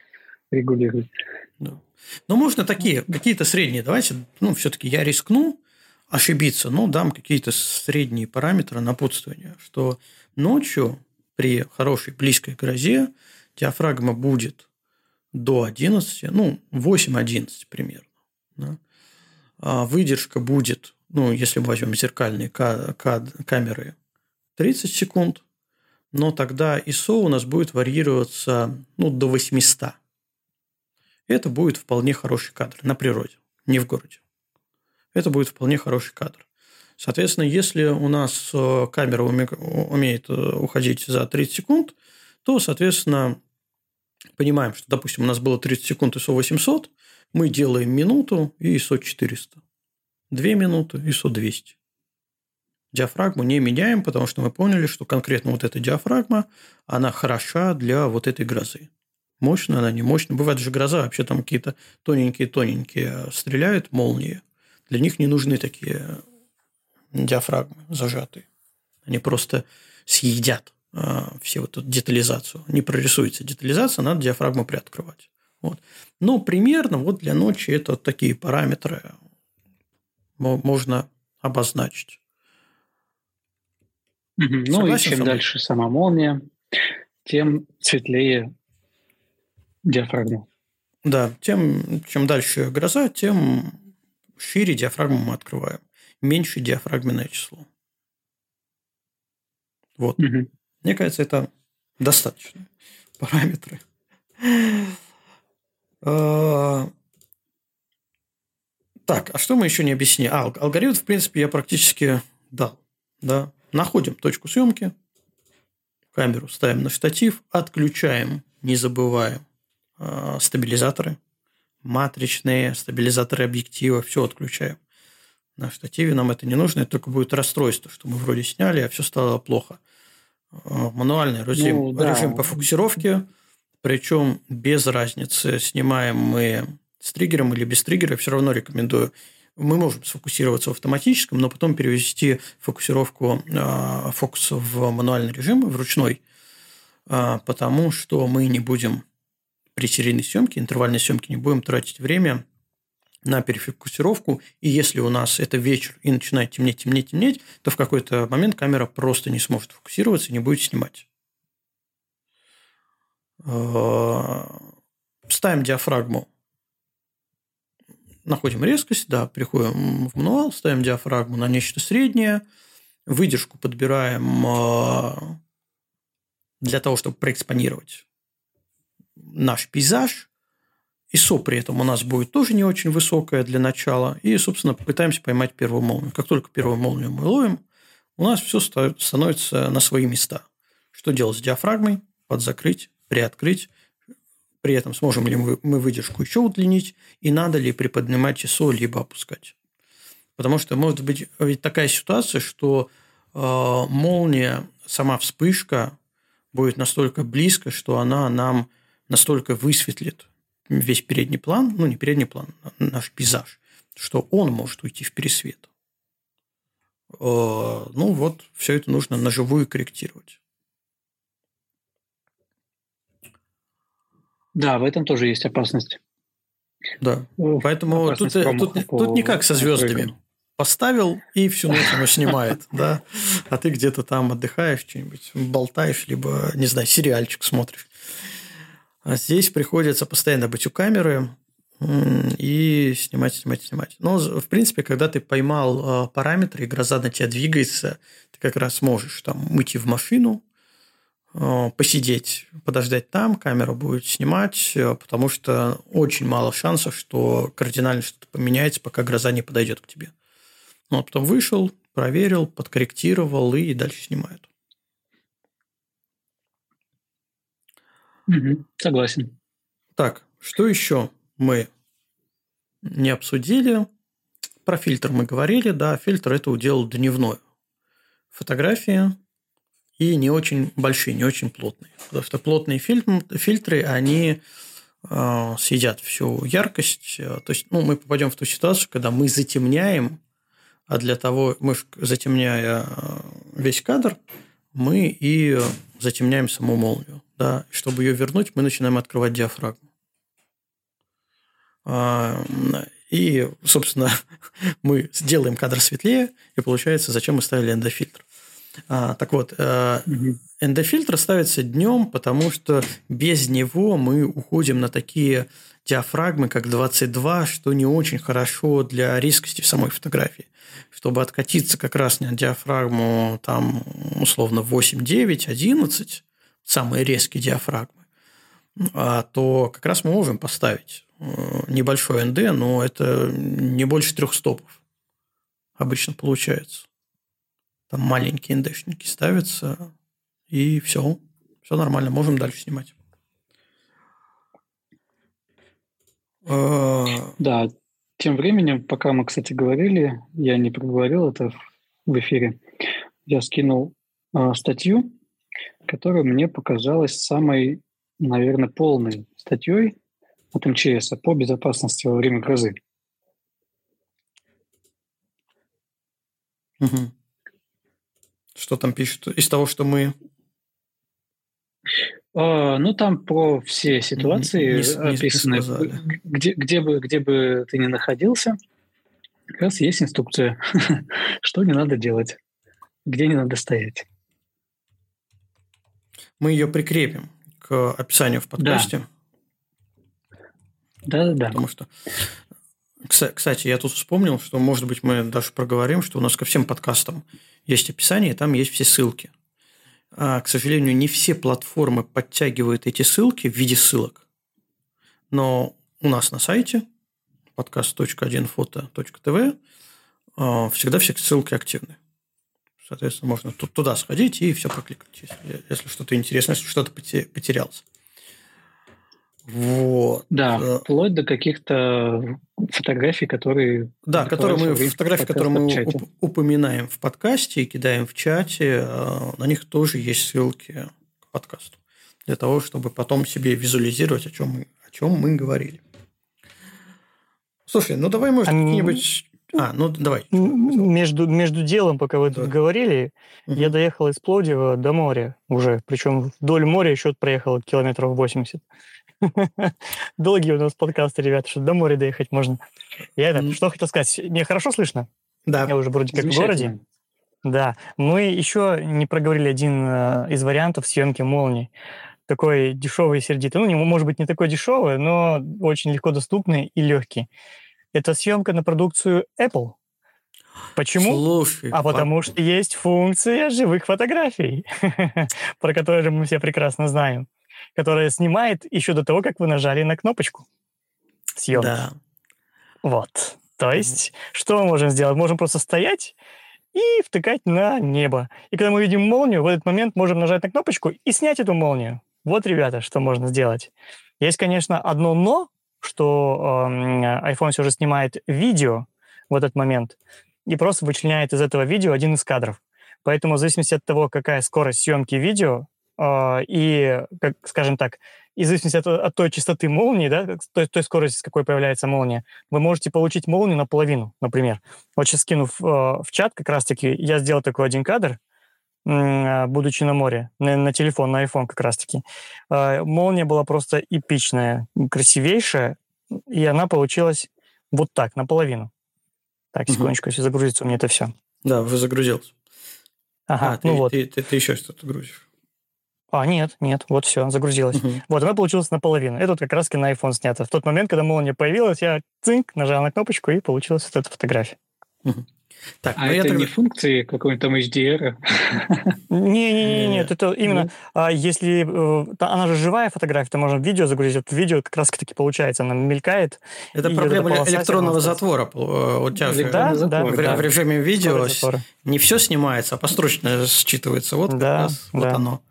регулируй. Да. Но можно такие, какие-то средние. Давайте, ну, все-таки я рискну ошибиться, но дам какие-то средние параметры напутствования, что ночью при хорошей близкой грозе диафрагма будет до 11, ну, 8-11 примерно. Да? А выдержка будет, ну, если мы возьмем зеркальные камеры, 30 секунд, но тогда ISO у нас будет варьироваться ну, до 800 это будет вполне хороший кадр на природе, не в городе. Это будет вполне хороший кадр. Соответственно, если у нас э, камера умеет э, уходить за 30 секунд, то, соответственно, понимаем, что, допустим, у нас было 30 секунд ISO 800, мы делаем минуту и ISO 400. Две минуты ISO 200. Диафрагму не меняем, потому что мы поняли, что конкретно вот эта диафрагма, она хороша для вот этой грозы. Мощная она, не мощная. Бывает же гроза, вообще там какие-то тоненькие-тоненькие стреляют молнии. Для них не нужны такие диафрагмы зажатые. Они просто съедят все вот эту детализацию. Не прорисуется детализация, надо диафрагму приоткрывать. Вот. Но примерно вот для ночи это вот такие параметры можно обозначить. Ну и чем дальше сама молния, тем светлее диафрагму. Да, тем, чем дальше гроза, тем шире диафрагму мы открываем. Меньше диафрагменное число. Вот. Угу. Мне кажется, это достаточно *laughs* параметры. А, так, а что мы еще не объяснили? А, алгоритм, в принципе, я практически дал. Да? Находим точку съемки, камеру ставим на штатив, отключаем, не забываем Э, стабилизаторы, матричные, стабилизаторы объектива, все отключаем. На штативе нам это не нужно, это только будет расстройство, что мы вроде сняли, а все стало плохо. Э, мануальный режим, ну, да. режим по фокусировке, причем без разницы, снимаем мы с триггером или без триггера, все равно рекомендую мы можем сфокусироваться в автоматическом, но потом перевести фокусировку э, фокуса в мануальный режим, в ручной, э, потому что мы не будем при серийной съемке, интервальной съемке не будем тратить время на перефокусировку, и если у нас это вечер и начинает темнеть, темнеть, темнеть, то в какой-то момент камера просто не сможет фокусироваться и не будет снимать. Э, ставим диафрагму находим резкость, да, приходим в мануал, ставим диафрагму на нечто среднее, выдержку подбираем а, для того, чтобы проэкспонировать наш пейзаж. ISO при этом у нас будет тоже не очень высокое для начала. И, собственно, пытаемся поймать первую молнию. Как только первую молнию мы ловим, у нас все становится на свои места. Что делать с диафрагмой? Подзакрыть, приоткрыть, при этом сможем ли мы выдержку еще удлинить, и надо ли приподнимать ISO, либо опускать. Потому что может быть ведь такая ситуация, что э, молния, сама вспышка будет настолько близко, что она нам настолько высветлит весь передний план, ну не передний план, а наш пейзаж, что он может уйти в пересвет. Э, ну вот, все это нужно на живую корректировать. Да, в этом тоже есть опасность. Да. Поэтому тут, э, тут, тут не как со звездами. Поставил и всю ночь оно снимает, да. А ты где-то там отдыхаешь, что-нибудь болтаешь, либо, не знаю, сериальчик смотришь. А здесь приходится постоянно быть у камеры и снимать, снимать, снимать. Но, в принципе, когда ты поймал э, параметры, и гроза на тебя двигается, ты как раз можешь там уйти в машину, Э, посидеть, подождать там, камера будет снимать, э, потому что очень мало шансов, что кардинально что-то поменяется, пока гроза не подойдет к тебе. Ну, а потом вышел, проверил, подкорректировал и дальше снимают. Угу, согласен. Так, что еще мы не обсудили? Про фильтр мы говорили, да, фильтр это удел дневной. Фотографии и не очень большие, не очень плотные. Потому что плотные фильтры, они э, съедят всю яркость. То есть, ну, мы попадем в ту ситуацию, когда мы затемняем, а для того, мы затемняя э, весь кадр, мы и затемняем саму молнию. Да? Чтобы ее вернуть, мы начинаем открывать диафрагму. А, и, собственно, *laughs* мы сделаем кадр светлее, и получается, зачем мы ставили эндофильтр. А, так вот, э, эндофильтр ставится днем, потому что без него мы уходим на такие диафрагмы, как 22, что не очень хорошо для резкости самой фотографии. Чтобы откатиться как раз на диафрагму там условно 8, 9, 11, самые резкие диафрагмы, а, то как раз мы можем поставить э, небольшой НД, но это не больше трех стопов обычно получается. Там маленькие НДшники ставятся, и все. Все нормально, можем дальше снимать. А, да, тем временем, пока мы, кстати, говорили, я не проговорил это в эфире, я скинул э, статью, которая мне показалась самой, наверное, полной статьей от МЧС по безопасности во время грозы. Угу. Что там пишут? Из того, что мы... А, ну, там про все ситуации не, не, описаны. Не где, где, бы, где бы ты ни находился, как раз есть инструкция, *laughs* что не надо делать, где не надо стоять. Мы ее прикрепим к описанию в подкасте. Да, да, да. Потому что кстати, я тут вспомнил, что, может быть, мы даже проговорим, что у нас ко всем подкастам есть описание, и там есть все ссылки. А, к сожалению, не все платформы подтягивают эти ссылки в виде ссылок. Но у нас на сайте podcast.1foto.tv а, всегда все ссылки активны. Соответственно, можно туда сходить и все прокликать, если, если что-то интересное, если что-то потерялось. Вот. Да, э, вплоть до каких-то фотографий, которые... Да, которые мы, фотографии, которые мы уп- упоминаем в подкасте и кидаем в чате, э, на них тоже есть ссылки к подкасту. Для того, чтобы потом себе визуализировать, о чем мы, о чем мы говорили. Слушай, ну давай, может, а... какие-нибудь А, ну давай. Между, между делом, пока вы тут говорили, угу. я доехал из Пловдива до моря уже. Причем вдоль моря еще проехал километров 80. *laughs* Долгие у нас подкасты, ребята, что до моря доехать можно. Я это, что хотел сказать. Мне хорошо слышно? Да. Я уже вроде как в городе. Да. Мы еще не проговорили один э, из вариантов съемки молнии. Такой дешевый и сердитый. Ну, не, может быть, не такой дешевый, но очень легко доступный и легкий. Это съемка на продукцию Apple. Почему? Слушай, а потому что есть функция живых фотографий, *laughs* про которые мы все прекрасно знаем, которая снимает еще до того, как вы нажали на кнопочку съемки. Да. Вот. То есть, что мы можем сделать? Можем просто стоять и втыкать на небо. И когда мы видим молнию, в этот момент можем нажать на кнопочку и снять эту молнию. Вот, ребята, что можно сделать. Есть, конечно, одно «но», что э, iPhone все же снимает видео в этот момент и просто вычленяет из этого видео один из кадров. Поэтому в зависимости от того, какая скорость съемки видео э, и, как, скажем так, и в зависимости от, от той частоты молнии, да, той, той скорости, с какой появляется молния, вы можете получить молнию наполовину, например. Вот сейчас скинув э, в чат как раз-таки, я сделал такой один кадр, будучи на море, на, на телефон, на iPhone как раз-таки. Э, молния была просто эпичная, красивейшая, и она получилась вот так, наполовину. Так, секундочку, если загрузится у меня это все. Да, уже загрузился. Ага, а, ну ты, вот. Ты, ты, ты еще что-то грузишь. А, нет, нет, вот все, загрузилось. Угу. Вот, она получилась наполовину. Это вот как раз на iPhone снято. В тот момент, когда молния появилась, я цинк, нажал на кнопочку, и получилась вот эта фотография. Угу. Так, а это не функции какой-нибудь там HDR? Не-не-не, нет, *laughs* это именно, а, если э, она же живая фотография, то можно видео загрузить, вот видео как раз таки получается, она мелькает. Это проблема электронного затвора. Э, у тебя да, да, в, режиме видео не все снимается, а построчно считывается. Вот как раз вот оно.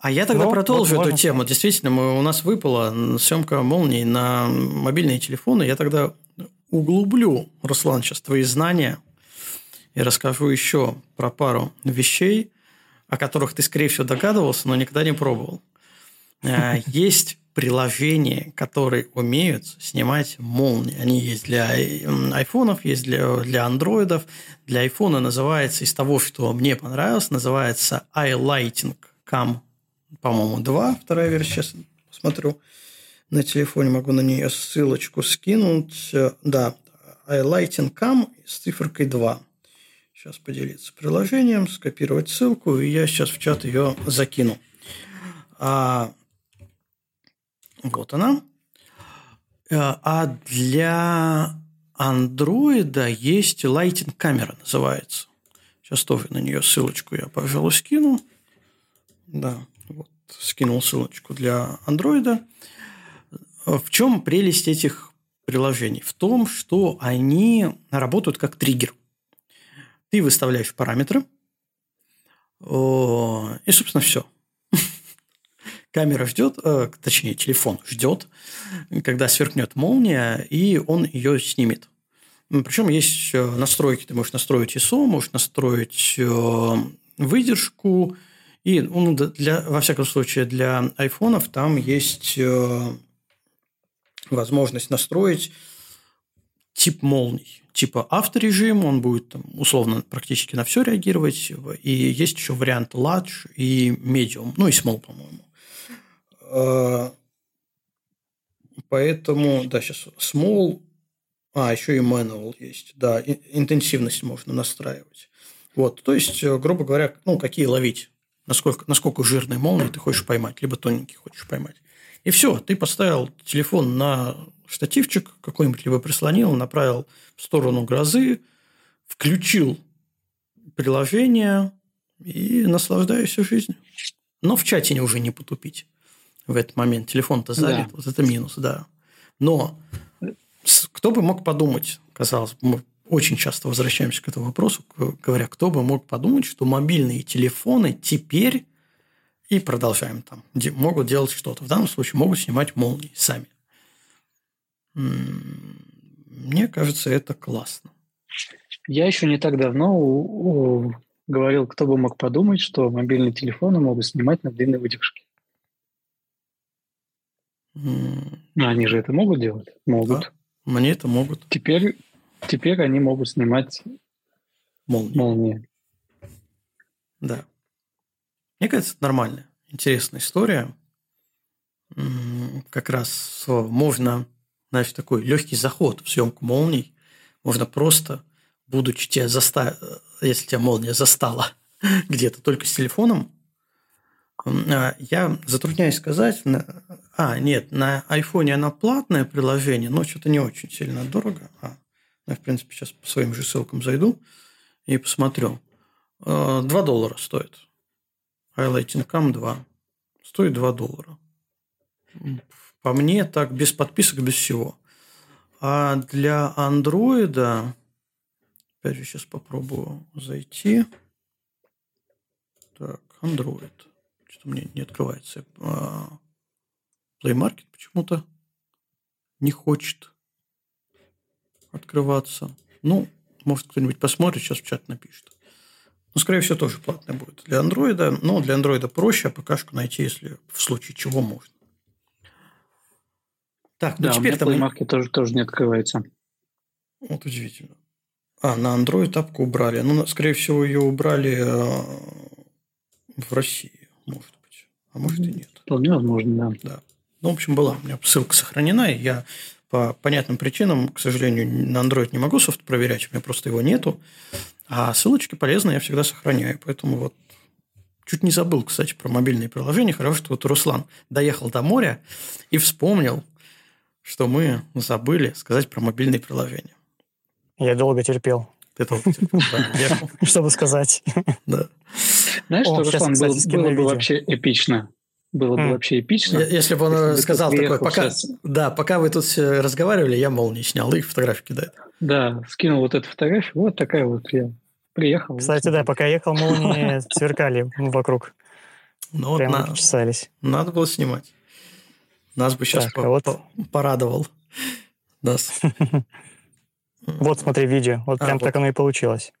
А я тогда ну, продолжу вот эту тему. Действительно, мы, у нас выпала съемка молний на мобильные телефоны. Я тогда углублю, Руслан, сейчас твои знания и расскажу еще про пару вещей, о которых ты, скорее всего, догадывался, но никогда не пробовал. Э, *laughs* есть приложения, которые умеют снимать молнии. Они есть для айфонов, есть для, для андроидов. Для айфона называется, из того, что мне понравилось, называется iLighting Cam по-моему, 2, вторая версия, сейчас посмотрю на телефоне, могу на нее ссылочку скинуть. Да, iLighting Cam с циферкой 2. Сейчас поделиться приложением, скопировать ссылку, и я сейчас в чат ее закину. А, вот она. А для андроида есть Lighting камера, называется. Сейчас тоже на нее ссылочку я, пожалуй, скину. Да скинул ссылочку для андроида. В чем прелесть этих приложений? В том, что они работают как триггер. Ты выставляешь параметры, и, собственно, все. *laughs* Камера ждет, э, точнее, телефон ждет, когда сверкнет молния, и он ее снимет. Причем есть настройки. Ты можешь настроить ISO, можешь настроить э, выдержку, и ну, для, во всяком случае для айфонов там есть э, возможность настроить тип молний. Типа авторежим, он будет там, условно практически на все реагировать. И есть еще вариант large и medium, ну и small, по-моему. Э, поэтому, да, сейчас small, а, еще и manual есть, да, интенсивность можно настраивать. Вот, то есть, э, грубо говоря, ну, какие ловить насколько, насколько жирные молнии ты хочешь поймать, либо тоненькие хочешь поймать. И все, ты поставил телефон на штативчик какой-нибудь, либо прислонил, направил в сторону грозы, включил приложение и наслаждаешься жизнью. Но в чате уже не потупить в этот момент. Телефон-то залит, да. вот это минус, да. Но кто бы мог подумать, казалось бы, очень часто возвращаемся к этому вопросу, говоря, кто бы мог подумать, что мобильные телефоны теперь и продолжаем там, могут делать что-то. В данном случае могут снимать молнии сами. Мне кажется, это классно. Я еще не так давно говорил, кто бы мог подумать, что мобильные телефоны могут снимать на длинной выдержке. Mm. они же это могут делать? Могут. Да, мне это могут. Теперь теперь они могут снимать молнии. молнии. Да. Мне кажется, это нормальная, интересная история. Как раз можно, знаешь, такой легкий заход в съемку молний. Можно просто, будучи тебя заста... если тебя молния застала *laughs* где-то только с телефоном, а, я затрудняюсь сказать. А, нет, на айфоне она платное приложение, но что-то не очень сильно дорого. А, я, в принципе, сейчас по своим же ссылкам зайду и посмотрю. 2 а, доллара стоит. Highlighting Cam 2. Стоит 2 доллара. По мне так, без подписок, без всего. А для андроида... Опять же, сейчас попробую зайти. Так, Android. Что-то мне не открывается. А, Play Market почему-то не хочет открываться. Ну, может, кто-нибудь посмотрит, сейчас в чат напишет. Ну, скорее всего, тоже платное будет для андроида. Но для андроида проще, а ПКшку найти, если в случае чего можно. Так, ну да, теперь там... Market тоже, тоже не открывается. Вот удивительно. А, на Android тапку убрали. Ну, скорее всего, ее убрали э, в России, может быть. А может и нет. Вполне возможно, да. Да. Ну, в общем, была у меня ссылка сохранена, и я по понятным причинам, к сожалению, на Android не могу софт проверять, у меня просто его нету. А ссылочки полезные я всегда сохраняю. Поэтому вот чуть не забыл, кстати, про мобильные приложения. Хорошо, что вот Руслан доехал до моря и вспомнил, что мы забыли сказать про мобильные приложения. Я долго терпел. Ты долго терпел, *laughs* Чтобы сказать. Да. Знаешь, что, Руслан, было бы вообще эпично? Было бы вообще эпично. Если бы он сказал такое, пока, да, пока вы тут все разговаривали, я молнии снял и фотографии кидает. Да, скинул вот эту фотографию, вот такая вот я приехал. Кстати, да, пока ехал, молнии *laughs* сверкали вокруг. Ну, Прямо вот чесались. Надо было снимать. Нас бы сейчас а вот... порадовал. Нас. *laughs* Вот смотри видео. Вот а, прям так оно и получилось.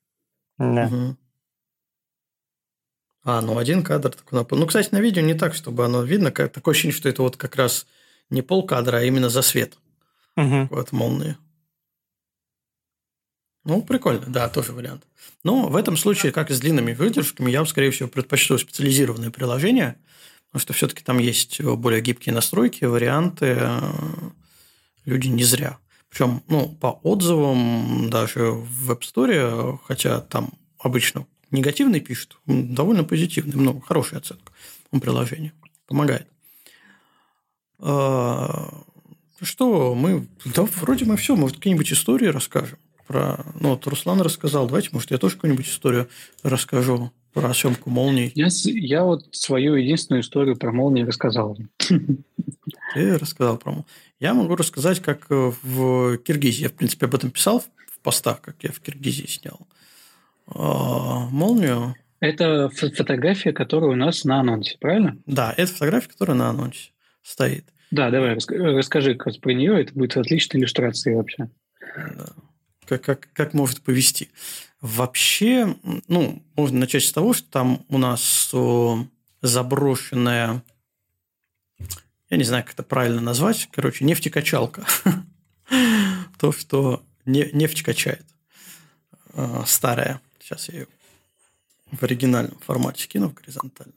Да. А, ну один кадр такой. Ну, кстати, на видео не так, чтобы оно видно. Как, такое ощущение, что это вот как раз не пол кадра, а именно засвет. Угу. Вот молнии. Ну, прикольно, да, тоже вариант. Но в этом случае, как и с длинными выдержками, я скорее всего, предпочту специализированные приложения, потому что все-таки там есть более гибкие настройки, варианты. Э, люди не зря. Причем, ну, по отзывам даже в App Store, хотя там обычно негативный пишут, довольно позитивный, много, хорошая оценка у приложения. Помогает. А, что мы... Да, вроде мы все. Может, какие-нибудь истории расскажем? Про... Ну, вот Руслан рассказал. Давайте, может, я тоже какую-нибудь историю расскажу про съемку молний. Я, я вот свою единственную историю про молнии рассказал. Ты рассказал про молнии. Я могу рассказать, как в Киргизии. Я, в принципе, об этом писал в постах, как я в Киргизии снял а, молнию. Это фотография, которая у нас на анонсе, правильно? Да, это фотография, которая на анонсе стоит. Да, давай, расскажи как про нее. Это будет отличная иллюстрация вообще. Да. Как, как, как может повести. Вообще, ну, можно начать с того, что там у нас заброшенная, я не знаю, как это правильно назвать, короче, нефтекачалка. *laughs* То, что нефть качает. А, старая. Сейчас я ее в оригинальном формате скину, в горизонтальном.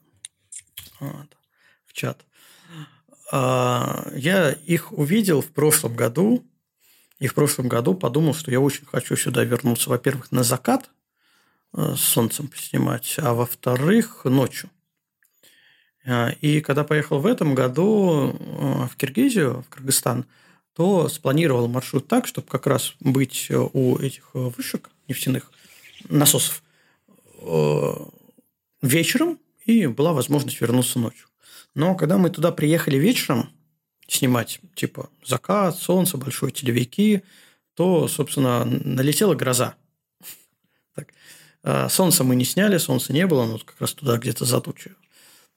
Вот, в чат. А, я их увидел в прошлом году, и в прошлом году подумал, что я очень хочу сюда вернуться, во-первых, на закат э, с солнцем поснимать, а во-вторых, ночью. А, и когда поехал в этом году э, в Киргизию, в Кыргызстан, то спланировал маршрут так, чтобы как раз быть у этих вышек нефтяных насосов э, вечером, и была возможность вернуться ночью. Но когда мы туда приехали вечером снимать, типа, закат, солнце, большой телевики, то, собственно, налетела гроза. *laughs* Так. А солнце мы не сняли, солнца не было, но как раз туда где-то за тучей.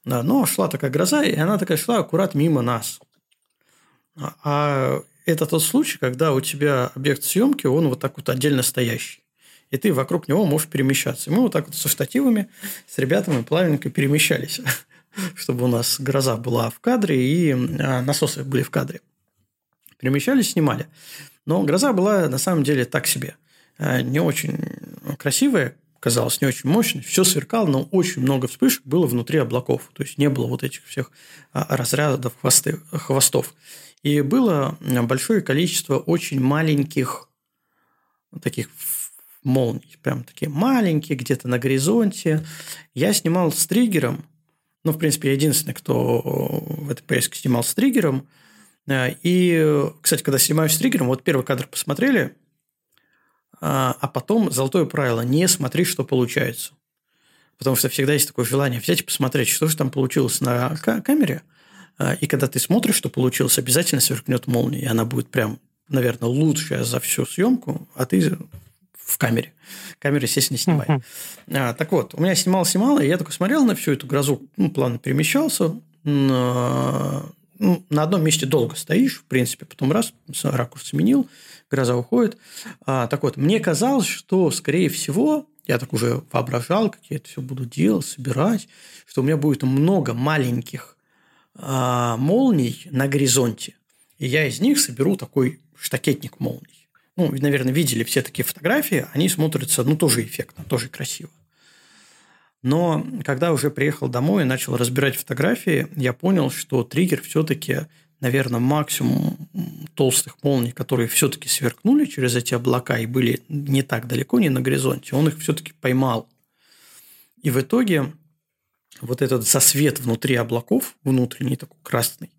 Да, но шла такая гроза, и она такая шла аккурат мимо нас. А, а это тот случай, когда у тебя объект съемки, он вот так вот отдельно стоящий и ты вокруг него можешь перемещаться. И мы вот так вот со штативами, с ребятами плавненько перемещались, *laughs* чтобы у нас гроза была в кадре и а, насосы были в кадре. Перемещались, снимали. Но гроза была на самом деле так себе. Э, не очень красивая, казалось, не очень мощной. Все сверкало, но очень много вспышек было внутри облаков. То есть не было вот этих всех а, разрядов хвосты, хвостов. И было большое количество очень маленьких таких молний, прям такие маленькие, где-то на горизонте. Я снимал с триггером, ну, в принципе, я единственный, кто в этой поездке снимал с триггером. Э, и, кстати, когда снимаю с триггером, вот первый кадр посмотрели, а, а потом золотое правило – не смотри, что получается. Потому что всегда есть такое желание взять и посмотреть, что же там получилось на камере. А, и когда ты смотришь, что получилось, обязательно сверкнет молния, и она будет прям, наверное, лучшая за всю съемку, а ты в камере. Камера, естественно, не снимает. Uh-huh. А, так вот, у меня снимал-снимал, и я такой смотрел на всю эту грозу, ну, плавно перемещался. На, ну, на одном месте долго стоишь, в принципе, потом раз, ракурс сменил, гроза уходит. А, так вот, мне казалось, что, скорее всего, я так уже воображал, как я это все буду делать, собирать, что у меня будет много маленьких а, молний на горизонте, и я из них соберу такой штакетник молний ну, наверное, видели все такие фотографии, они смотрятся, ну, тоже эффектно, тоже красиво. Но когда уже приехал домой и начал разбирать фотографии, я понял, что триггер все-таки, наверное, максимум толстых молний, которые все-таки сверкнули через эти облака и были не так далеко, не на горизонте, он их все-таки поймал. И в итоге вот этот засвет внутри облаков, внутренний такой красный,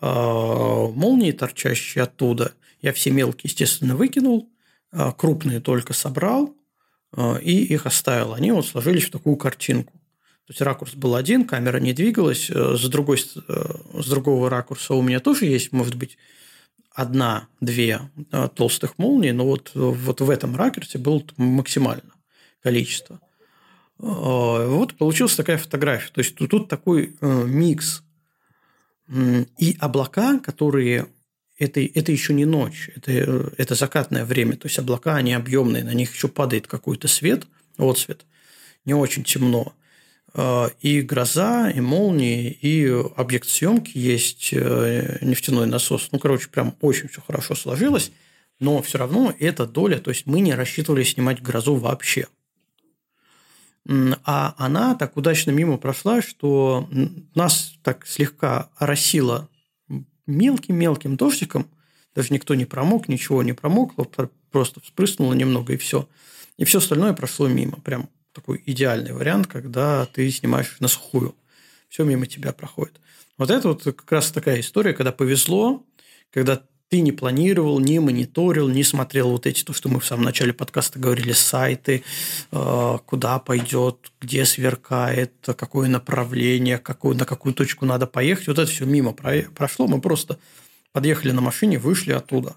а, молнии, торчащие оттуда – я все мелкие, естественно, выкинул, а, крупные только собрал а, и их оставил. Они вот сложились в такую картинку. То есть ракурс был один, камера не двигалась. Э, с, другой, э, с другого ракурса у меня тоже есть, может быть, одна-две а, толстых молнии, но вот, вот в этом ракурсе было максимально количество. Вот получилась такая фотография. То есть тут, тут такой э, микс. И облака, которые это, это еще не ночь, это, это закатное время. То есть облака, они объемные, на них еще падает какой-то свет, отсвет, не очень темно. А, и гроза, и молнии, и объект съемки есть э, нефтяной насос. Ну, короче, прям очень все хорошо сложилось. Но все равно это доля, то есть мы не рассчитывали снимать грозу вообще. А она так удачно мимо прошла, что нас так слегка оросило мелким-мелким дождиком, даже никто не промок, ничего не промокло, просто вспрыснуло немного и все. И все остальное прошло мимо. Прям такой идеальный вариант, когда ты снимаешь на сухую. Все мимо тебя проходит. Вот это вот как раз такая история, когда повезло, когда ты не планировал, не мониторил, не смотрел вот эти, то, что мы в самом начале подкаста говорили, сайты, э, куда пойдет, где сверкает, какое направление, какую, на какую точку надо поехать. Вот это все мимо прошло. Мы просто подъехали на машине, вышли оттуда.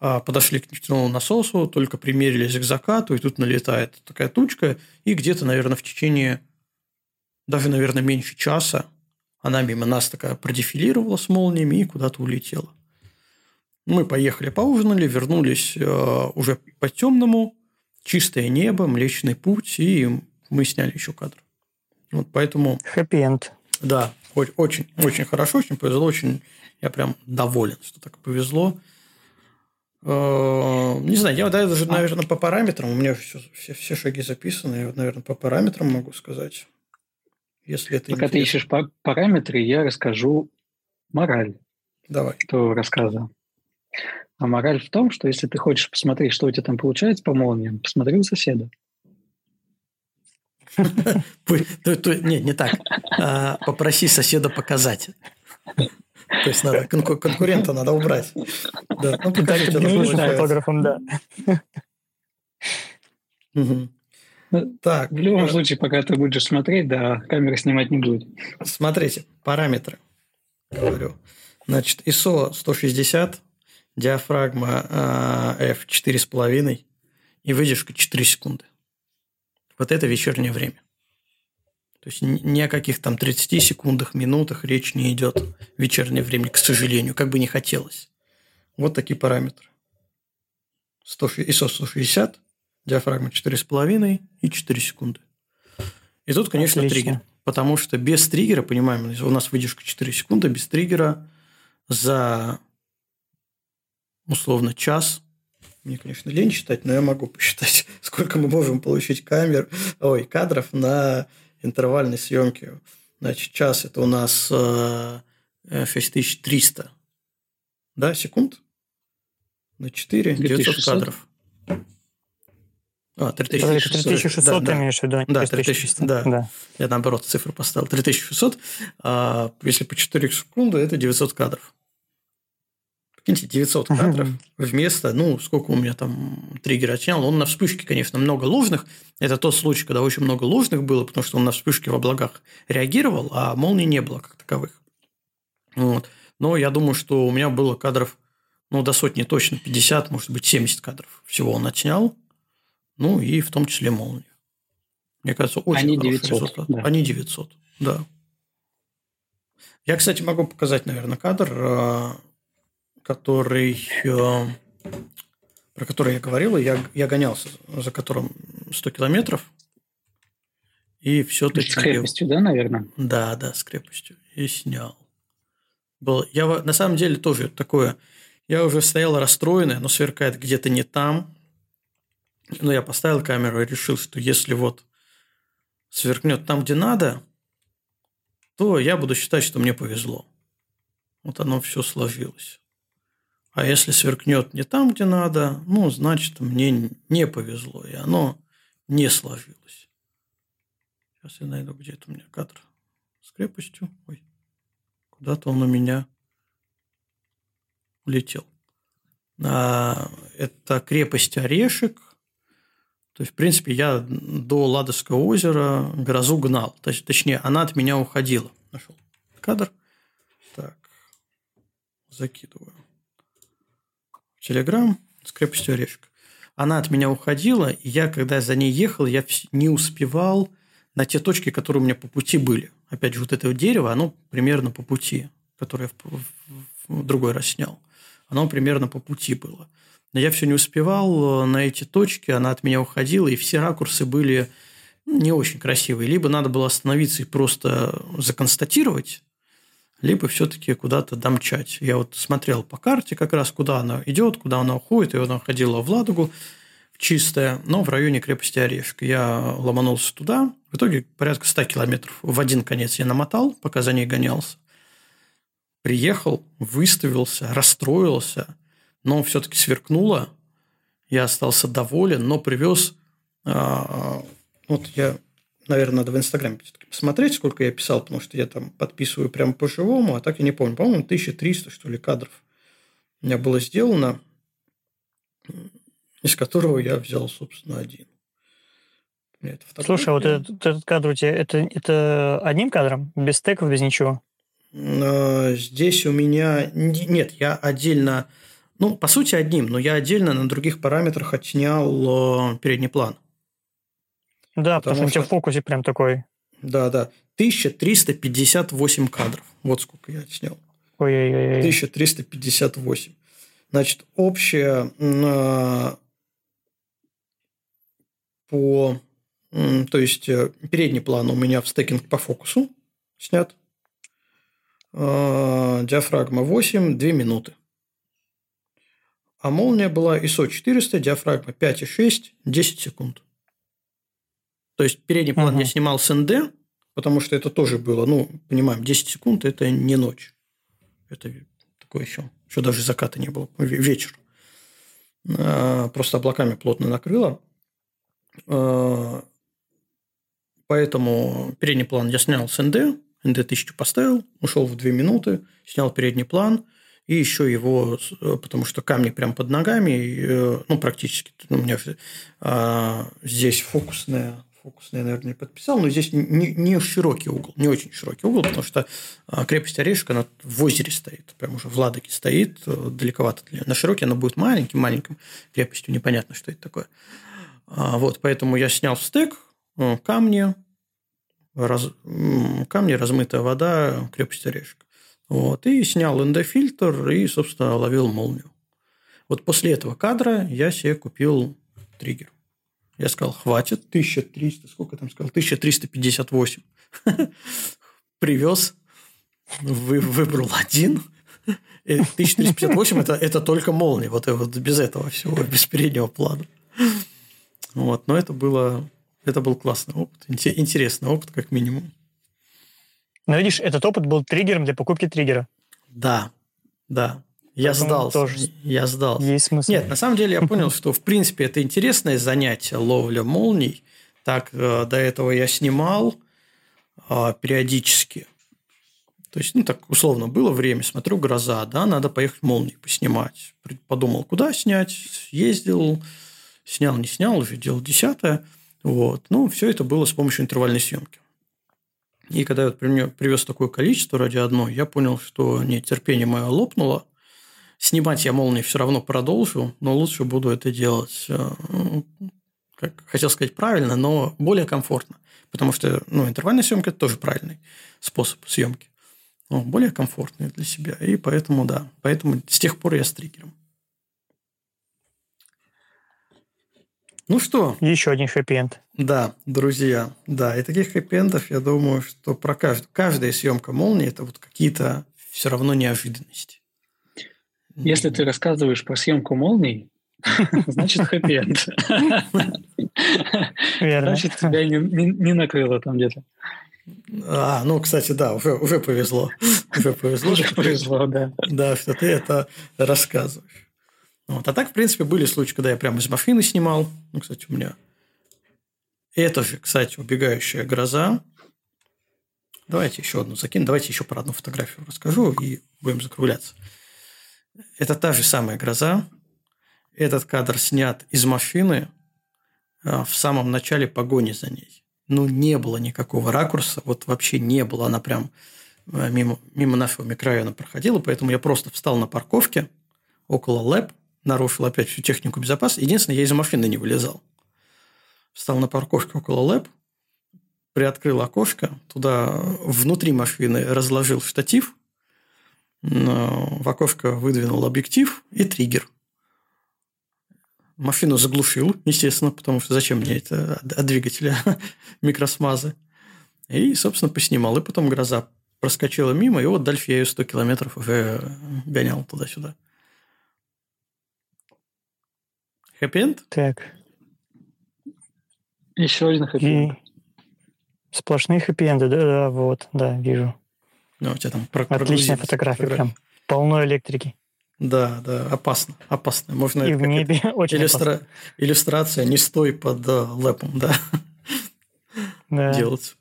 А, подошли к нефтяному насосу, только примерились к закату, и тут налетает такая тучка, и где-то, наверное, в течение даже, наверное, меньше часа она мимо нас такая продефилировала с молниями и куда-то улетела. Мы поехали, поужинали, вернулись э, уже по темному, чистое небо, Млечный путь, и мы сняли еще кадр. Вот поэтому... Хэппи-энд. Да, очень, очень хорошо, очень повезло, очень я прям доволен, что так повезло. Э, не знаю, я даже, наверное, по параметрам, у меня все, все, все шаги записаны, я, наверное, по параметрам могу сказать. Если это Пока интересно. ты ищешь параметры, я расскажу мораль. Давай. Этого рассказа. А мораль в том, что если ты хочешь посмотреть, что у тебя там получается по молниям, посмотри у соседа. *laughs* Не, не так. А, попроси соседа показать. То есть надо конкурента надо убрать. Да, ну, покажите, фотографом, да. *laughs* Так, в любом случае, пока ты будешь смотреть, да, камера снимать не будет. Смотрите, параметры. Говорю. Значит, ISO 160, диафрагма э, F 4,5 и выдержка 4 секунды. Вот это вечернее время. То есть ни о каких там 30 секундах, минутах речь не идет в вечернее время, к сожалению, как бы не хотелось. Вот такие параметры. ISO 160, диафрагма 4,5 и 4 секунды. И тут, конечно, Отлично. триггер. Потому что без триггера, понимаем, у нас выдержка 4 секунды, без триггера за условно час. Мне, конечно, лень считать, но я могу посчитать, *laughs* сколько мы можем получить камер, ой, кадров на интервальной съемке. Значит, час – это у нас 6300 э, да, секунд на 4 900 кадров. А, 3600. 3600 да, ты да. имеешь в виду? Да, 3600, да. да. Я наоборот цифру поставил. 3600. А если по 4 секунды, это 900 кадров. Прикиньте, 900 кадров вместо, ну, сколько у меня там триггер отснял. Он на вспышке, конечно, много ложных. Это тот случай, когда очень много ложных было, потому что он на вспышке в облаках реагировал, а молнии не было как таковых. Вот. Но я думаю, что у меня было кадров, ну, до сотни точно, 50, может быть, 70 кадров. Всего он отснял. Ну, и в том числе молнию. Мне кажется, очень Они хороший 900, результат. Да. Они 900, да. Я, кстати, могу показать, наверное, кадр, э, который, э, про который я говорил. Я, я гонялся, за которым 100 километров. И все-таки... С крепостью, да, наверное? Да, да, с крепостью. И снял. Был... Я на самом деле тоже такое... Я уже стоял расстроенный, но сверкает где-то не там. Но я поставил камеру и решил, что если вот сверкнет там, где надо, то я буду считать, что мне повезло. Вот оно все сложилось. А если сверкнет не там, где надо, ну, значит, мне не повезло, и оно не сложилось. Сейчас я найду, где это у меня кадр с крепостью. Ой, куда-то он у меня улетел. А, это крепость Орешек – то есть, в принципе, я до Ладожского озера грозу гнал. Точнее, она от меня уходила. Нашел кадр. Так, закидываю. Телеграм с крепостью Орешек. Она от меня уходила, и я, когда за ней ехал, я не успевал на те точки, которые у меня по пути были. Опять же, вот это дерево, оно примерно по пути, которое я в, другой раз снял. Оно примерно по пути было. Но я все не успевал э, на эти точки, она от меня уходила, и все ракурсы были не очень красивые. Либо надо было остановиться и просто законстатировать, либо все-таки куда-то домчать. Я вот смотрел по карте как раз, куда она идет, куда она уходит, и она ходила в Ладогу, в чистое, но в районе крепости Орешек. Я ломанулся туда, в итоге порядка 100 километров в один конец я намотал, пока за ней гонялся. Приехал, выставился, расстроился – но все-таки сверкнуло. Я остался доволен, но привез... А, вот я, наверное, надо в Инстаграме посмотреть, сколько я писал, потому что я там подписываю прямо по-живому, а так я не помню. По-моему, 1300, что ли, кадров у меня было сделано, из которого я взял, собственно, один. Слушай, а вот этот, этот кадр у тебя, это, это одним кадром? Без стеков, без ничего? А, здесь у меня... Нет, я отдельно ну, по сути, одним, но я отдельно на других параметрах отснял э, передний план. Да, потому, потому что, у тебя в фокусе прям такой. Да, да. 1358 кадров. Вот сколько я отснял. Ой-ой-ой. 1358. Значит, общая э, по... То есть, э, передний план у меня в стекинг по фокусу снят. Диафрагма 8, 2 минуты а молния была ISO 400, диафрагма 5,6, 10 секунд. То есть передний план uh-huh. я снимал с НД, потому что это тоже было, ну, понимаем, 10 секунд – это не ночь. Это такое еще, еще даже заката не было, вечер. А, просто облаками плотно накрыло. А, поэтому передний план я снял с НД, НД 1000 поставил, ушел в 2 минуты, снял передний план, и еще его, потому что камни прям под ногами, э, ну, практически, ну, у меня а, здесь фокусная, фокусная, наверное, не подписал, но здесь не, не широкий угол, не очень широкий угол, потому что а, крепость Орешек, она в озере стоит, прям уже в Ладоге стоит, э, далековато. На широкий она будет маленьким, маленьким крепостью, непонятно, что это такое. А, вот, поэтому я снял стек, камни, раз, камни, размытая вода, крепость Орешек. Вот, и снял ND-фильтр и, собственно, ловил молнию. Вот после этого кадра я себе купил триггер. Я сказал, хватит, 1300, сколько там сказал, 1358. *laughs* Привез, вы, выбрал один, 1458 это, это только молния, вот, вот без этого всего, без переднего плана. Вот, но это было, это был классный опыт, интересный опыт, как минимум. Но видишь, этот опыт был триггером для покупки триггера. Да, да. Я Поэтому сдался. Тоже я сдался. Есть смысл. Нет, на самом деле я понял, что в принципе это интересное занятие ловля молний. Так э, до этого я снимал э, периодически. То есть, ну, так условно было время, смотрю, гроза, да, надо поехать молнии поснимать. Подумал, куда снять, ездил, снял, не снял, уже делал десятое. Вот. Ну, все это было с помощью интервальной съемки. И когда я вот привез такое количество ради одной, я понял, что нет, терпение мое лопнуло. Снимать я молнии все равно продолжу, но лучше буду это делать, э, как хотел сказать, правильно, но более комфортно. Потому что ну, интервальная съемка – это тоже правильный способ съемки ну, более комфортные для себя. И поэтому, да, поэтому с тех пор я с триггером. Ну что? Еще один хэппи-энд. Да, друзья, да. И таких хэппи я думаю, что про каждую, каждая съемка молнии – это вот какие-то все равно неожиданности. Если ты рассказываешь про съемку молний, *laughs* значит хэппи-энд. Значит, тебя не накрыло там где-то. А, ну, кстати, да, уже, уже повезло. Уже повезло. Уже повезло, да. Да, что ты это рассказываешь. Вот. А так, в принципе, были случаи, когда я прямо из машины снимал. Ну, кстати, у меня это же, кстати, убегающая гроза. Давайте еще одну закину. Давайте еще про одну фотографию расскажу и будем закругляться. Это та же самая гроза. Этот кадр снят из машины а, в самом начале погони за ней ну, не было никакого ракурса, вот вообще не было, она прям э, мимо, мимо нашего микрорайона проходила, поэтому я просто встал на парковке около ЛЭП, нарушил опять всю технику безопасности. Единственное, я из машины не вылезал. Встал на парковке около ЛЭП, приоткрыл окошко, туда внутри машины разложил штатив, в окошко выдвинул объектив и триггер. Машину заглушил, естественно, потому что зачем мне это от двигателя *laughs* микросмазы. И, собственно, поснимал. И потом гроза проскочила мимо, и вот дальше я ее 100 километров уже гонял туда-сюда. Хэппи Так. Еще один хэппи Сплошные хэппи да, да, вот, да, вижу. Ну, у тебя там Отличная фотография, прям полно электрики. Да, да, опасно, опасно. Можно и в небе *laughs* очень иллюстра... опасно. Иллюстрация «Не стой под uh, лэпом», да, да. делать.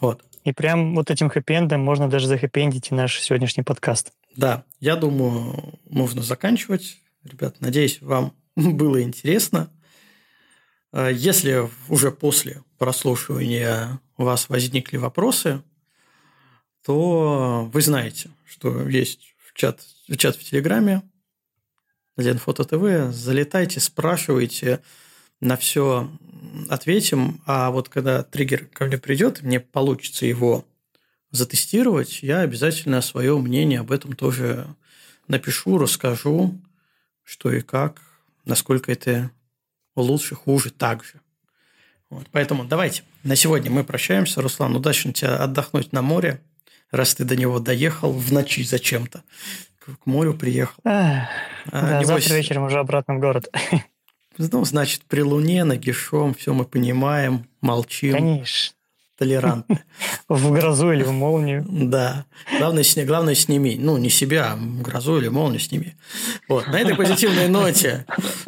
Вот. И прям вот этим хэппи можно даже захэппендить наш сегодняшний подкаст. Да, я думаю, можно заканчивать. Ребят, надеюсь, вам *laughs* было интересно. А если уже после прослушивания у вас возникли вопросы, то вы знаете, что есть в чат, в чат в Телеграме, Ленфото ТВ, залетайте, спрашивайте, на все ответим, а вот когда триггер ко мне придет, мне получится его затестировать, я обязательно свое мнение об этом тоже напишу, расскажу, что и как, насколько это лучше, хуже, так же. Вот. Поэтому давайте, на сегодня мы прощаемся. Руслан, удачно тебе отдохнуть на море раз ты до него доехал в ночи зачем-то. К морю приехал. А, а, да, завтра вечером уже обратно в город. *laughs* Ну, значит, при луне, нагишом, все мы понимаем, молчим. Конечно. Толерантны. В грозу или в молнию. Да. Главное, сни, главное сними. Ну, не себя, а грозу или молнию сними. Вот. На этой позитивной ноте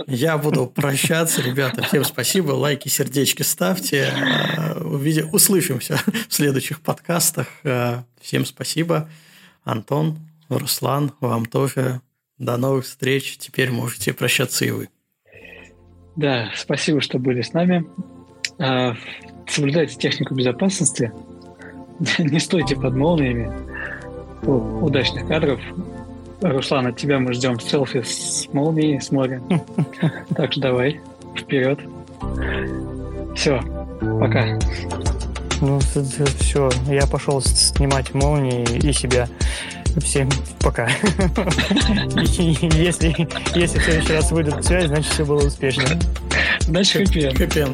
я буду прощаться, ребята. Всем спасибо. Лайки, сердечки ставьте. Увидим, услышимся в следующих подкастах. Всем спасибо. Антон, Руслан, вам тоже. До новых встреч. Теперь можете прощаться и вы. Да, спасибо, что были с нами. А, соблюдайте технику безопасности. *laughs* Не стойте под молниями. Удачных кадров. Руслан, от тебя мы ждем селфи с молнией, с моря. *laughs* Так что давай, вперед. Все, пока. Ну, все, я пошел снимать молнии и себя. Всем пока. *laughs* Если, в следующий раз выйдет связь, значит все было успешно. Значит, хэппи Хэппи